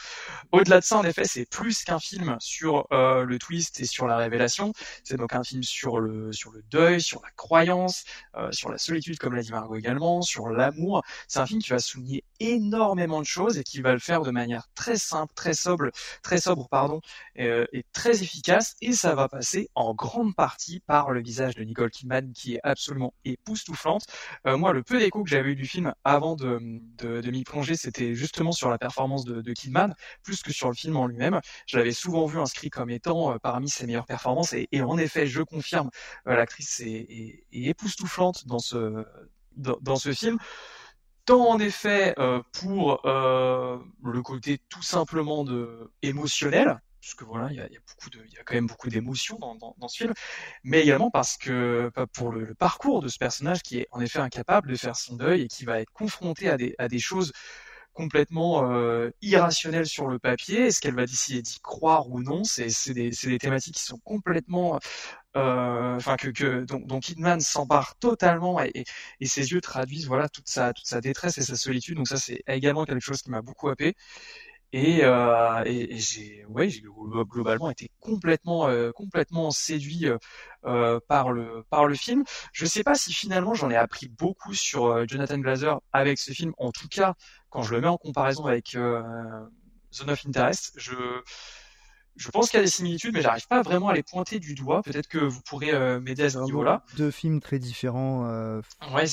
Au-delà de ça, en effet, c'est plus qu'un film sur euh, le twist et sur la révélation. C'est donc un film sur le sur le deuil, sur la croyance, euh, sur la solitude, comme l'a dit Margot également, sur l'amour. C'est un film qui va souligner énormément de choses et qui va le faire de manière très simple, très sobre, très sobre, pardon, euh, et très efficace. Et ça va passer en grande partie par le visage de Nicole Kidman, qui est absolument époustouflante. Euh, moi, le peu d'écho que j'avais eu du film avant de, de, de m'y plonger, c'était justement sur la performance de, de Kidman, plus que sur le film en lui-même. Je l'avais souvent vu inscrit comme étant euh, parmi ses meilleures performances, et, et en effet, je confirme, euh, l'actrice est, est, est époustouflante dans ce dans, dans ce film. Tant en effet euh, pour euh, le côté tout simplement de émotionnel, parce que voilà, il y a, y a quand même beaucoup d'émotions dans, dans, dans ce film, mais également parce que pour le, le parcours de ce personnage qui est en effet incapable de faire son deuil et qui va être confronté à des, à des choses complètement euh, irrationnelles sur le papier. Est-ce qu'elle va décider d'y croire ou non? C'est des, des thématiques qui sont complètement, euh, enfin que, que dont Kidman s'empare totalement et, et, ses yeux traduisent voilà toute sa toute sa détresse et sa solitude. Donc ça c'est également quelque chose qui m'a beaucoup happé. Et, euh, et, j'ai ouais globalement été complètement euh, complètement séduit euh, euh, par le par le film. Je sais pas si finalement j'en ai appris beaucoup sur euh, Jonathan Glazer avec ce film. En tout cas, quand je le mets en comparaison avec euh, Zone of Interest, je je pense qu'il y a des similitudes, mais j'arrive pas vraiment à les pointer du doigt. Peut-être que vous pourrez euh, m'aider à ce niveau-là. Deux films très différents. euh, Ouais,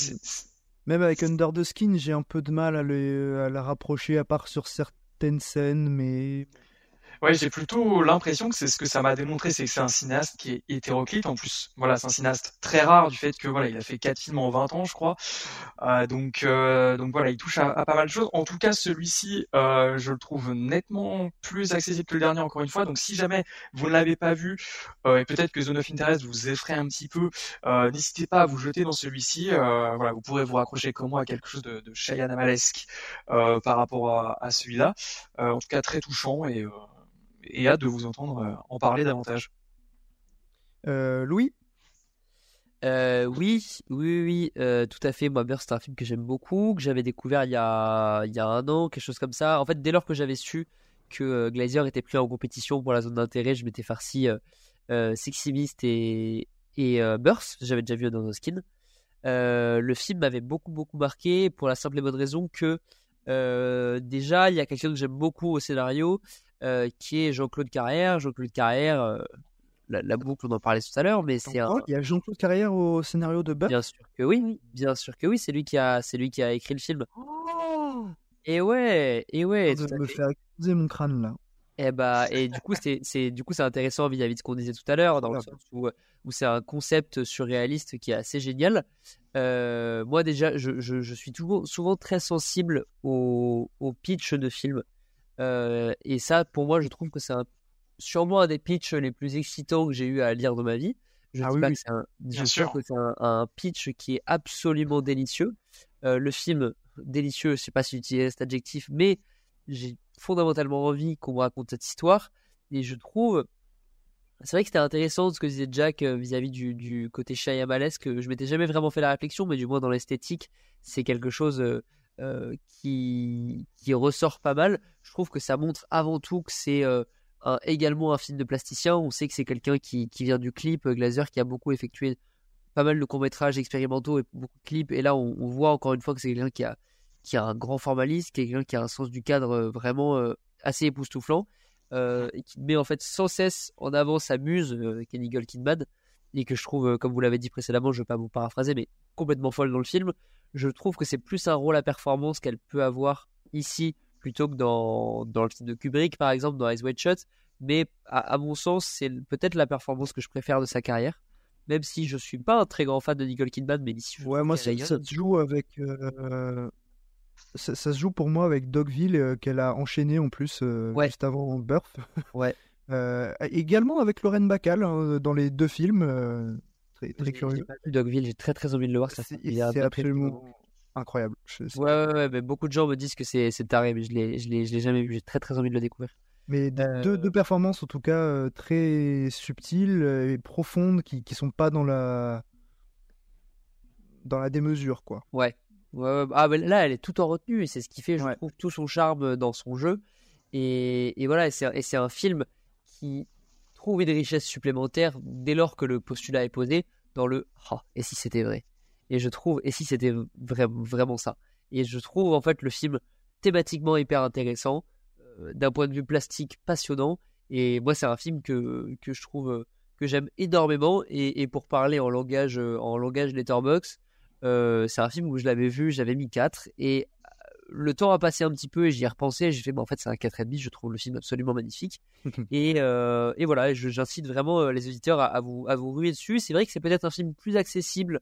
Même avec Under the Skin, j'ai un peu de mal à, les, à la rapprocher, à part sur certaines scènes, mais Ouais, j'ai plutôt l'impression que c'est ce que ça m'a démontré, c'est que c'est un cinéaste qui est hétéroclite. En plus, voilà, c'est un cinéaste très rare du fait que voilà, il a fait quatre films en 20 ans, je crois. Euh, donc, euh, donc voilà, il touche à, pas mal de choses. En tout cas, celui-ci, euh, je le trouve nettement plus accessible que le dernier, encore une fois. Donc, si jamais vous ne l'avez pas vu, euh, et peut-être que Zone of Interest vous effraie un petit peu, euh, n'hésitez pas à vous jeter dans celui-ci. Euh, voilà, vous pourrez vous raccrocher comme moi à quelque chose de, de Cheyenne-Amalesque euh, par rapport à, à celui-là. En tout cas, très touchant et et hâte de vous entendre en parler davantage. Euh, Louis? Euh, oui, oui, oui, euh, tout à fait. Moi, Burst, c'est un film que j'aime beaucoup, que j'avais découvert il y, a, il y a un an, quelque chose comme ça. En fait, dès lors que j'avais su que euh, Glazier était pris en compétition pour la zone d'intérêt, je m'étais farci euh, Beast et, et Burst. J'avais déjà vu dans nos skins. le film m'avait beaucoup, beaucoup marqué pour la simple et bonne raison que déjà, il y a quelqu'un que j'aime beaucoup au scénario, euh, qui est Jean-Claude Carrière. Jean-Claude Carrière, euh, la, la, boucle, on en parlait tout à l'heure, mais c'est un. Il y a Jean-Claude Carrière au scénario de Buck? Bien sûr que oui, bien sûr que oui, c'est lui qui a, c'est lui qui a écrit le film. Oh et ouais, et ouais. de me faire exploser mon crâne là. Et bah, et du coup, c'est, c'est, du coup, c'est intéressant vis-à-vis de ce qu'on disait tout à l'heure, dans le sens où, où c'est un concept surréaliste qui est assez génial. Euh, moi déjà, je, je, je, suis toujours, souvent très sensible au, au pitch de film. Euh, et ça, pour moi, je trouve que c'est sûrement un des pitchs les plus excitants que j'ai eu à lire de ma vie. Je ah dis oui, pas oui. que c'est un, Bien je sûr. trouve que c'est un, un, pitch qui est absolument délicieux. Euh, le film délicieux, je sais pas si j'utilise cet adjectif, mais j'ai fondamentalement envie qu'on me raconte cette histoire. Et je trouve C'est vrai que c'était intéressant ce que disait Jack euh, vis-à-vis du, du côté Shyamanesque. Je m'étais jamais vraiment fait la réflexion, mais du moins dans l'esthétique, c'est quelque chose qui, qui ressort pas mal. Je trouve que ça montre avant tout que c'est euh, également un film de plasticien. On sait que c'est quelqu'un qui, qui vient du clip, euh, Glazer, qui a beaucoup effectué pas mal de courts-métrages expérimentaux et beaucoup de clips. Et là, on, voit encore une fois que c'est quelqu'un qui a, qui a un grand formalisme, quelqu'un qui a un sens du cadre euh, vraiment euh, assez époustouflant, euh, et qui met en fait sans cesse en avant sa muse, euh, Kenny Nicole Kidman, et que je trouve, euh, comme vous l'avez dit précédemment, je ne vais pas vous paraphraser, mais complètement folle dans le film. Je trouve que c'est plus un rôle à performance qu'elle peut avoir ici plutôt que dans, dans le film de Kubrick, par exemple, dans Eyes Wide Shut. Mais à, à mon sens, c'est peut-être la performance que je préfère de sa carrière. Même si je suis pas un très grand fan de Nicole Kidman, mais ici, je Ouais, moi, ça, se joue avec. euh, ça, ça se joue pour moi avec Dogville euh, qu'elle a enchaîné en plus euh, juste avant Birth. Ouais. Euh, également avec Lorraine Bacall hein, dans les deux films. euh, très très curieux. Dogville, j'ai très très envie de le voir. Ça C'est absolument incroyable. Je- Ouais, ouais, ouais, mais beaucoup de gens me disent que c'est c'est taré, mais je l'ai, je l'ai, je l'ai jamais vu. J'ai très très envie de le découvrir. Mais Euh, deux, deux performances en tout cas euh, très subtiles euh, et profondes qui qui sont pas dans la dans la démesure quoi. Ouais. Ah, mais là, elle est tout en retenue et c'est ce qui fait, je trouve, tout son charme dans son jeu. Et, et voilà, et c'est, et c'est un film qui trouve une richesse supplémentaire dès lors que le postulat est posé dans le Ah, et si c'était vrai? Et je trouve, et si c'était vra- vraiment ça? Et je trouve en fait le film thématiquement hyper intéressant, euh, d'un point de vue plastique passionnant. Et moi, c'est un film que, que je trouve euh, que j'aime énormément. Et, pour parler en langage, euh, en langage Letterboxd, euh, c'est un film où je l'avais vu, j'avais mis 4 et le temps a passé un petit peu et j'y ai repensé et j'ai fait, bah, en fait, c'est un 4,5, je trouve le film absolument magnifique. et, euh, et voilà, je- j'incite vraiment euh, les auditeurs à, à vous, à vous ruer dessus. C'est vrai que c'est peut-être un film plus accessible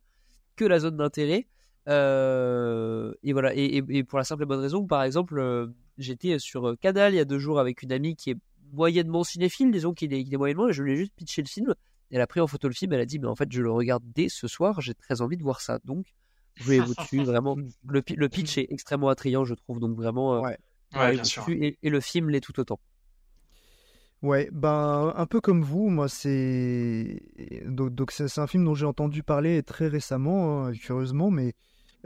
que la zone d'intérêt. Euh, et voilà, et, et- et pour la simple et bonne raison, par exemple, euh, j'étais sur Canal il y a deux jours avec une amie qui est moyennement cinéphile, disons qu'il est, qu'il est moyennement, et je lui ai juste pitché le film. Elle a pris en photo le film, elle a dit, mais en fait, je le regarde dès ce soir, j'ai très envie de voir ça. Donc, jouez-vous dessus, vraiment. Le, le pitch est extrêmement attrayant, je trouve, donc vraiment, euh, Ouais, jouez-vous bien sûr. Et, et le film l'est tout autant. Ouais, ben un peu comme vous, moi c'est donc donc c'est c'est un film dont j'ai entendu parler très récemment, hein, curieusement, mais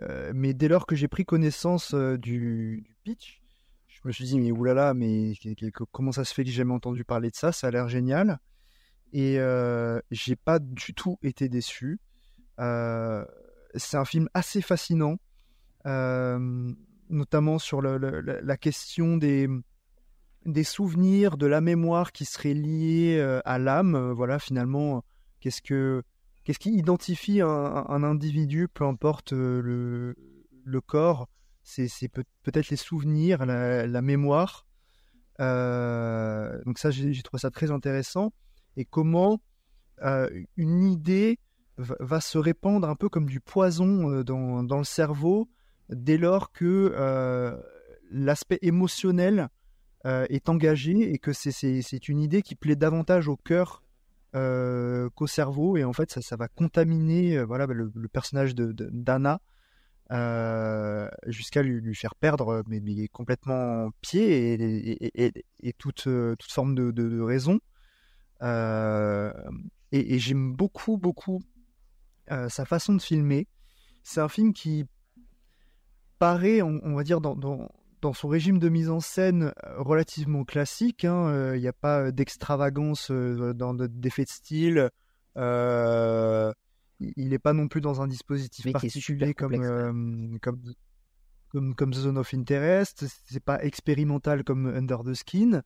euh, mais dès lors que j'ai pris connaissance euh, du, du pitch, je me suis dit mais oulala, mais comment ça se fait que j'ai jamais entendu parler de ça? Ça a l'air génial et euh, j'ai pas du tout été déçu. Euh, c'est un film assez fascinant, euh, notamment sur la question des des souvenirs, de la mémoire qui seraient liés euh, à l'âme. euh, voilà, finalement, qu'est-ce que qu'est-ce qui identifie un, individu, peu importe le, le corps, c'est c'est peut- peut-être les souvenirs, la, mémoire. Donc ça, j'ai trouvé ça très intéressant. Et comment une idée va, se répandre un peu comme du poison euh, dans, dans le cerveau dès lors que euh, l'aspect émotionnel euh, est engagé et que c'est- une idée qui plaît davantage au cœur qu'au cerveau. Et en fait ça, ça va contaminer voilà le, personnage de de- d'Anna euh, jusqu'à lui, lui faire perdre mais, complètement pied et, et, et- et toute, toute forme de, de, de raison. Et j'aime beaucoup beaucoup euh, sa façon de filmer c'est un film qui paraît on, on va dire dans, dans dans son régime de mise en scène euh, relativement classique. hein, euh, Il n'y a pas d'extravagance euh, dans de- d'effets de style. euh, il n'est pas non plus dans un dispositif Mais particulier comme, complexe, euh, comme, comme, Zone of Interest. C'est pas expérimental comme Under the Skin.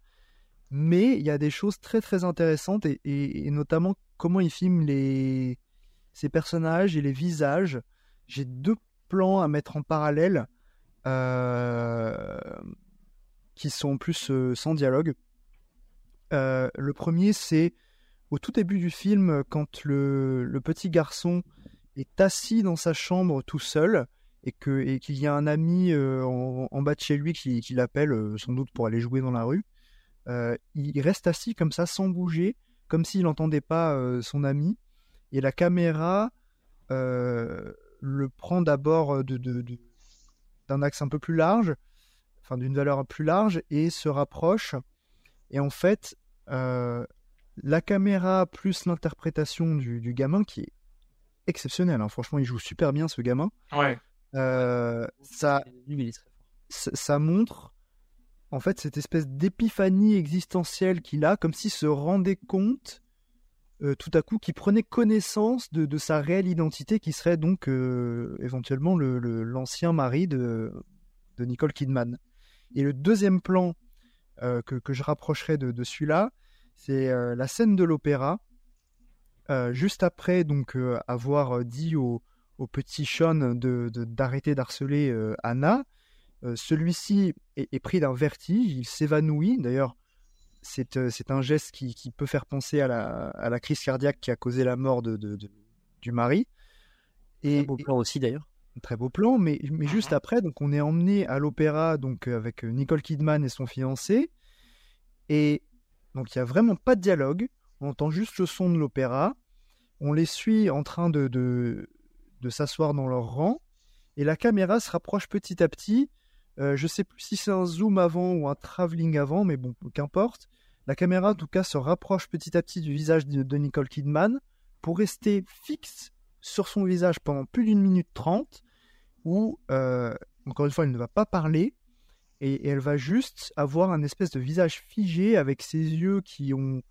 Mais il y a des choses très très intéressantes et, et- et notamment comment il filme les, ces personnages et les visages. J'ai deux plans à mettre en parallèle euh, qui sont plus euh, sans dialogue. Euh, le premier, c'est au tout début du film, quand le, petit garçon est assis dans sa chambre tout seul et que et qu'il y a un ami en, bas de chez lui qui, qui l'appelle sans doute pour aller jouer dans la rue. Il reste assis comme ça sans bouger, comme s'il n'entendait pas son ami. Et la caméra euh, le prend d'abord de, de- de- d'un axe un peu plus large, enfin d'une valeur plus large, et se rapproche. Et en fait, euh, la caméra plus l'interprétation du, du gamin qui est exceptionnelle. hein. Franchement, il joue super bien ce gamin. Ouais. Euh, ça, ça montre en fait cette espèce d'épiphanie existentielle qu'il a, comme s'il se rendait compte euh, tout à coup, qu'il prenait connaissance de, de sa réelle identité, qui serait donc euh, éventuellement le- le- l'ancien mari de, de Nicole Kidman. Et le deuxième plan euh, que, que je rapprocherai de, de celui-là, c'est la scène de l'opéra. Juste après donc avoir dit au, au petit Sean d'arrêter d'harceler Anna, celui-ci est, est pris d'un vertige, il s'évanouit. D'ailleurs, c'est euh, c'est un geste qui, qui peut faire penser à la, à la crise cardiaque qui a causé la mort de, de- de- du mari. Et, Un beau plan aussi d'ailleurs. très beau plan, mais, mais juste après, donc on est emmené à l'opéra donc euh, avec euh, Nicole Kidman et son fiancé, et donc il y a vraiment pas de dialogue, on entend juste le son de l'opéra, on les suit en train de, de, de s'asseoir dans leur rang, et la caméra se rapproche petit à petit. Euh, je sais plus si c'est un zoom avant ou un travelling avant, mais bon, qu'importe. La caméra, en tout cas, se rapproche petit à petit du visage de, Nicole Kidman pour rester fixe sur son visage pendant plus d'une minute trente, où, euh, encore une fois, elle ne va pas parler, et, elle va juste avoir un espèce de visage figé avec ses yeux qui ont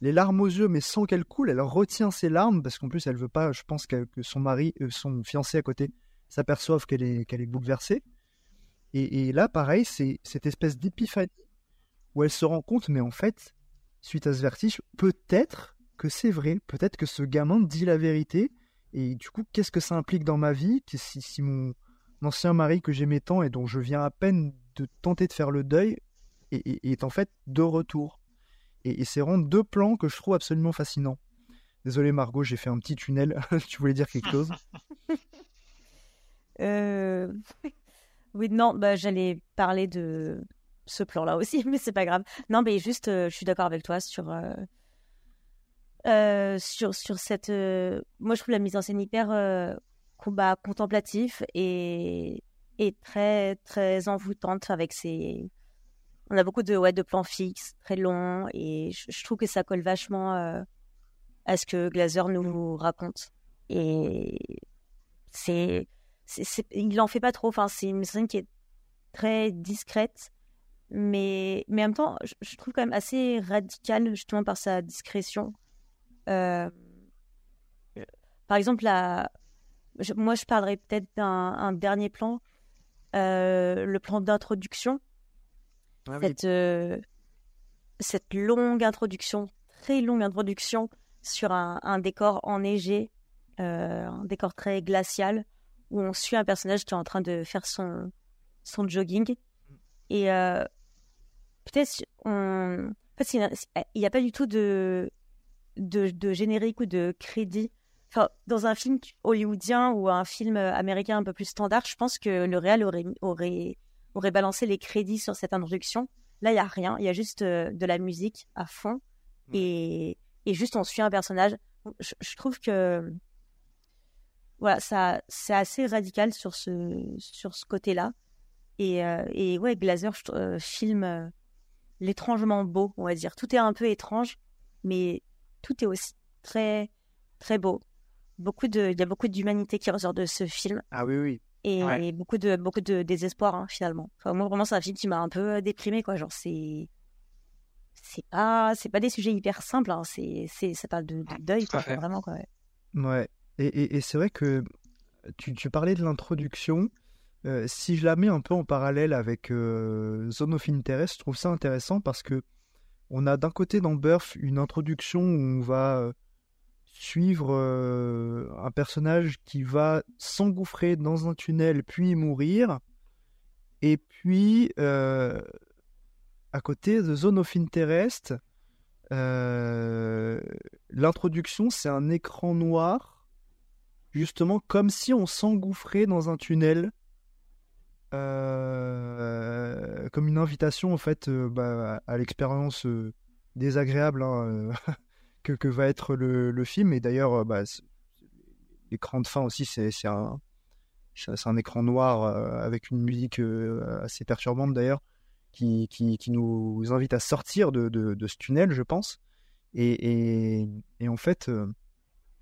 les larmes aux yeux, mais sans qu'elle coule. Elle retient ses larmes parce qu'en plus, elle veut pas, je pense, que, son mari, euh, son fiancé à côté, s'aperçoive qu'elle est bouleversée. Et, là, pareil, c'est cette espèce d'épiphanie où elle se rend compte, mais en fait, suite à ce vertige, peut-être que c'est vrai, peut-être que ce gamin dit la vérité. Et du coup, qu'est-ce que ça implique dans ma vie? Si, si mon ancien mari que j'aimais tant et dont je viens à peine de tenter de faire le deuil est, en fait de retour. Et, et c'est deux plans que je trouve absolument fascinants. Désolé Margot, j'ai fait un petit tunnel. tu voulais dire quelque chose? Euh, Oui, non, bah, j'allais parler de ce plan-là aussi, mais c'est pas grave. Non, mais juste, euh, je suis d'accord avec toi sur, euh, euh, sur, sur cette. Moi, je trouve la mise en scène hyper combat contemplatif et, et très, très envoûtante avec ses. On a beaucoup de, ouais, de plans fixes, très longs, et je, je trouve que ça colle vachement à ce que Glazer nous raconte. Et c'est il en fait pas trop. Enfin, c'est une scène qui est très discrète, mais, mais en même temps, je, je trouve quand même assez radicale, justement, par sa discrétion. Euh, par exemple, la, je- moi, je parlerais peut-être d'un un dernier plan, euh, le plan d'introduction. Ah oui. cette, euh, cette longue introduction, très longue introduction sur un, un décor enneigé, un décor très glacial, où on suit un personnage qui est en train de faire son, son jogging. Et euh, peut-être, on... en fait, il n'y a pas du tout de, de, de générique ou de crédit. Enfin, dans un film hollywoodien ou un film américain un peu plus standard, je pense que le réal aurait, aurait, aurait balancé les crédits sur cette introduction. Là, il n'y a rien. Il y a juste euh, de la musique à fond. Et, et juste, on suit un personnage. Je, je trouve que voilà, ça, c'est assez radical sur ce, sur ce côté-là. Et, euh, et ouais, Glazer euh, filme euh, l'étrangement beau, on va dire. Tout est un peu étrange, mais tout est aussi très, très beau. Beaucoup de, il y a beaucoup d'humanité qui ressort de ce film Ah oui, oui. et, Ouais. et beaucoup de, beaucoup de désespoir, hein, finalement. Enfin, moi, vraiment, c'est un film qui m'a un peu déprimé, quoi. Genre, c'est, c'est pas, c'est pas des sujets hyper simples, hein. C'est, c'est, ça parle de, de deuil, quoi. Vraiment, quoi. ouais. Ouais, et, c'est vrai que tu, parlais de l'introduction. Euh, si je la mets un peu en parallèle avec euh, Zone of Interest, je trouve ça intéressant parce que on a d'un côté dans Birth une introduction où on va euh, suivre euh, un personnage qui va s'engouffrer dans un tunnel puis mourir. Et puis, à côté de Zone of Interest, l'introduction, c'est un écran noir, justement comme si on s'engouffrait dans un tunnel, euh, comme une invitation en fait euh, bah, à l'expérience euh, désagréable hein, que, que va être le, le film. Et d'ailleurs, bah, l'écran de fin aussi, c'est un, un écran noir avec une musique assez perturbante d'ailleurs, qui, qui, nous invite à sortir de, de, ce tunnel, je pense. Et, et, en fait,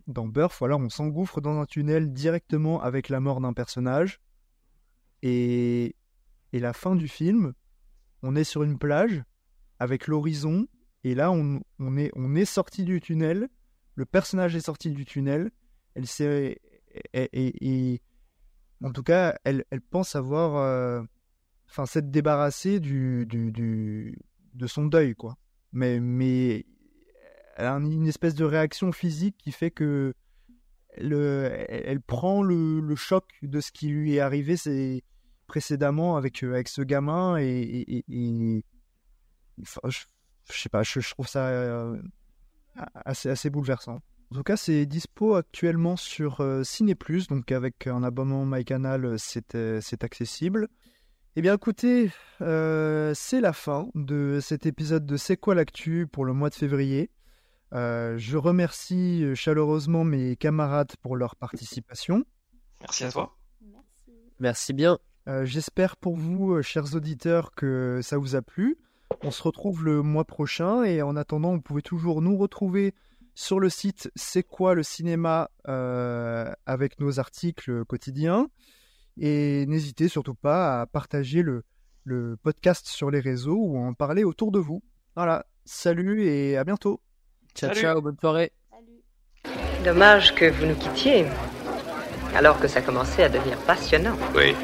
dans voilà, on s'engouffre dans un tunnel directement avec la mort d'un personnage. Et, et la fin du film, on est sur une plage avec l'horizon. Et là, on, on est, on est sorti du tunnel. Le personnage est sorti du tunnel. Elle s'est. Et, et- et- en tout cas, elle, elle pense avoir. euh, Enfin, s'être débarrassée du, du, du- de son deuil, quoi. Mais, mais un- une espèce de réaction physique qui fait que le, elle, prend le, choc de ce qui lui est arrivé précédemment avec, euh, avec ce gamin et, je, je sais pas, je, trouve ça euh, assez, bouleversant. En tout cas, c'est dispo actuellement sur euh, Ciné+, donc avec un abonnement MyCanal, euh, c'est c'est accessible. Eh bien, écoutez, c'est la fin de cet épisode de C'est quoi l'actu pour le mois de février. Euh, je remercie euh, chaleureusement mes camarades pour leur participation. Merci à toi. Merci bien. Euh, J'espère pour vous, chers auditeurs, que ça vous a plu. On se retrouve le mois prochain et en attendant, vous pouvez toujours nous retrouver sur le site C'est quoi le cinéma euh, avec nos articles quotidiens. Et n'hésitez surtout pas à partager le, le podcast sur les réseaux ou à en parler autour de vous. Voilà, salut et à bientôt. Ciao, ciao, bonne soirée. Dommage que vous nous quittiez, alors que ça commençait à devenir passionnant. Oui.